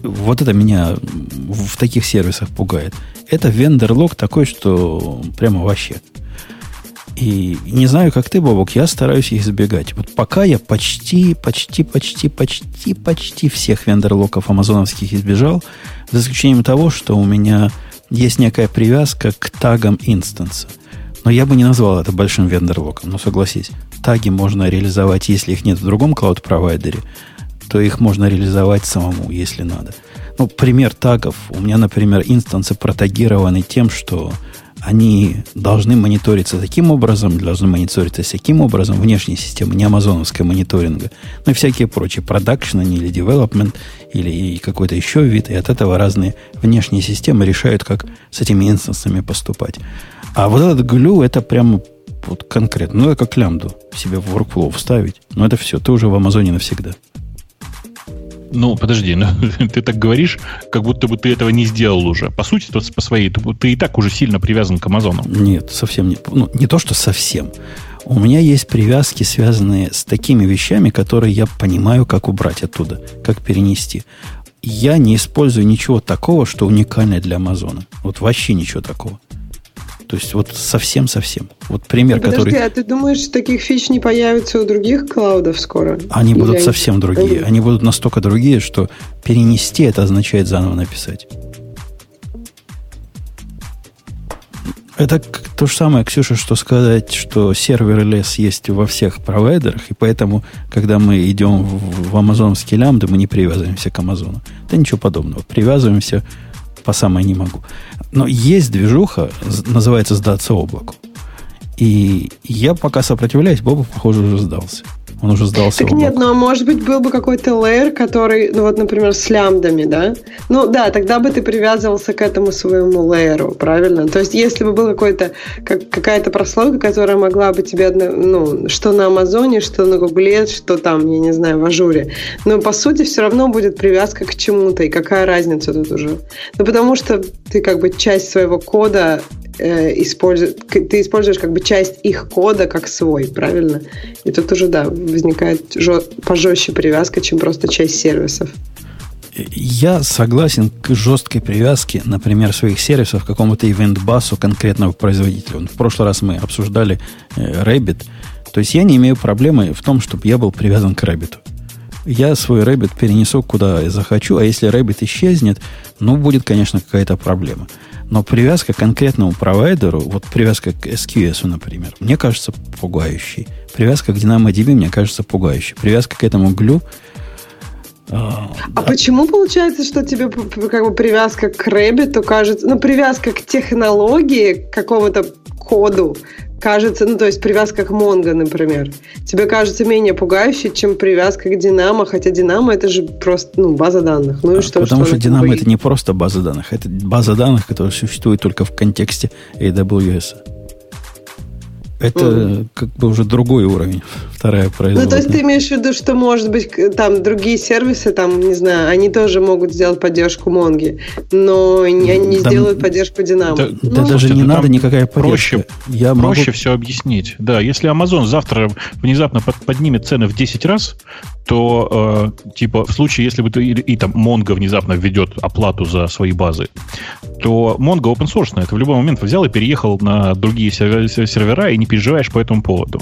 Вот это меня в в таких сервисах пугает. Это вендор-лог такой, что прямо вообще. И не знаю, как ты, Бобок, я стараюсь их избегать. Вот пока я почти, почти, почти, почти, почти всех вендор-локов амазоновских избежал, за исключением того, что у меня есть некая привязка к тагам инстанса. Но я бы не назвал это большим вендор-локом, но согласись. Таги можно реализовать, если их нет в другом клауд-провайдере, то их можно реализовать самому, если надо. Ну, пример тагов. У меня, например, инстансы протагированы тем, что они должны мониториться таким образом, должны мониториться таким образом, внешней системы, не амазоновская мониторинга, ну и всякие прочие, продакшн или development, или какой-то еще вид, и от этого разные внешние системы решают, как с этими инстансами поступать. А вот этот глю, это прямо вот конкретно, ну, это как лямбду себе в workflow вставить, но это все, ты уже в Амазоне навсегда. Ну, подожди, ну, ты так говоришь, как будто бы ты этого не сделал уже. По сути, то по своей, ты, ты и так уже сильно привязан к Амазону. Нет, совсем не. Ну, не то, что совсем. У меня есть привязки, связанные с такими вещами, которые я понимаю, как убрать оттуда, как перенести. Я не использую ничего такого, что уникальное для Амазона. Вот вообще ничего такого. То есть вот совсем-совсем. Вот пример, Подожди, который... а ты думаешь, таких фич не появится у других клаудов скоро? Они Или будут они- совсем другие. Они будут настолько другие, что перенести это означает заново написать. Это то же самое, Ксюша, что сказать, что сервер лес есть во всех провайдерах, и поэтому, когда мы идем в, в амазоновские лямбды, мы не привязываемся к Амазону. Да ничего подобного. Привязываемся по самой не могу. Но есть движуха, называется сдаться облаку. И я пока сопротивляюсь, Боба, похоже, уже сдался. Он уже сдался. Так нет, ну а может быть был бы какой-то лейер, который, ну вот, например, с лямдами, да? Ну да, тогда бы ты привязывался к этому своему лейеру, правильно? То есть если бы был какой-то, как, какая-то прослойка, которая могла бы тебе, ну, что на Амазоне, что на Гугле, что там, я не знаю, в Ажуре. Но по сути все равно будет привязка к чему-то, и какая разница тут уже? Ну потому что ты как бы часть своего кода э, используешь, ты используешь как бы часть их кода как свой, правильно? И тут уже, да, возникает пожестче привязка, чем просто часть сервисов. Я согласен к жесткой привязке, например, своих сервисов к какому-то ивент-басу конкретного производителя. В прошлый раз мы обсуждали э, Rabbit. То есть я не имею проблемы в том, чтобы я был привязан к Rabbit. Я свой Rabbit перенесу куда я захочу, а если Rabbit исчезнет, ну, будет, конечно, какая-то проблема. Но привязка к конкретному провайдеру, вот привязка к SQS, например, мне кажется пугающей. Привязка к DynamoDB мне кажется пугающей. Привязка к этому глю а, а почему получается, что тебе как бы привязка к Рэббиту кажется, ну, привязка к технологии, к какому-то коду, кажется, ну, то есть привязка к Mongo, например, тебе кажется менее пугающей, чем привязка к Динамо, хотя Динамо это же просто, ну, база данных. Ну и что? Потому что, что Динамо это не просто база данных, это база данных, которая существует только в контексте AWS. Это mm. как бы уже другой уровень, вторая производная. Ну, то есть ты имеешь в виду, что, может быть, там другие сервисы, там, не знаю, они тоже могут сделать поддержку Монги, но они не да, сделают поддержку Динамо. Да, ну, да даже не надо никакая поддержка. Проще, Я проще могу... все объяснить. Да, если Amazon завтра внезапно поднимет цены в 10 раз, то э, типа в случае, если бы ты и, и там Mongo внезапно введет оплату за свои базы, то Mongo open source это в любой момент взял и переехал на другие сервера и не переживаешь по этому поводу.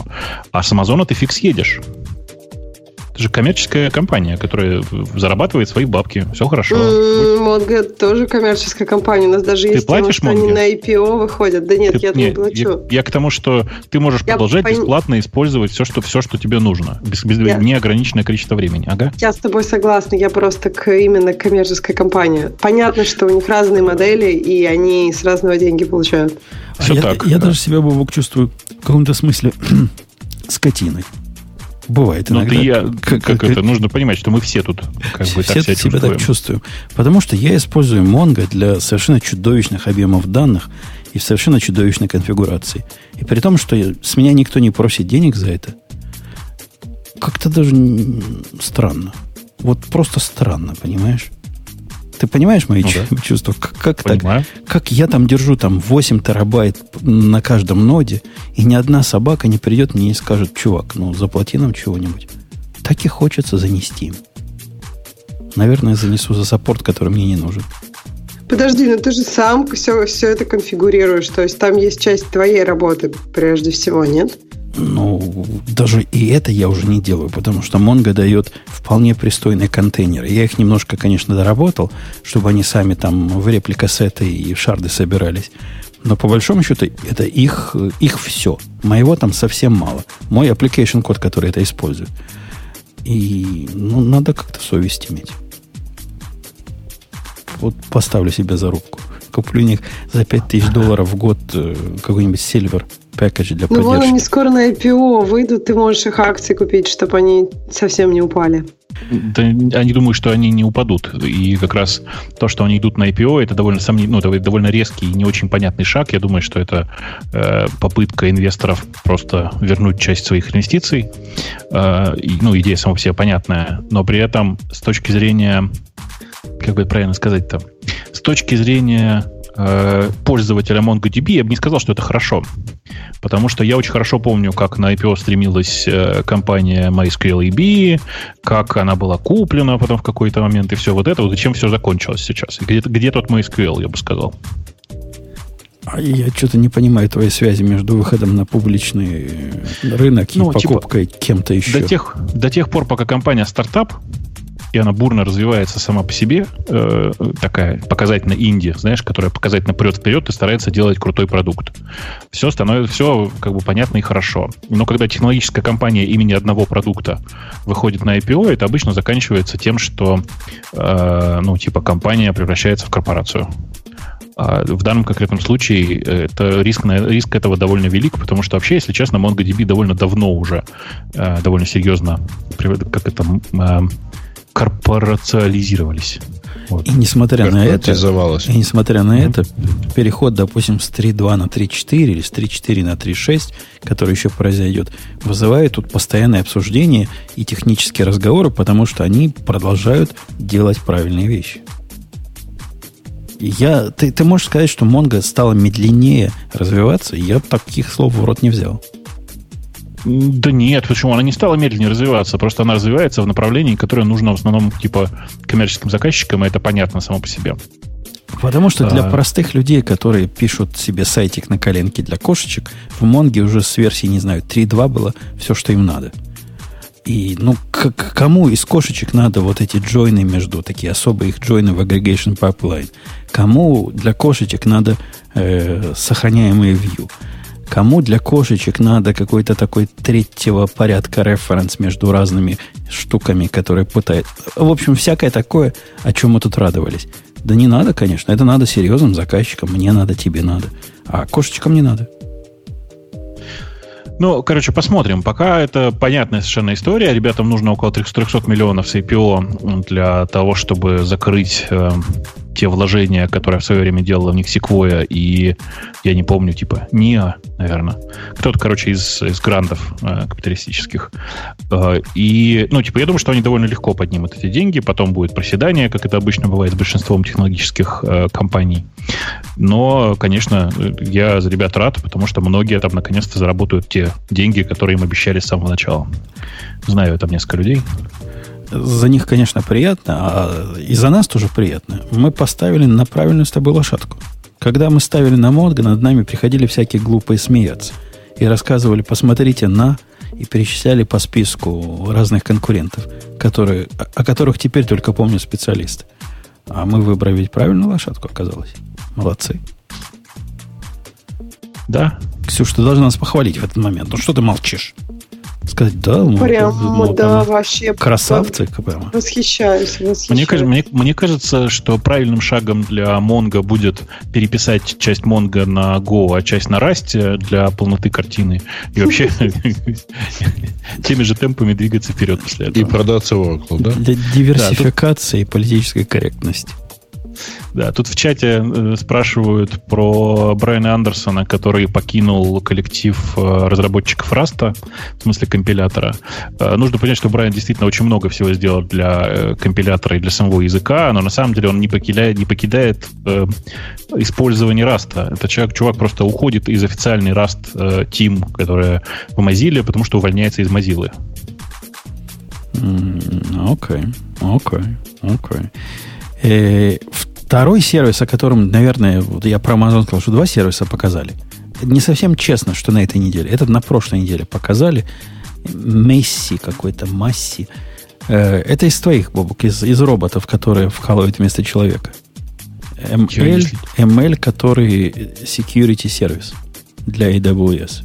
А с Amazon ты фиг съедешь. Это же коммерческая компания, которая зарабатывает свои бабки. Все хорошо. Монго тоже коммерческая компания. У нас даже ты есть платишь тема, что они на IPO выходят. Да нет, ты, я не, не плачу. Я, я к тому, что ты можешь я продолжать пон... бесплатно использовать все, что, все, что тебе нужно. Без, без я... неограниченное количество времени. Ага. Я с тобой согласна. Я просто к, именно коммерческой компании. Понятно, что у них разные модели, и они с разного деньги получают. Все а так. Я, я да. даже себя, Бобок, чувствую в каком-то смысле скотиной. Бывает иногда. Ну, я, как, как, как это? Нужно понимать, что мы все тут как все, бы так себя, себя так чувствуем. Потому что я использую Mongo для совершенно чудовищных объемов данных и в совершенно чудовищной конфигурации. И при том, что я, с меня никто не просит денег за это, как-то даже странно. Вот просто странно, понимаешь? Ты понимаешь мои ну, да. чувства? Как, как так? Как я там держу там 8 терабайт на каждом ноде, и ни одна собака не придет мне и скажет, чувак, ну заплати нам чего-нибудь. Так и хочется занести. Наверное, занесу за саппорт, который мне не нужен. Подожди, но ты же сам все, все это конфигурируешь. То есть там есть часть твоей работы прежде всего, нет? Ну, даже и это я уже не делаю, потому что Mongo дает вполне пристойные контейнеры. Я их немножко, конечно, доработал, чтобы они сами там в репликассеты и в шарды собирались. Но по большому счету это их, их все. Моего там совсем мало. Мой application код, который это использует. И ну, надо как-то совесть иметь. Вот поставлю себе зарубку. Куплю у них за 5000 долларов в год э, какой-нибудь сильвер пэкэдж для поддержки. Ну, вон они скоро на IPO выйдут, ты можешь их акции купить, чтобы они совсем не упали. Да, они думают, что они не упадут. И как раз то, что они идут на IPO, это довольно, сомнев... ну, довольно резкий и не очень понятный шаг. Я думаю, что это э, попытка инвесторов просто вернуть часть своих инвестиций. Э, и, ну, идея сама по себе понятная. Но при этом с точки зрения, как бы правильно сказать-то, с точки зрения э, пользователя MongoDB, я бы не сказал, что это хорошо. Потому что я очень хорошо помню, как на IPO стремилась э, компания MySQLDB, как она была куплена потом в какой-то момент, и все вот это, вот и чем все закончилось сейчас. Где, где тот MySQL, я бы сказал. А я что-то не понимаю твоей связи между выходом на публичный рынок ну, и типа, покупкой типа, кем-то еще. До тех, до тех пор, пока компания стартап, и она бурно развивается сама по себе, э, такая показательно инди, знаешь, которая показательно прет вперед и старается делать крутой продукт. Все становится, все как бы понятно и хорошо. Но когда технологическая компания имени одного продукта выходит на IPO, это обычно заканчивается тем, что, э, ну, типа, компания превращается в корпорацию. А в данном конкретном случае э, это риск, риск этого довольно велик, потому что вообще, если честно, MongoDB довольно давно уже, э, довольно серьезно, как это, э, корпорациализировались. Вот. И несмотря на это, и несмотря на mm-hmm. это, переход, допустим, с 3.2 на 3.4 или с 3.4 на 3.6, который еще произойдет, вызывает тут постоянное обсуждение и технические разговоры, потому что они продолжают делать правильные вещи. Я, ты, ты можешь сказать, что Mongo стала медленнее развиваться, я таких слов в рот не взял. Да нет, почему? Она не стала медленнее развиваться, просто она развивается в направлении, которое нужно в основном типа коммерческим заказчикам, и это понятно само по себе. Потому что для а... простых людей, которые пишут себе сайтик на коленке для кошечек, в Монге уже с версии, не знаю, 3.2 было все, что им надо. И, ну, к, к кому из кошечек надо вот эти джойны между, такие особые их джойны в aggregation pipeline? Кому для кошечек надо э, сохраняемые view? Кому для кошечек надо какой-то такой третьего порядка референс между разными штуками, которые пытают. В общем, всякое такое, о чем мы тут радовались. Да не надо, конечно. Это надо серьезным заказчикам. Мне надо, тебе надо. А кошечкам не надо. Ну, короче, посмотрим. Пока это понятная совершенно история. Ребятам нужно около 300 миллионов с IPO для того, чтобы закрыть э, те вложения, которые в свое время делала в них Sequoia и, я не помню, типа, НИА, наверное. Кто-то, короче, из, из грантов э, капиталистических. Э, и, ну, типа, я думаю, что они довольно легко поднимут эти деньги, потом будет проседание, как это обычно бывает с большинством технологических э, компаний. Но, конечно, я за ребят рад, потому что многие там наконец-то заработают те деньги, которые им обещали с самого начала. Знаю там несколько людей за них, конечно, приятно, а и за нас тоже приятно. Мы поставили на правильную с тобой лошадку. Когда мы ставили на Монго, над нами приходили всякие глупые смеяться. И рассказывали, посмотрите на, и перечисляли по списку разных конкурентов, которые, о которых теперь только помнят специалисты. А мы выбрали ведь правильную лошадку, оказалось. Молодцы. Да. Ксюша, ты должна нас похвалить в этот момент. Ну что ты молчишь? Сказать, да, ну, прям, ну, да, вообще. Красавцы, прямо. Восхищаюсь, восхищаюсь. Мне, мне, мне кажется, что правильным шагом для Mongo будет переписать часть Mongo на Go, а часть на Rust для полноты картины. И вообще теми же темпами двигаться вперед после этого. И продаться Oracle, да? Для диверсификации и политической корректности. Да, тут в чате э, спрашивают про Брайана Андерсона, который покинул коллектив э, разработчиков Раста, в смысле компилятора. Э, нужно понять, что Брайан действительно очень много всего сделал для компилятора и для самого языка, но на самом деле он не покидает, не покидает использование Раста. Это человек, чувак просто уходит из официальной э, Team, которая в Mozilla, потому что увольняется из Mozilla. Окей, окей, окей. Второй сервис, о котором, наверное, вот я про Amazon сказал, что два сервиса показали. Не совсем честно, что на этой неделе. Этот на прошлой неделе показали. Месси какой-то, Масси. Э, это из твоих, Бобок, из, из роботов, которые вкалывают вместо человека. ML, ML, который security сервис для AWS.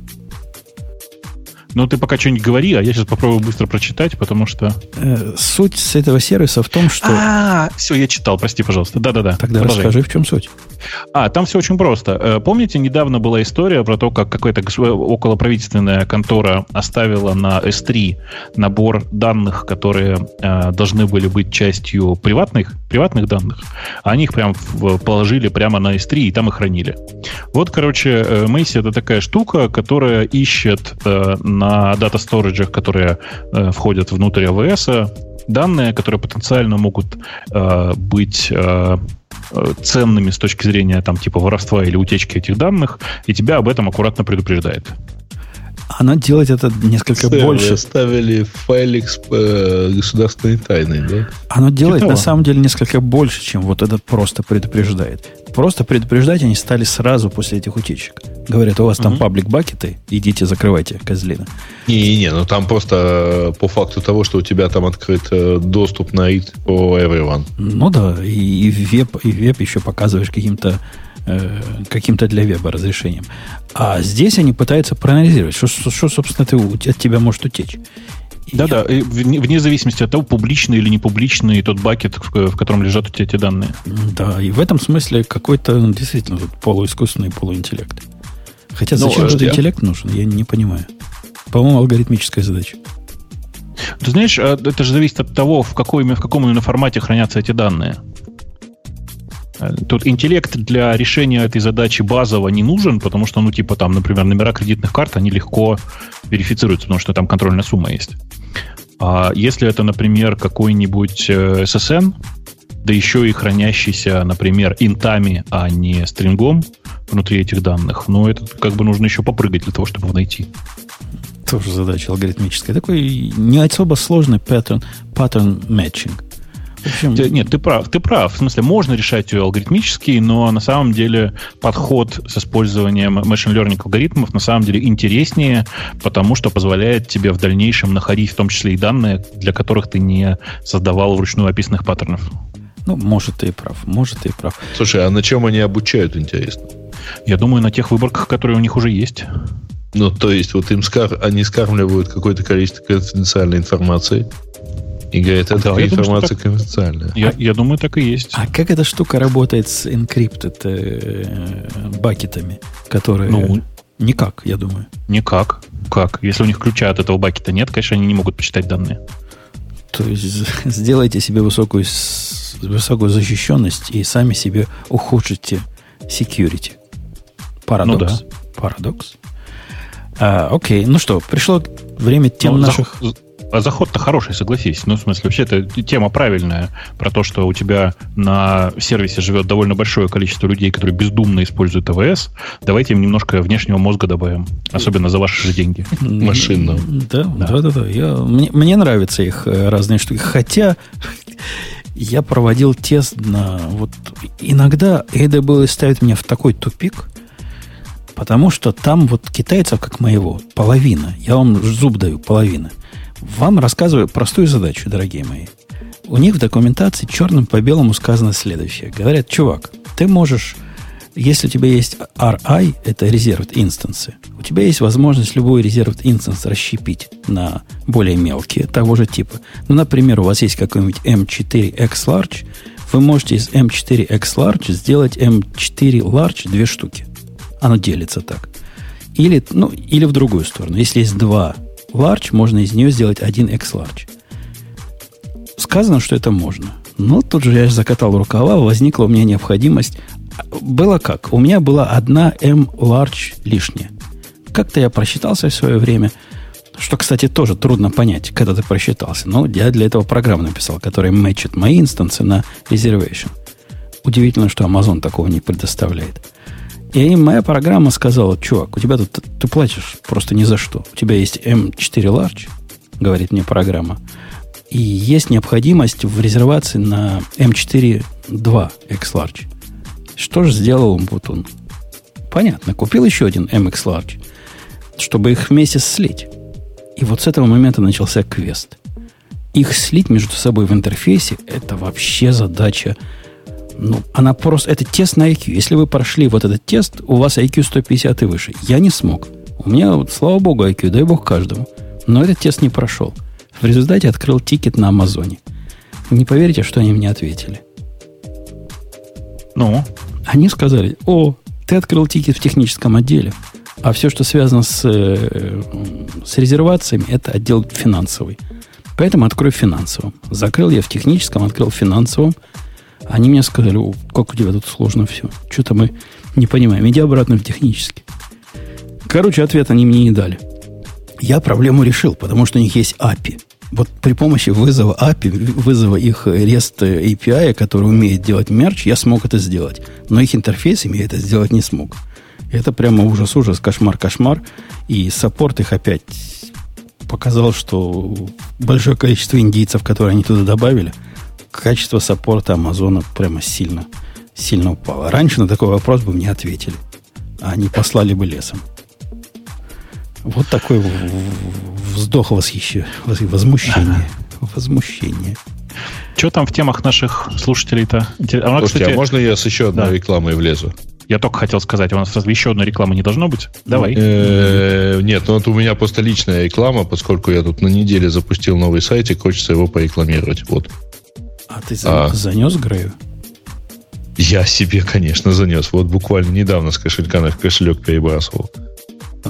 Ну, ты пока что-нибудь говори, а я сейчас попробую быстро прочитать, потому что... Э, суть с этого сервиса в том, что... А, все, я читал, прости, пожалуйста. Да-да-да. Тогда Продолжай. расскажи, в чем суть. А, там все очень просто. Э, помните, недавно была история про то, как какая-то околоправительственная контора оставила на S3 набор данных, которые э, должны были быть частью приватных, приватных данных, они их прям положили прямо на S3 и там их хранили. Вот, короче, Мэйси это такая штука, которая ищет на дата-сториджах, которые э, входят внутрь AWS, данные, которые потенциально могут э, быть э, э, ценными с точки зрения там типа воровства или утечки этих данных, и тебя об этом аккуратно предупреждает. Она делает это несколько Сэр, больше. оставили файлик с э, государственной тайной, да? Оно делает Типа на самом деле несколько больше, чем вот этот просто предупреждает. Просто предупреждать они стали сразу после этих утечек. Говорят, у вас там паблик бакеты, идите закрывайте козлина. Не-не-не, ну там просто э, по факту того, что у тебя там открыт э, доступ на it по everyone. Ну да, и, и веб, и веб еще показываешь каким-то э, каким-то для веба разрешением. А здесь они пытаются проанализировать, что, что, собственно, ты, от тебя может утечь. Да-да, вне, зависимости от того, публичный или не публичный тот бакет, в, котором лежат у тебя эти данные. Да, и в этом смысле какой-то ну, действительно тут полуискусственный полуинтеллект. Хотя Ну, зачем э, этот я- интеллект нужен, я не понимаю. По-моему, алгоритмическая задача. Ты знаешь, а это же зависит от того, в, какой, в каком именно формате хранятся эти данные. Э, Тут интеллект для решения этой задачи базово не нужен, потому что, ну, типа там, например, номера кредитных карт, они легко верифицируются, потому что там контрольная сумма есть. А если это, например, какой-нибудь э, SSN, да еще и хранящийся, например, интами, а не стрингом внутри этих данных, ну, это как бы нужно еще попрыгать для того, чтобы найти. Тоже задача алгоритмическая. Такой не особо сложный паттерн, паттерн. Ты- Нет, ты прав, ты прав. В смысле, можно решать ее алгоритмически, но на самом деле подход с использованием machine learning алгоритмов на самом деле интереснее, потому что позволяет тебе в дальнейшем находить в том числе и данные, для которых ты не создавал вручную описанных паттернов. ну, может, ты и прав. Может, ты и прав. Слушай, а на чем они обучают, интересно? Я думаю, на тех выборках, которые у них уже есть. Ну, то есть, вот им скар... они скармливают какое-то количество конфиденциальной информации. И говорят, это Да, думаю, что информация так. конфиденциальная. Я, я думаю, так и есть. А как эта штука работает с encrypted э, бакетами, которые... Ну, Никак, я думаю. никак. Как? Если у них ключа от этого бакета нет, конечно, они не могут почитать данные. То есть сделайте себе высокую, высокую защищенность и сами себе ухудшите security. Парадокс. Ну Парадокс. А, окей, ну что, пришло время тем Ну, наших... зах- А заход-то хороший, согласись. Ну, в смысле, вообще это тема правильная про то, что у тебя на сервисе живет довольно большое количество людей, которые бездумно используют АВС. Давайте им немножко внешнего мозга добавим, особенно за ваши же деньги. Машинного. Да, да, да, да. Я, мне, мне нравятся их э, разные штуки. Хотя я проводил тест на... Вот иногда AWS ставит меня в такой тупик, потому что там вот китайцев, как моего, половина. Я вам зуб даю, половина. Вам рассказываю простую задачу, дорогие мои. У них в документации черным по белому сказано следующее. Говорят, чувак, ты можешь, если у тебя есть RI, это Reserved инстансы, у тебя есть возможность любой Reserved инстанс расщепить на более мелкие того же типа. Ну, например, у вас есть какой-нибудь M4X Large, вы можете из M4X Large сделать M4 Large две штуки. Оно делится так. Или, ну, или в другую сторону. Если есть два large, можно из нее сделать один X large. Сказано, что это можно. Но тут же я закатал рукава, возникла у меня необходимость. Было как? У меня была одна M large лишняя. Как-то я просчитался в свое время, что, кстати, тоже трудно понять, когда ты просчитался. Но я для этого программу написал, которая мэчит мои инстансы на reservation. Удивительно, что Amazon такого не предоставляет. И моя программа сказала, чувак, у тебя тут ты платишь просто ни за что. У тебя есть M4 Large, говорит мне программа, и есть необходимость в резервации на M4 2 X Large. Что же сделал вот он? Понятно, купил еще один MX Large, чтобы их вместе слить. И вот с этого момента начался квест. Их слить между собой в интерфейсе – это вообще задача ну, она просто... Это тест на IQ. Если вы прошли вот этот тест, у вас IQ 150 и выше. Я не смог. У меня, вот, слава богу, IQ, дай бог каждому. Но этот тест не прошел. В результате открыл тикет на Амазоне. Не поверите, что они мне ответили. Ну, Они сказали, о, ты открыл тикет в техническом отделе, а все, что связано с, э, с резервациями, это отдел финансовый. Поэтому открой в финансовом. Закрыл я в техническом, открыл в финансовом. Они мне сказали, о, как у тебя тут сложно все. Что-то мы не понимаем. Иди обратно в технический. Короче, ответ они мне не дали. Я проблему решил, потому что у них есть API. Вот при помощи вызова API, вызова их REST API, который умеет делать мерч, я смог это сделать. Но их интерфейсами я это сделать не смог. Это прямо ужас-ужас, кошмар-кошмар. И саппорт их опять показал, что большое количество индийцев, которые они туда добавили, качество саппорта Амазона прямо сильно, сильно упало. Раньше на такой вопрос бы мне ответили, а они послали бы лесом. Вот такой вздох восхищения, возмущение. Возмущение. что там в темах наших слушателей-то? А, нас, Слушайте, кстати, а можно я с еще одной Да. рекламой влезу? Я только хотел сказать, у нас разве еще одной рекламы не должно быть? Давай. Э, Нет, ну это у меня просто личная реклама, поскольку я тут на неделе запустил новый сайтик, хочется его порекламировать. Вот. А ты за- А. занес Грею? Я себе, конечно, занес. Вот буквально недавно с кошелька на кошелек перебрасывал.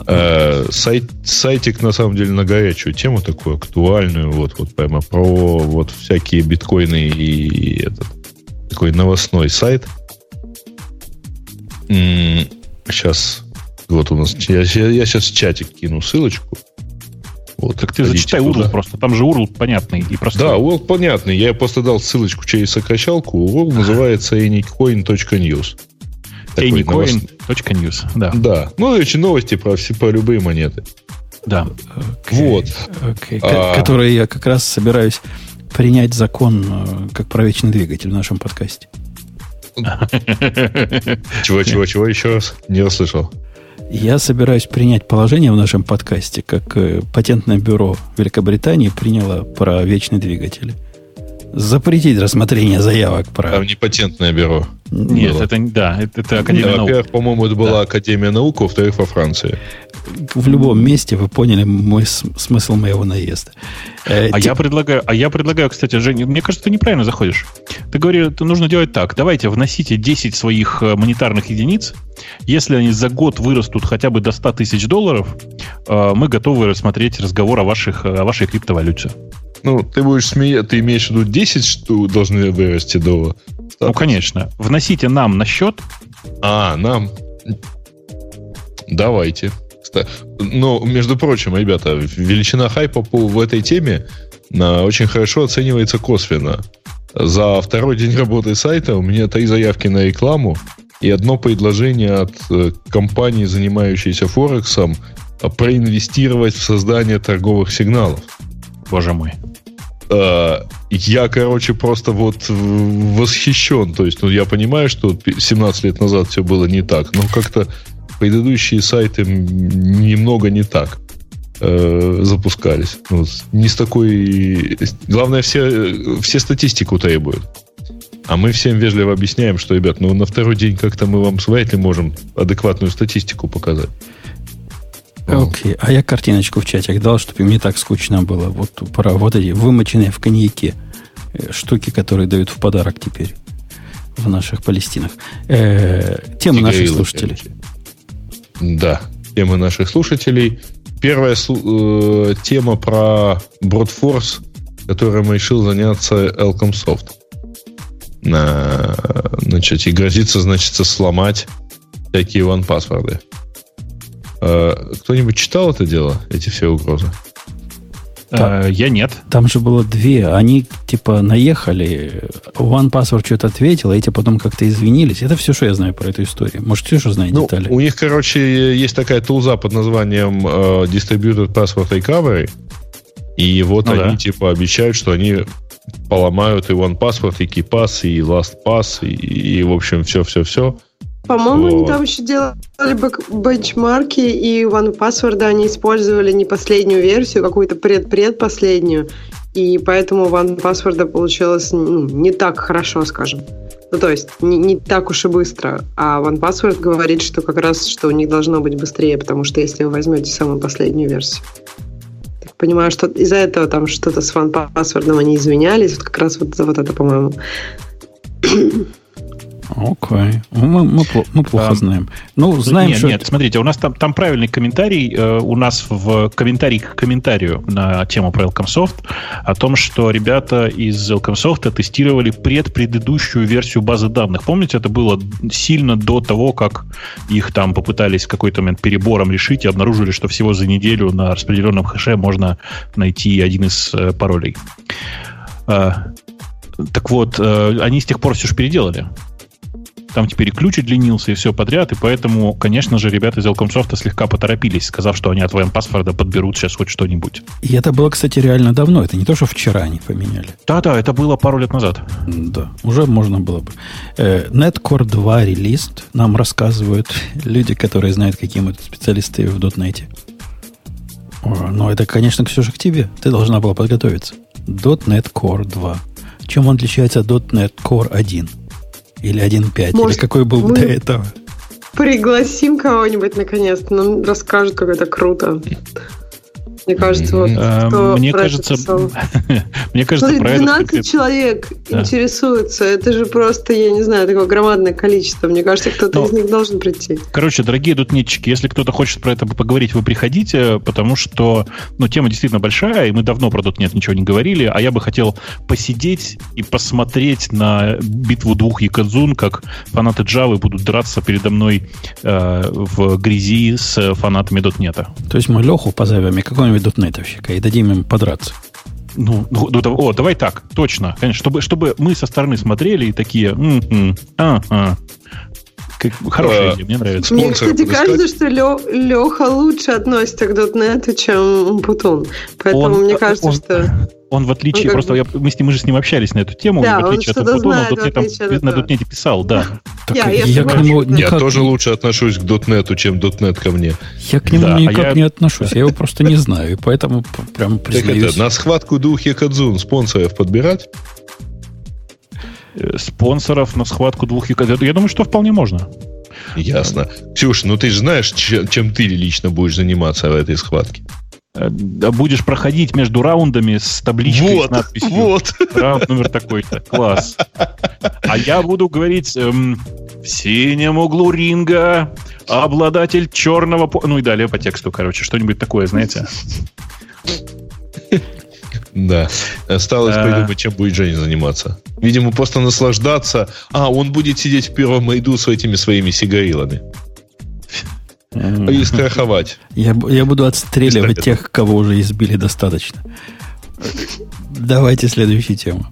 Э, сайт, сайтик, на самом деле, на горячую тему такую, актуальную, вот, вот прямо про вот всякие биткоины и этот такой новостной сайт. сейчас, вот у нас, я, я сейчас в чатик кину ссылочку. Вот, Так ты зачитай туда. URL просто. Там же URL понятный и простой. Да, URL понятный. Я просто дал ссылочку через сокращалку. URL называется anycoin.news. Anycoin.news. Да, Да. Ну, очень новости про, все, про любые монеты. да. Вот. Окей. А. Ко- Который я как раз собираюсь принять закон э, как про вечный двигатель в нашем подкасте. Чего, чего, чего еще раз? Не расслышал. Я собираюсь принять положение в нашем подкасте, как э, патентное бюро Великобритании приняло про вечный двигатель. Запретить рассмотрение заявок про... Там не патентное бюро. Нет, было. это не- да, это, это Да, Академия наук. Во-первых, по-моему, это была Академия наук, во-вторых, во Франции. В любом месте вы поняли мой смысл моего наезда. Э, А те- я предлагаю, а я предлагаю, кстати, Женя, мне кажется, ты неправильно заходишь. Ты говоришь, нужно делать так. Давайте вносите 10 своих э, монетарных единиц. Если они за год вырастут хотя бы до 100 тысяч долларов, э, мы готовы рассмотреть разговор о, ваших, о вашей криптовалюте. Ну, ты будешь смеяться, ты имеешь в виду 10, что должны вырасти до... 100? Ну, конечно. Вносите нам на счет. А, нам. Давайте. Но, между прочим, ребята, величина хайпа по, в этой теме на, очень хорошо оценивается косвенно. За второй день работы сайта у меня три заявки на рекламу и одно предложение от э, компании, занимающейся Форексом, а, проинвестировать в создание торговых сигналов. Боже мой. Э, я, короче, просто вот восхищен. То есть, ну, я понимаю, что пи- 17 лет назад все было не так, но как-то предыдущие сайты немного не так э, запускались. Ну, не с такой... Главное, все, э, все статистику требуют. А мы всем вежливо объясняем, что, ребят, ну на второй день как-то мы вам вряд ли можем адекватную статистику показать. Окей, а я картиночку в чатик дал, чтобы им не так скучно было. Вот про вот эти вымоченные в коньяке э, штуки, которые дают в подарок теперь в наших Палестинах. Э, темы наших Тигрилы, слушателей. короче. Да, темы наших слушателей. Первая э, тема про Бродфорс, которым решил заняться Elcomsoft. На, значит, и грозится, значит, сломать всякие ван-паспорды. Э, Кто-нибудь читал это дело, эти все угрозы? Э, я нет. Там же было две. Они типа наехали. One Password что-то ответил, а эти потом как-то извинились. Это все, что я знаю про эту историю. Может, Ксюша знает Ну, детали? у них, короче, есть такая тулза под названием э, Distributed Password Recovery. И вот Ну они да. типа обещают, что они поломают и OnePassword, и KeePass, и LastPass, и, и, в общем, все-все-все. По-моему, они там еще делали бенчмарки, и OnePassword они использовали не последнюю версию, какую-то пред-предпоследнюю. И поэтому OnePassword получилось ну, не так хорошо, скажем. Ну, то есть, не, не так уж и быстро. А OnePassword говорит, что как раз, что у них должно быть быстрее, потому что если вы возьмете самую последнюю версию. Так понимаю, что из-за этого там что-то с OnePassword они извинялись. Вот как раз вот за вот это, по-моему. Окей. Ну, Мы, мы мы плохо А, знаем. Ну, знаем, нет, что... нет, смотрите, у нас там, там правильный комментарий. э, у нас в комментарии к комментарию на тему про Elcomsoft о том, что ребята из Elcomsoft тестировали предпредыдущую версию базы данных. Помните, это было сильно до того, как их там попытались в какой-то момент перебором решить и обнаружили, что всего за неделю на распределенном хэше можно найти один из э, паролей. Э, так вот, э, они с тех пор все же переделали. Там теперь и ключ удлинился, и все подряд, и поэтому, конечно же, ребята из Elcomsoft слегка поторопились, сказав, что они от VM паспорта подберут сейчас хоть что-нибудь. И это было, кстати, реально давно. Это не то, что вчера они поменяли. Да-да, это было пару лет назад. Да, уже можно было бы. Э, Netcore 2 релиз нам рассказывают люди, которые знают, какие мы специалисты в .NET. О, Ну, это, конечно, Ксюша, к тебе. Ты должна была подготовиться. .NET Core 2. Чем он отличается от .NET Core 1? Или 1.5? Или Может, какой был мы- до этого? пригласим кого-нибудь наконец-то, нам расскажут, как это круто. Мне кажется, вот Э, кто Мне про это кажется, писал. мне кажется, Смотри, про это 12 конкретно- человек Да. интересуются. Это же просто, я не знаю, такое громадное количество. Мне кажется, кто-то Но- из них должен прийти. Короче, дорогие дотнетчики, если кто-то хочет про это поговорить, вы приходите, потому что ну, тема действительно большая, и мы давно про дотнет ничего не говорили, а я бы хотел посидеть и посмотреть на битву двух якадзун, как фанаты Java будут драться передо мной э, в грязи с фанатами дотнета. То есть мы Леху позовем и какого-нибудь дотнетовщика и дадим им подраться. Ну, ну, ну, о, давай так, точно, конечно, чтобы, чтобы мы со стороны смотрели и такие, «М-м, а, а». Как- хорошая А, идея, мне нравится. Мне, кстати, подыскать? кажется, что Леха лучше относится к дотнету, чем Путун. Поэтому Он- мне кажется, он- что... Он в отличие, как просто я, мы, с ним, мы же с ним общались на эту тему, Да, в он отличие от знает, он отличие от на дотнете писал, да. Так Я- я, я к нему да. Я никак, тоже лучше отношусь к дотнету, чем дотнет ко мне. я к нему Да, а никак я- не отношусь. Я его просто не знаю, и поэтому прям Так признаюсь. это, на схватку двух якадзун спонсоров подбирать? Э, Спонсоров на схватку двух якадзун. Я думаю, что вполне можно. Ясно. Ксюша, ну ты же знаешь, че- чем ты лично будешь заниматься в этой схватке. Э, да Будешь проходить между раундами с табличкой Вот, с надписью вот. раунд номер такой-то. Класс. А я буду говорить эм, в синем углу ринга обладатель черного... по-» Ну и далее по тексту, короче, что-нибудь такое, знаете. Да. Осталось А. придумать, чем будет Женя заниматься. Видимо, просто наслаждаться. А, он будет сидеть в первом ряду с этими своими сигарилами. И страховать. Я, бу- я буду отстреливать тех, кого уже избили достаточно. Давайте следующую тему.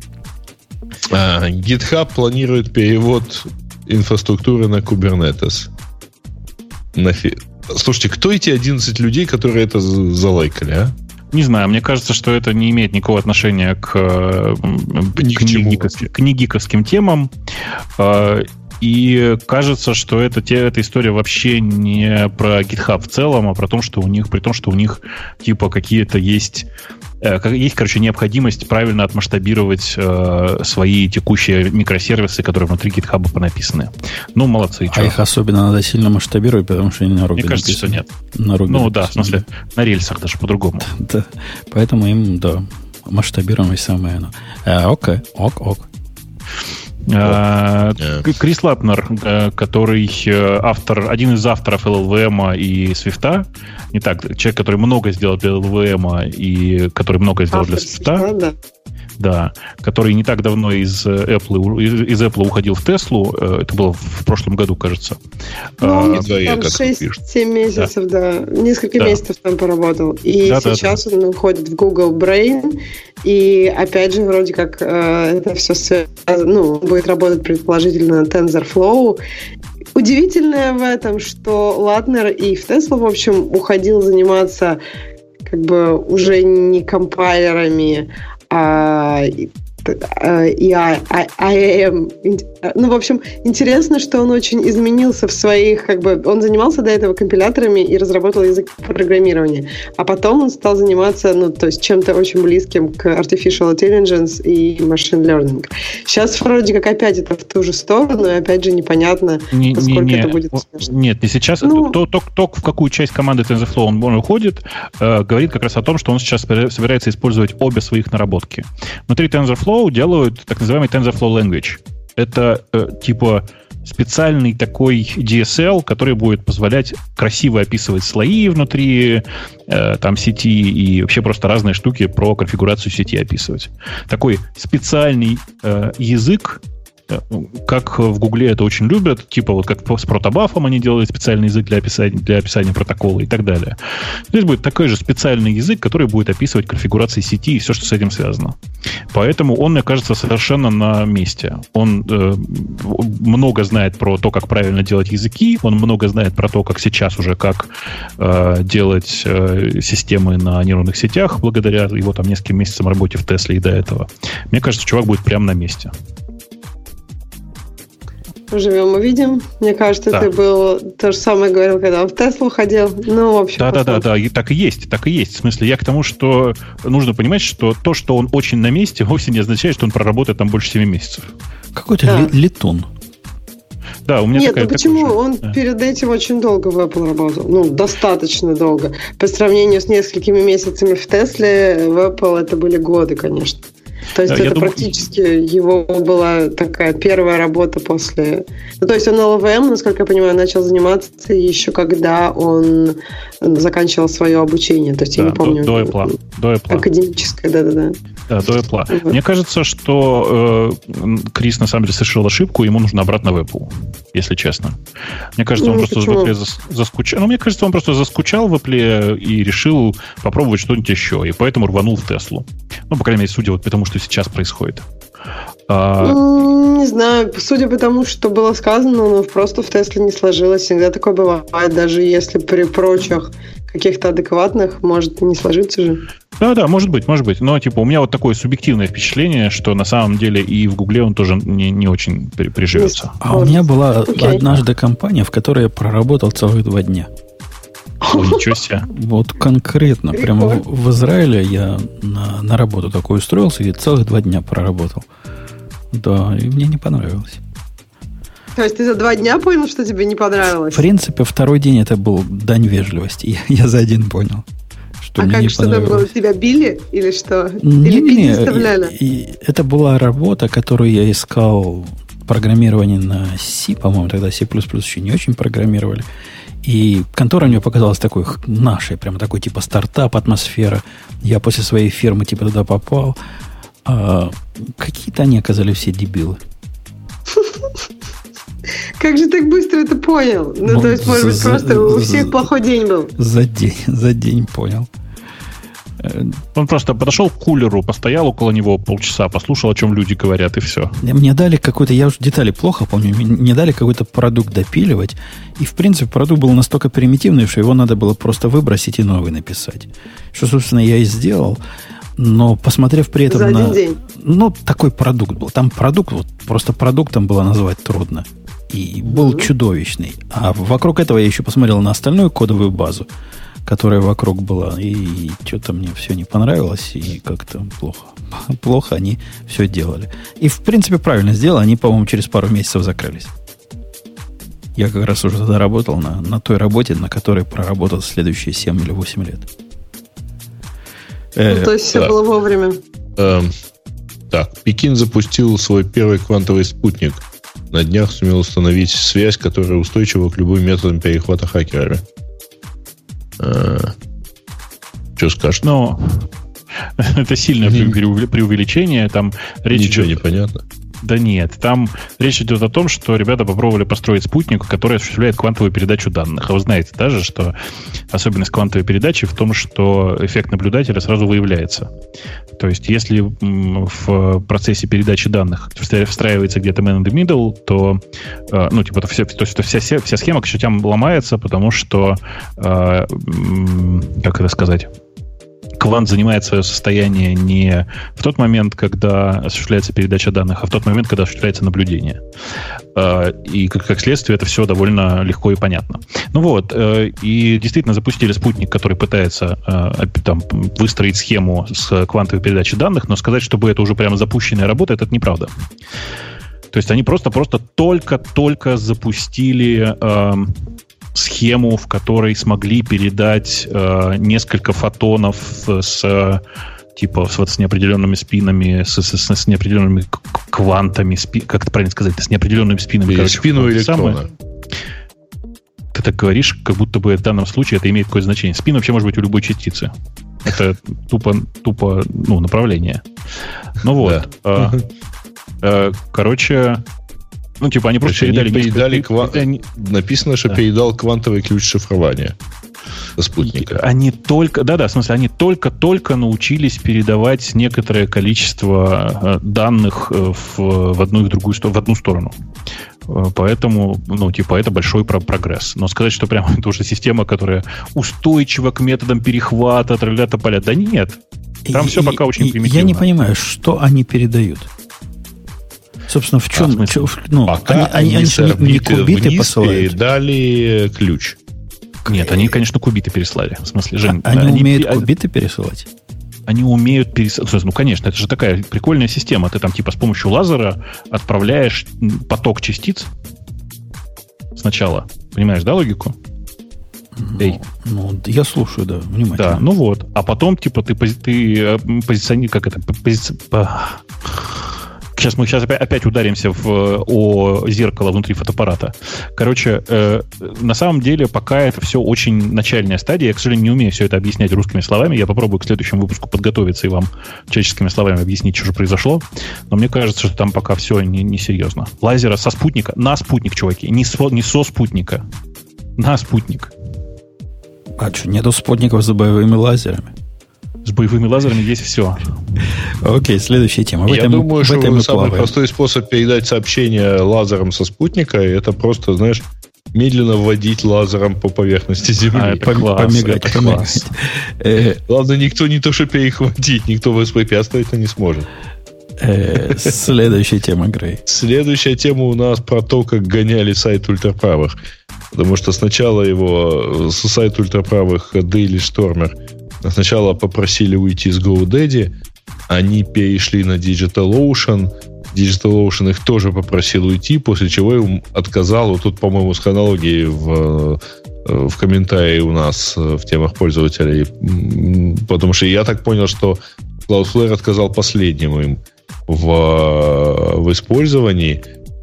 А, GitHub планирует перевод инфраструктуры на Kubernetes. Нафи- Слушайте, кто эти 11 людей, которые это за- залайкали, а? Не знаю, мне кажется, что это не имеет никакого отношения к, э, Ни к к негиковским темам. Э, И кажется, что это, те- эта история вообще не про GitHub в целом, а про то, что у них, при том, что у них типа какие-то есть есть, короче, необходимость правильно отмасштабировать э, свои текущие микросервисы, которые внутри GitHub написаны. Ну, молодцы. А чё. их особенно надо сильно масштабировать, потому что они на Руби Мне кажется, что написаны. нет. На Ruby Ну да, в написаны. смысле, на рельсах даже по-другому. Да. Поэтому им, да, масштабируемость самое оно. Э, окей, ок, ок. Э, Крис Лапнер, э, который э, автор, один из авторов LLVM и Свифта, не так, человек, который много сделал для LLVM и который много сделал для Свифта, да. да, который не так давно из э, Apple, из, из Apple уходил в Теслу, э, это было в прошлом году, кажется. Ну, А, я там как 6-7 месяцев, да. Несколько Да. месяцев там поработал. И Да, да, сейчас он уходит в Google Brain. И опять же, вроде как э, это все связано, ну, будет работать предположительно на TensorFlow. Удивительное в этом, что Латнер и в Tesla, в общем, уходил заниматься как бы уже не компайлерами, uh, и- а, и I- I- IAM. Ну, в общем, интересно, что он очень изменился в своих, как бы, он занимался до этого компиляторами и разработал язык программирования. А потом он стал заниматься, ну, то есть чем-то очень близким к artificial intelligence и machine learning. Сейчас вроде как опять это в ту же сторону, и опять же непонятно, Не- не- насколько не, это будет успешно. Нет, не сейчас. Ну- то, то, то, в какую часть команды TensorFlow он он уходит, э, говорит как раз о том, что он сейчас собира- собирается использовать обе своих наработки. Внутри TensorFlow делают так называемый TensorFlow Language. Это э, типа специальный такой DSL, который будет позволять красиво описывать слои внутри э, там сети и вообще просто разные штуки про конфигурацию сети описывать. Такой специальный э, язык, как в Гугле это очень любят, типа вот как с протобафом они делают специальный язык для описания, для описания протокола и так далее. Здесь будет такой же специальный язык, который будет описывать конфигурации сети и все, что с этим связано. Поэтому он, мне кажется, совершенно на месте. Он э, много знает про то, как правильно делать языки, он много знает про то, как сейчас уже, как э, делать э, системы на нейронных сетях, благодаря его там нескольким месяцам работе в Тесле и до этого. Мне кажется, чувак будет прямо на месте. Живем, увидим. Мне кажется, Да. ты был то же самое говорил, когда он в Теслу ходил. Ну, в общем, Да, да, да, да, так и есть, так и есть. В смысле, я к тому, что нужно понимать, что то, что он очень на месте, вовсе не означает, что он проработает там больше 7 месяцев. Какой-то Да. летун. Да, у меня Нет, такая, ну почему? же. Он Да. перед этим очень долго в Apple работал. Ну, достаточно долго. По сравнению с несколькими месяцами в Тесле, в Apple это были годы, конечно. То есть Да, я это думаю- практически его была такая первая работа после... Ну, то есть он LLVM, насколько я понимаю, начал заниматься еще когда он заканчивал свое обучение. То есть я Да, не помню. до, до Apple. До Apple. Академическое, да-да-да. Да, до Apple. Мгм. Мне кажется, что э, Крис на самом деле совершил ошибку, ему нужно обратно в Apple, если честно. Мне кажется, он Ну, просто в почему? Apple зас- заскучал. Ну, мне кажется, он просто заскучал в Apple и решил попробовать что-нибудь еще, и поэтому рванул в Теслу. Ну, по крайней мере, судя вот по тому, что сейчас происходит. А, Не знаю, судя по тому, что было сказано, ну, просто в Тесле не сложилось. Всегда такое бывает, даже если при прочих каких-то адекватных может не сложиться же. Да, да, может быть, может быть. Но, типа, у меня вот такое субъективное впечатление, что на самом деле и в Гугле он тоже не, не очень при- приживется. А у меня была Окей. однажды компания, в которой я проработал целых два дня. О, ничего себе. Вот конкретно, прямо в, в Израиле я на, на работу такой устроился и целых два дня проработал. Да, и мне не понравилось. То есть ты за два дня понял, что тебе не понравилось? В принципе, второй день это был дань вежливости. Я, я за один понял, что а мне как не что там было? Тебя били или что? Или Не-не-не, пить заставляли? и- и это была работа, которую я искал программирование на C, по-моему, тогда C++ еще не очень программировали. И контора мне показалась такой нашей, прямо такой типа стартап, атмосфера. Я после своей фирмы типа туда попал. А какие-то они оказались все дебилы. Как же так быстро это понял? Ну, Ну, то есть, может быть, просто у всех плохой день был. За день, за день понял. Э, Он просто подошел к кулеру, постоял около него полчаса, послушал, о чем люди говорят, и все. Мне дали какой-то, я уже детали плохо помню, мне- дали какой-то продукт допиливать. И, в принципе, продукт был настолько примитивный, что его надо было просто выбросить и новый написать. Что, собственно, я и сделал. Но посмотрев при этом За на... один день. Ну, такой продукт был. Там продукт, вот просто продуктом было назвать трудно. И был чудовищный. А вокруг этого я еще посмотрел на остальную кодовую базу, которая вокруг была. И что-то мне все не понравилось. И как-то плохо. Плохо они все делали. И, в принципе, правильно сделали. Они, по-моему, через пару месяцев закрылись. Я как раз уже тогда работал на, на той работе, на которой проработал следующие 7 или 8 лет. Э, Ну, то есть все да. было вовремя. Эм, так, Пекин запустил свой первый квантовый спутник. На днях сумел установить связь, которая устойчива к любым методам перехвата хакерами. Что скажешь? Но это сильное преувеличение. Там речь Ничего идет- не понятно. Да нет, там речь идет о том, что ребята попробовали построить спутник, который осуществляет квантовую передачу данных. А вы знаете даже, что особенность квантовой передачи в том, что эффект наблюдателя сразу выявляется. То есть, если в процессе передачи данных встра- встраивается где-то man in the middle, то, э, ну, типа, то, все, то есть, вся, вся, схема к чертям ломается, потому что, э, как это сказать, квант занимает свое состояние не в тот момент, когда осуществляется передача данных, а в тот момент, когда осуществляется наблюдение. Э, И как, как следствие это все довольно легко и понятно. Ну вот, э, и действительно запустили спутник, который пытается э, там, выстроить схему с квантовой передачей данных, но сказать, чтобы это уже прямо запущенная работа, это неправда. То есть они просто-просто только-только запустили эм, схему, в которой смогли передать э, несколько фотонов с типа вот, с неопределенными спинами, с, с- с- неопределенными квантами, спи- как это правильно сказать, с неопределенными спинами. Или короче, спину вот самое. Ты так говоришь, как будто бы в данном случае это имеет какое-то значение. Спин вообще может быть у любой частицы. Это тупо, тупо ну, направление. Ну вот. Да. э, э, короче, ну, типа, они просто Короче, они передали... несколько- передали ква- они- Написано, что Да. передал квантовый ключ шифрования спутника. Они только, да-да, в смысле, они только-только научились передавать некоторое количество э, данных э, в, в одну и в другую сто- в одну сторону. Э, Поэтому, ну, типа, это большой про- прогресс. Но сказать, что прямо это уже система, которая устойчива к методам перехвата, тролля поля, да нет. Там И- все пока и- очень примитивно. Я не понимаю, что они передают. Собственно, в чем... А, в смысле? чё- в- ну, Пока они, они, они, не- кубиты вниз посылают. передали ключ. Нет, они, конечно, кубиты переслали. В смысле, Жень, А они, умеют пе- кубиты пересылать? они умеют пересылать. Ну, конечно, это же такая прикольная система. Ты там типа с помощью лазера отправляешь поток частиц. сначала. Понимаешь, да, логику? Эй. Ну, я слушаю, да, внимательно. Да, ну вот. А потом, типа, ты, ты э, позиционируешь, как это, пози... Сейчас мы сейчас опять, ударимся в, о зеркало внутри фотоаппарата. Короче, э, на самом деле пока это все очень начальная стадия. Я, к сожалению, не умею все это объяснять русскими словами. Я попробую к следующему выпуску подготовиться и вам человеческими словами объяснить, что же произошло. Но мне кажется, что там пока все не, не. Лазера со спутника, на спутник, чуваки, не, со, не со спутника, на спутник. А что, нету спутников с боевыми лазерами? С боевыми лазерами есть все. Окей, следующая тема. В Я этом, думаю, в что этом самый плаваем. простой способ передать сообщение лазером со спутника это просто, знаешь, медленно вводить лазером по поверхности Земли. А, это класс, помигать, это помигать. Э, Ладно, никто не то, что перехватить, никто воспрепятствовать это не сможет. Э, следующая тема, Грей. Следующая тема у нас про то, как гоняли сайт ультраправых. Потому что сначала его с сайта ультраправых Daily Stormer Сначала попросили уйти с GoDaddy, они перешли на DigitalOcean, DigitalOcean их тоже попросил уйти, после чего им отказал, вот тут, по-моему, с хронологией в, э, в комментарии у нас э, в темах пользователей, потому что я так понял, что Cloudflare отказал последним им в, в использовании,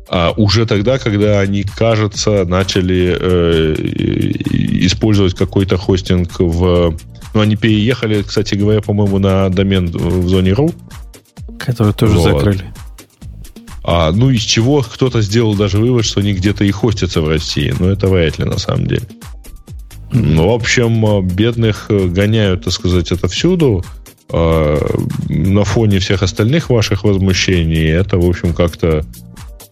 а уже тогда, когда они, кажется, начали э, использовать какой-то хостинг в но они переехали, кстати говоря, по-моему, на домен в зоне RU. Который тоже вот. закрыли. А, ну, из чего кто-то сделал даже вывод, что они где-то и хостятся в России. Но это вряд ли на самом деле. Ну, в общем, бедных гоняют, так сказать, это всюду. А, на фоне всех остальных ваших возмущений это, в общем, как-то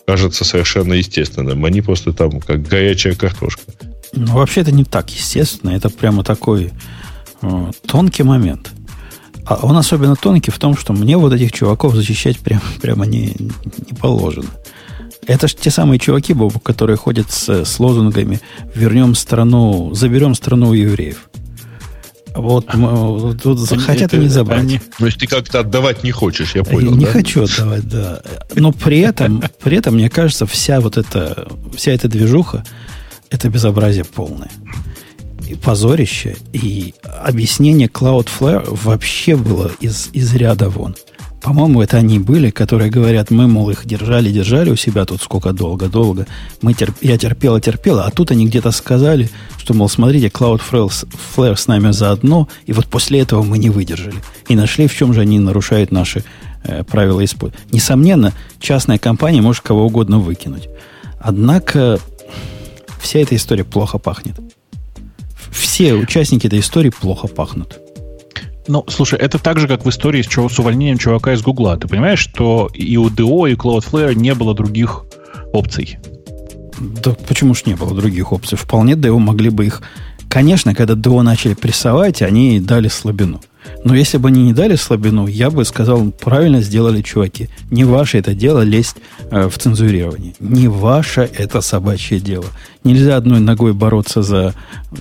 кажется совершенно естественным. Они просто там как горячая картошка. Ну, вообще это не так естественно. Это прямо такой Э, тонкий момент. А он особенно тонкий в том, что мне вот этих чуваков защищать прямо, прямо не, не положено. Это же те самые чуваки, Бобу, которые ходят с, с лозунгами «Вернем страну, заберем страну у евреев». Вот, тут они, хотят это, они забрать. Они... То есть ты как-то отдавать не хочешь, я понял. Не да? хочу отдавать, да. Но при этом, при этом, мне кажется, вся вот эта, вся эта движуха, это безобразие полное позорище, и объяснение Cloudflare вообще было из, из ряда вон. По-моему, это они были, которые говорят, мы, мол, их держали, держали у себя тут сколько долго-долго. Мы терп... Я терпела, терпела, а тут они где-то сказали, что, мол, смотрите, Cloudflare Flare с нами заодно, и вот после этого мы не выдержали. И нашли, в чем же они нарушают наши э, правила использования. Несомненно, частная компания может кого угодно выкинуть. Однако вся эта история плохо пахнет все участники этой истории плохо пахнут. Ну, слушай, это так же, как в истории с, с увольнением чувака из Гугла. Ты понимаешь, что и у DO, и Cloudflare не было других опций? Да почему ж не было других опций? Вполне DO могли бы их... Конечно, когда DO начали прессовать, они дали слабину. Но если бы они не дали слабину, я бы сказал, правильно сделали чуваки. Не ваше это дело лезть э, в цензурирование. Не ваше это собачье дело. Нельзя одной ногой бороться за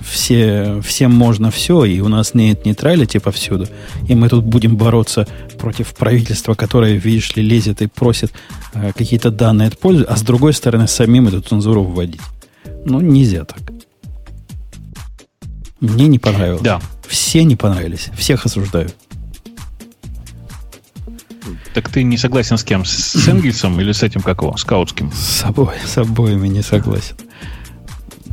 все, всем можно все, и у нас нет нейтралити повсюду. И мы тут будем бороться против правительства, которое, видишь ли, лезет и просит э, какие-то данные от пользы, а с другой стороны самим эту цензуру вводить. Ну, нельзя так. Мне не понравилось. Да. Все не понравились. Всех осуждаю. Так ты не согласен с кем? С Энгельсом или с этим, как его, скаутским? С собой, с обоими не согласен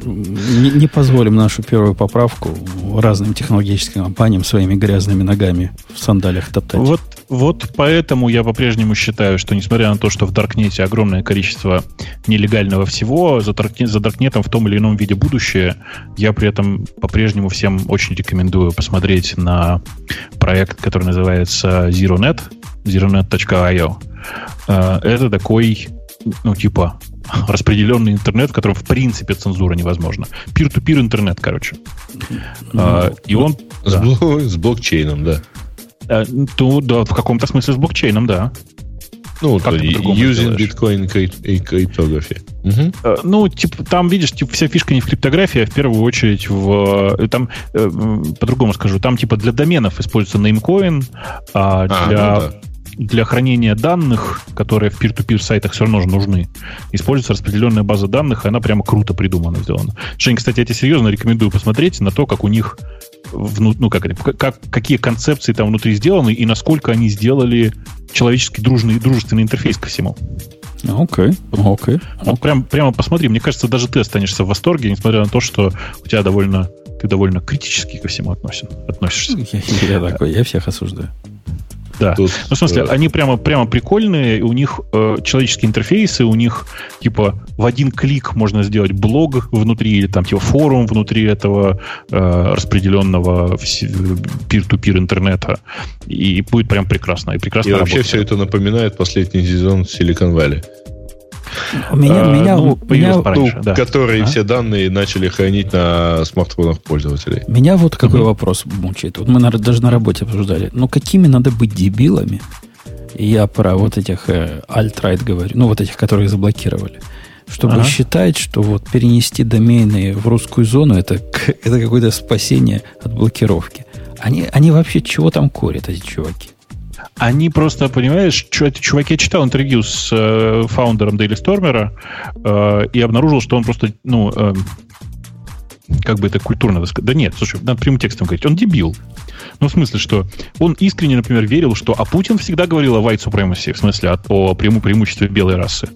не, не позволим нашу первую поправку разным технологическим компаниям своими грязными ногами в сандалях топтать. Вот, вот поэтому я по-прежнему считаю, что несмотря на то, что в Даркнете огромное количество нелегального всего, за, Даркнет, за Даркнетом в том или ином виде будущее, я при этом по-прежнему всем очень рекомендую посмотреть на проект, который называется ZeroNet, zeronet.io. Э, это такой, ну, типа, распределенный интернет, в котором в принципе цензура невозможна. Пир-ту-пир интернет, короче. Ну, а, и он... С, да. с блокчейном, да. А, то, да, в каком-то смысле с блокчейном, да. Ну, как то, using Bitcoin cryptography. Угу. Ну, типа, там, видишь, типа, вся фишка не в криптографии, а в первую очередь в... Э, там, э, по-другому скажу, там, типа, для доменов используется Namecoin, а, а для... Ну, да для хранения данных, которые в peer-to-peer сайтах все равно же нужны, используется распределенная база данных, и она прямо круто придумана, сделана. Жень, кстати, я тебе серьезно рекомендую посмотреть на то, как у них ну, как, как, какие концепции там внутри сделаны и насколько они сделали человеческий дружный, дружественный интерфейс ко всему. Окей, okay, окей. Okay, вот прям, прямо посмотри, мне кажется, даже ты останешься в восторге, несмотря на то, что у тебя довольно, ты довольно критически ко всему относен, относишься. Я, я такой, я всех осуждаю. Да. Тут, ну, в смысле, э... они прямо, прямо прикольные, у них э, человеческие интерфейсы, у них, типа, в один клик можно сделать блог внутри, или там, типа, форум внутри этого э, распределенного peer-to-peer интернета. И будет прям прекрасно. И, прекрасно и вообще все это напоминает последний сезон Silicon Valley. Меня, а, меня, ну, меня, пораньше, ну, да. которые а? все данные начали хранить на смартфонах пользователей. Меня вот какой угу. вопрос мучает. Вот мы на, даже на работе обсуждали. Ну, какими надо быть дебилами? Я про вот этих э, alt-right говорю, ну, вот этих, которых заблокировали. Чтобы ага. считать, что вот перенести домены в русскую зону это, это какое-то спасение от блокировки. Они, они вообще чего там курят, эти чуваки? Они просто, понимаешь, чуваки, я читал интервью с э, фаундером Дейли Стормера э, и обнаружил, что он просто, ну, э, как бы это культурно сказать. Да нет, слушай, надо прямым текстом говорить. Он дебил. Ну, в смысле, что он искренне, например, верил, что... А Путин всегда говорил о white supremacy, в смысле, о преиму преимуществе белой расы.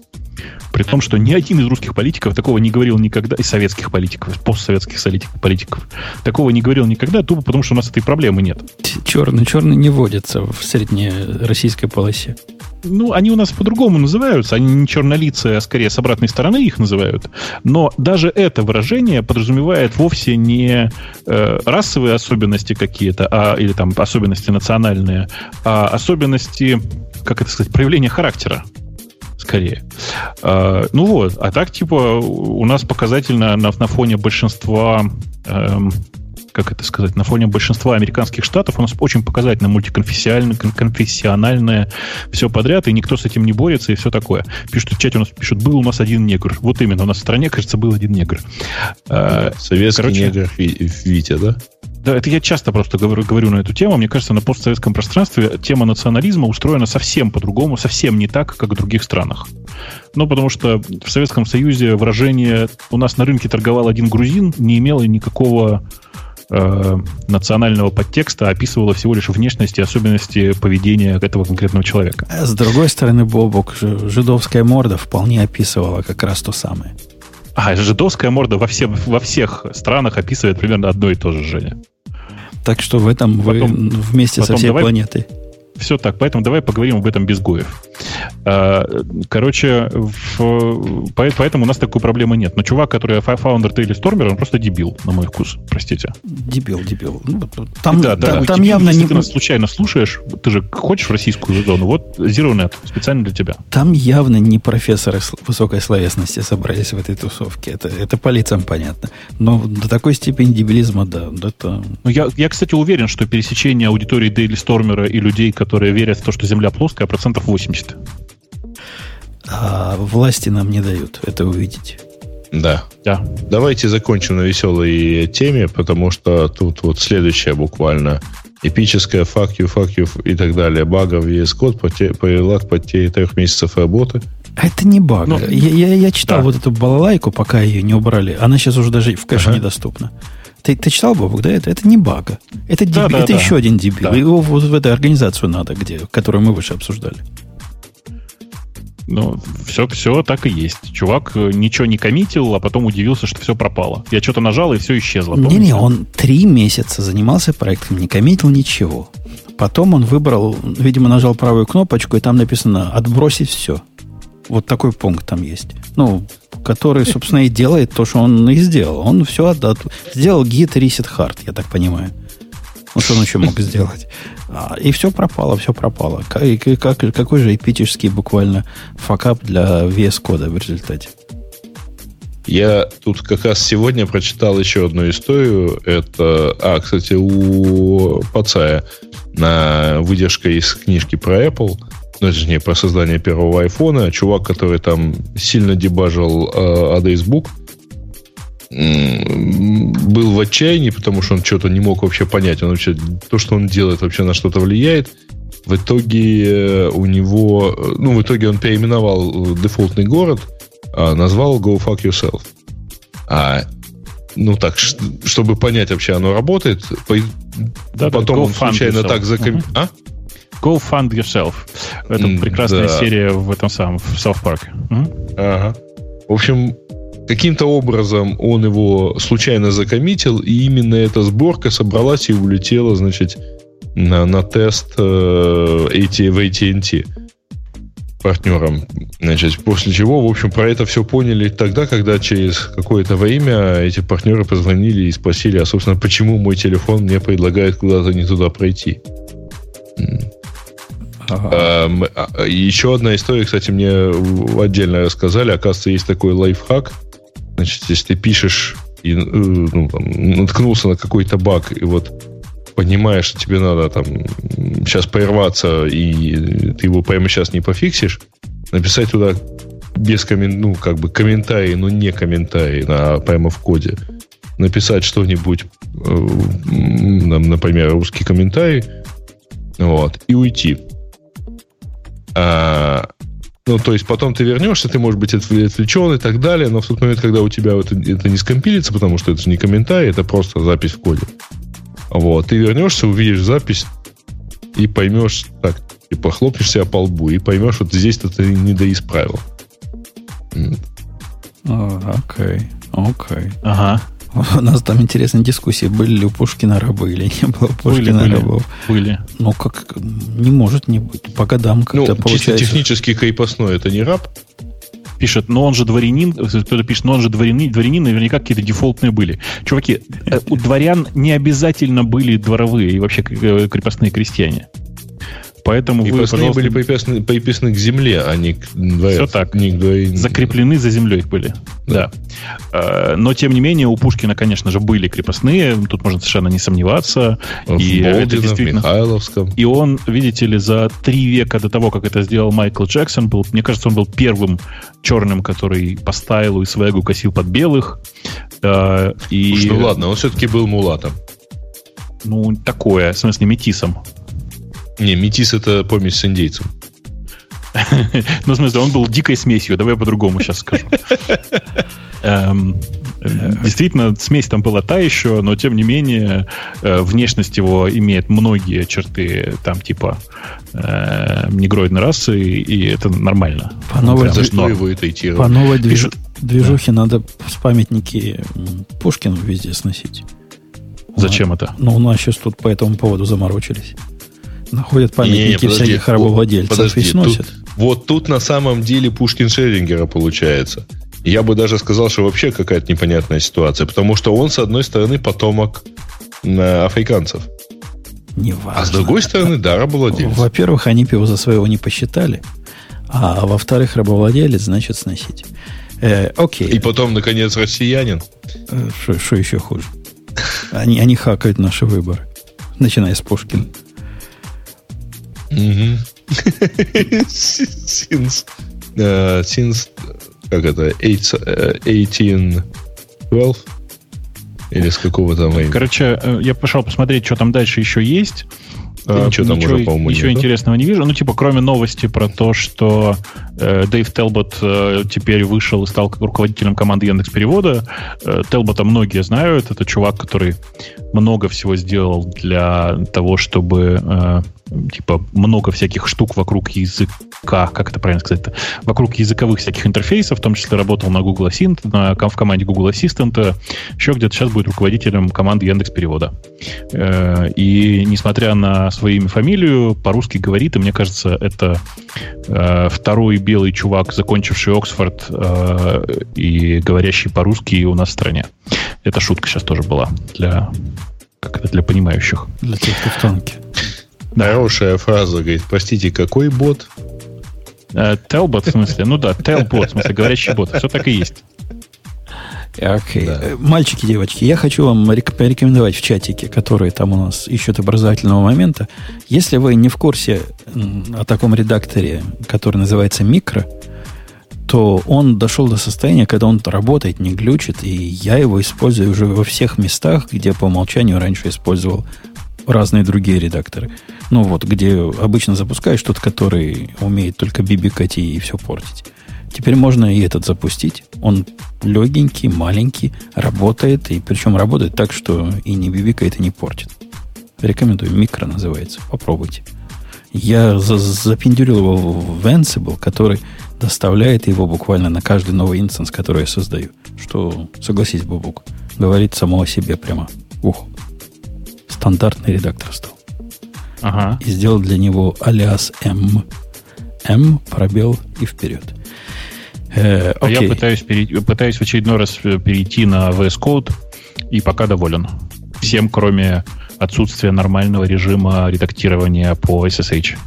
При том, что ни один из русских политиков такого не говорил никогда, из советских политиков, из постсоветских политиков, такого не говорил никогда, тупо потому, что у нас этой проблемы нет. Черный, черный не водится в средней российской полосе. Ну, они у нас по-другому называются. Они не чернолицые, а скорее с обратной стороны их называют. Но даже это выражение подразумевает вовсе не э, расовые особенности какие-то, а, или там особенности национальные, а особенности, как это сказать, проявления характера скорее. А, ну вот, а так, типа, у нас показательно на, на фоне большинства эм, как это сказать, на фоне большинства американских штатов у нас очень показательно мультиконфессиональное, конфессиональное все подряд, и никто с этим не борется, и все такое. Пишут в чате у нас пишут, был у нас один негр. Вот именно, у нас в стране, кажется, был один негр. А, Советский Короче, негр Витя, да? Да, это я часто просто говорю, говорю на эту тему. Мне кажется, на постсоветском пространстве тема национализма устроена совсем по-другому, совсем не так, как в других странах. Ну, потому что в Советском Союзе выражение «у нас на рынке торговал один грузин» не имело никакого э, национального подтекста, а описывало всего лишь внешность и особенности поведения этого конкретного человека. С другой стороны, Бобок, жидовская морда вполне описывала как раз то самое. А, жидовская морда во, все, во всех странах описывает примерно одно и то же, Женя. Так что в этом потом, вы вместе со всей давай, планетой. Все так, поэтому давай поговорим об этом без Гоев. А, короче, в, поэтому у нас такой проблемы нет. Но чувак, который фаундер Тейли Стормер, он просто дебил, на мой вкус. Простите. Дебил, дебил. Ну, там, да, да, там, там явно не... Ты нас случайно слушаешь, ты же хочешь в российскую зону, вот ZeroNet, специально для тебя. Там явно не профессоры высокой словесности собрались в этой тусовке. Это, это по лицам понятно. Но до такой степени дебилизма, да. Это... Ну, я, я, кстати, уверен, что пересечение аудитории Дейли Стормера и людей, которые которые верят в то, что Земля плоская, процентов 80. А власти нам не дают это увидеть. Да. да. Давайте закончим на веселой теме, потому что тут вот следующая буквально эпическая fuck you, fuck you и так далее. Бага в VS Code привела к потере трех месяцев работы. А это не баг. Ну, я, я, я читал да. вот эту балалайку, пока ее не убрали. Она сейчас уже даже в кэше ага. недоступна. Ты, ты читал, Бобок, да? Это, это не бага. Это, да, деби, да, это да. еще один дебил. Да. Его вот в эту организацию надо, где, которую мы выше обсуждали. Ну, все, все так и есть. Чувак э, ничего не коммитил, а потом удивился, что все пропало. Я что-то нажал, и все исчезло. Не-не, он три месяца занимался проектом, не коммитил ничего. Потом он выбрал, видимо, нажал правую кнопочку, и там написано «отбросить все». Вот такой пункт там есть. Ну, который, собственно, и делает то, что он и сделал. Он все отдал. Сделал git reset hard, я так понимаю. Ну, что он еще мог сделать? А, и все пропало, все пропало. Как, как, какой же эпический буквально факап для VS кода в результате? Я тут как раз сегодня прочитал еще одну историю. Это, а, кстати, у Пацая на выдержка из книжки про Apple – ну, точнее, про создание первого айфона. Чувак, который там сильно дебажил э, адрес был в отчаянии, потому что он что-то не мог вообще понять. Он вообще, то, что он делает, вообще на что-то влияет. В итоге э, у него, э, ну, в итоге он переименовал дефолтный город, а назвал Go Fuck Yourself. А, ну так, чтобы понять вообще, оно работает, да, потом да, он случайно yourself. так заком... Uh-huh. А? Go Fund Yourself. Это прекрасная да. серия в этом самом, в South Park. Uh-huh. Ага. В общем, каким-то образом он его случайно закоммитил, и именно эта сборка собралась и улетела, значит, на, на тест э, AT, в AT&T партнерам. Значит, после чего, в общем, про это все поняли тогда, когда через какое-то время эти партнеры позвонили и спросили, а, собственно, почему мой телефон мне предлагает куда-то не туда пройти. Ага. А, а, еще одна история, кстати, мне отдельно рассказали. Оказывается, есть такой лайфхак – Значит, если ты пишешь и э, ну, там, наткнулся на какой-то баг, и вот понимаешь, что тебе надо там сейчас прерваться, и ты его прямо сейчас не пофиксишь, написать туда без коммен... ну, как бы комментарий, но не комментарий, а прямо в коде. Написать что-нибудь, э, например, русский комментарий, вот, и уйти. А, ну, то есть потом ты вернешься, ты, может быть, отвлечен и так далее, но в тот момент, когда у тебя это, это не скомпилится, потому что это же не комментарий, это просто запись в коде. Вот, ты вернешься, увидишь запись и поймешь, так, и похлопнешь себя по лбу, и поймешь, вот здесь-то ты не доисправил. Окей, окей. Ага. У нас там интересные дискуссии. Были ли у Пушкина рабы или не было Пушкина были, рабов? Были. Ну, как не может не быть. По годам как-то ну, получается. Чисто технически крепостной это не раб? Пишет, но он же дворянин, кто-то пишет, но он же дворянин, дворянин, наверняка какие-то дефолтные были. Чуваки, э, у дворян не обязательно были дворовые и вообще э, крепостные крестьяне. Поэтому и вы, пожалуйста... были приписаны, приписаны к земле, а не к дворец. Все так. Не к двор... Закреплены за землей были. Да. да. Но, тем не менее, у Пушкина, конечно же, были крепостные. Тут можно совершенно не сомневаться. В и Болдино, это действительно... в Михайловском. И он, видите ли, за три века до того, как это сделал Майкл Джексон, был, мне кажется, он был первым черным, который по стайлу и свегу косил под белых. И... Уж, ну ладно, он все-таки был мулатом. Ну, такое, в смысле, метисом. Не, метис это помесь с индейцем. Ну, в смысле, он был дикой смесью. Давай я по-другому сейчас скажу. Эм, действительно, смесь там была та еще, но тем не менее э, внешность его имеет многие черты там типа э, негроидной расы, и это нормально. По новой, дви... по новой движ... движухе надо с памятники Пушкину везде сносить. Зачем это? Ну, у нас сейчас тут по этому поводу заморочились находят памятники не, не, подожди, всяких рабовладельцев подожди, и сносят. Тут, вот тут на самом деле Пушкин Шерингера получается. Я бы даже сказал, что вообще какая-то непонятная ситуация, потому что он, с одной стороны, потомок э, африканцев. Неважно. А с другой стороны, да, рабовладелец. Во-первых, они его за своего не посчитали. А во-вторых, рабовладелец, значит, сносить. Э, окей. И потом, наконец, россиянин. Что э, еще хуже? Они, они хакают наши выборы. Начиная с Пушкина. Since, uh, since, как это, 1812? Э, Или с какого там времени? Короче, э, я пошел посмотреть, что там дальше еще есть. Да, ничего там ничего, уже, по-моему, Ничего нету. интересного не вижу. Ну, типа, кроме новости про то, что э, Дэйв Телбот э, теперь вышел и стал руководителем команды Яндекс Перевода. Э, Телбота многие знают. Это чувак, который много всего сделал для того, чтобы э, типа много всяких штук вокруг языка, как это правильно сказать, вокруг языковых всяких интерфейсов, в том числе работал на Google Assistant, на, в команде Google Assistant, еще где-то сейчас будет руководителем команды Яндекс Перевода. Э, и несмотря на свою имя фамилию, по-русски говорит, и мне кажется, это э, второй белый чувак, закончивший Оксфорд э, и говорящий по-русски у нас в стране. Это шутка сейчас тоже была для как это для понимающих. Для тех, кто в танке. Хорошая фраза, говорит, простите, какой бот? Телбот, в смысле? Ну да, телбот, в смысле, говорящий бот. Все так и есть. Окей. Okay. Да. Э, мальчики, девочки, я хочу вам порекомендовать в чатике, который там у нас ищут образовательного момента. Если вы не в курсе о таком редакторе, который называется Микро, то он дошел до состояния, когда он работает, не глючит, и я его использую уже во всех местах, где по умолчанию раньше использовал разные другие редакторы. Ну вот, где обычно запускаешь тот, который умеет только бибикать и все портить. Теперь можно и этот запустить. Он легенький, маленький, работает, и причем работает так, что и не бибикает, и не портит. Рекомендую. Микро называется. Попробуйте. Я за запендюрил его в Ansible, который доставляет его буквально на каждый новый инстанс, который я создаю. Что, согласись, Бубук, говорит само о себе прямо. Ух, стандартный редактор стал. Ага. И сделал для него алиас M. M, пробел и вперед. Э, а я пытаюсь, перейти, пытаюсь в очередной раз перейти на VS Code и пока доволен. Всем, кроме отсутствия нормального режима редактирования по SSH.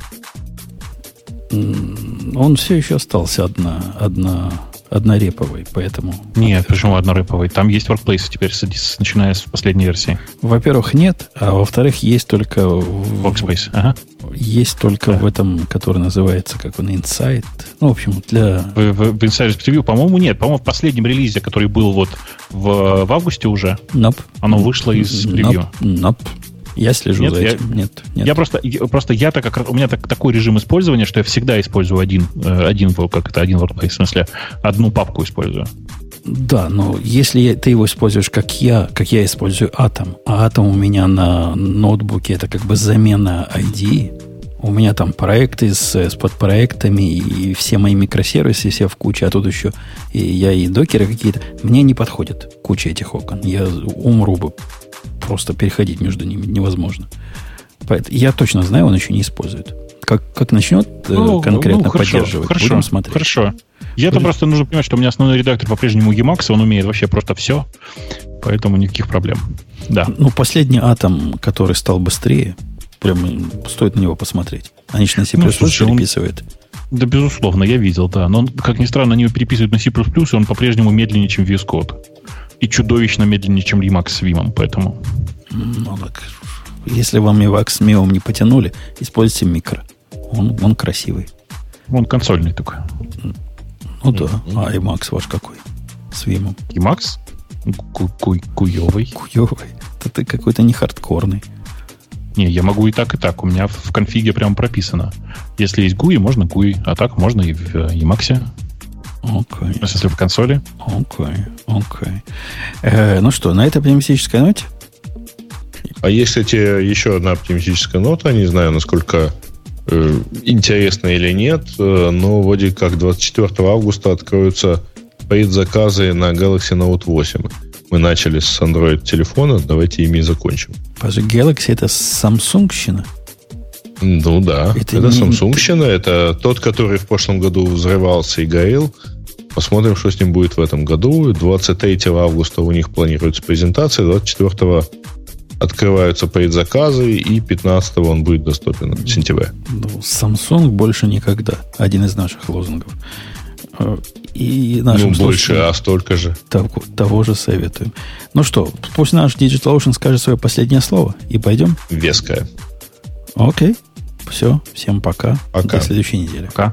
Он все еще остался одна, одна однореповый, поэтому... Нет, почему однореповый? Там есть Workplace теперь, начиная с последней версии. Во-первых, нет, а во-вторых, есть только... Workspace, ага. Есть только да. в этом, который называется, как он, Insight. Ну, в общем, для... В, в, в Insight Preview, по-моему, нет. По-моему, в последнем релизе, который был вот в, в августе уже, nope. оно вышло из превью. Nope. nope. Я слежу нет, за этим. Я, нет, нет. Я просто, просто я так как у меня так, такой режим использования, что я всегда использую один, э, один как это один workplace, в смысле одну папку использую. Да, но если ты его используешь как я, как я использую Atom, а Atom у меня на ноутбуке это как бы замена ID, у меня там проекты с, с подпроектами, и все мои микросервисы все в куче, а тут еще и я и докеры какие-то. Мне не подходит куча этих окон. Я умру бы просто переходить между ними невозможно. Поэтому я точно знаю, он еще не использует. Как, как начнет э, ну, конкретно ну, хорошо, поддерживать, хорошо, будем смотреть. Хорошо. Я-то Будет. просто нужно понимать, что у меня основной редактор по-прежнему Emacs, он умеет вообще просто все, поэтому никаких проблем. Да. Ну, последний атом, который стал быстрее, прям стоит на него посмотреть. Они же на C++ ну, слушай, переписывают. Он... Да, безусловно, я видел, да. Но, как ни странно, они его переписывают на C++, и он по-прежнему медленнее, чем VS Code и чудовищно медленнее, чем Emacs с Vim, поэтому... Ну так, если вам Emacs с Vim не потянули, используйте микро. Он, он красивый. Он консольный такой. Ну да. Mm-hmm. А Emacs ваш какой? С Vim. Emacs? Куевый. Куевый. Это ты какой-то не хардкорный. Не, я могу и так, и так. У меня в конфиге прям прописано. Если есть GUI, можно GUI, а так можно и в Emacs. Окей. Okay. Если в консоли. Окей, okay. окей. Okay. Э, ну что, на этой оптимистической ноте? А есть, кстати, еще одна оптимистическая нота. Не знаю, насколько э, интересно или нет, э, но вроде как 24 августа откроются предзаказы на Galaxy Note 8. Мы начали с Android телефона, давайте ими и закончим. Galaxy это Samsung-щина? Ну да, это, это не... Samsung, это тот, который в прошлом году взрывался и горел. Посмотрим, что с ним будет в этом году. 23 августа у них планируется презентация, 24 открываются предзаказы, и 15 он будет доступен в сентябре. Ну, Samsung больше никогда. Один из наших лозунгов. Э, и нашим ну, больше, а столько же. Того, того же советуем. Ну что, пусть наш DigitalOcean скажет свое последнее слово, и пойдем? Веское. Окей. Все, всем пока. Пока. До следующей недели. Пока.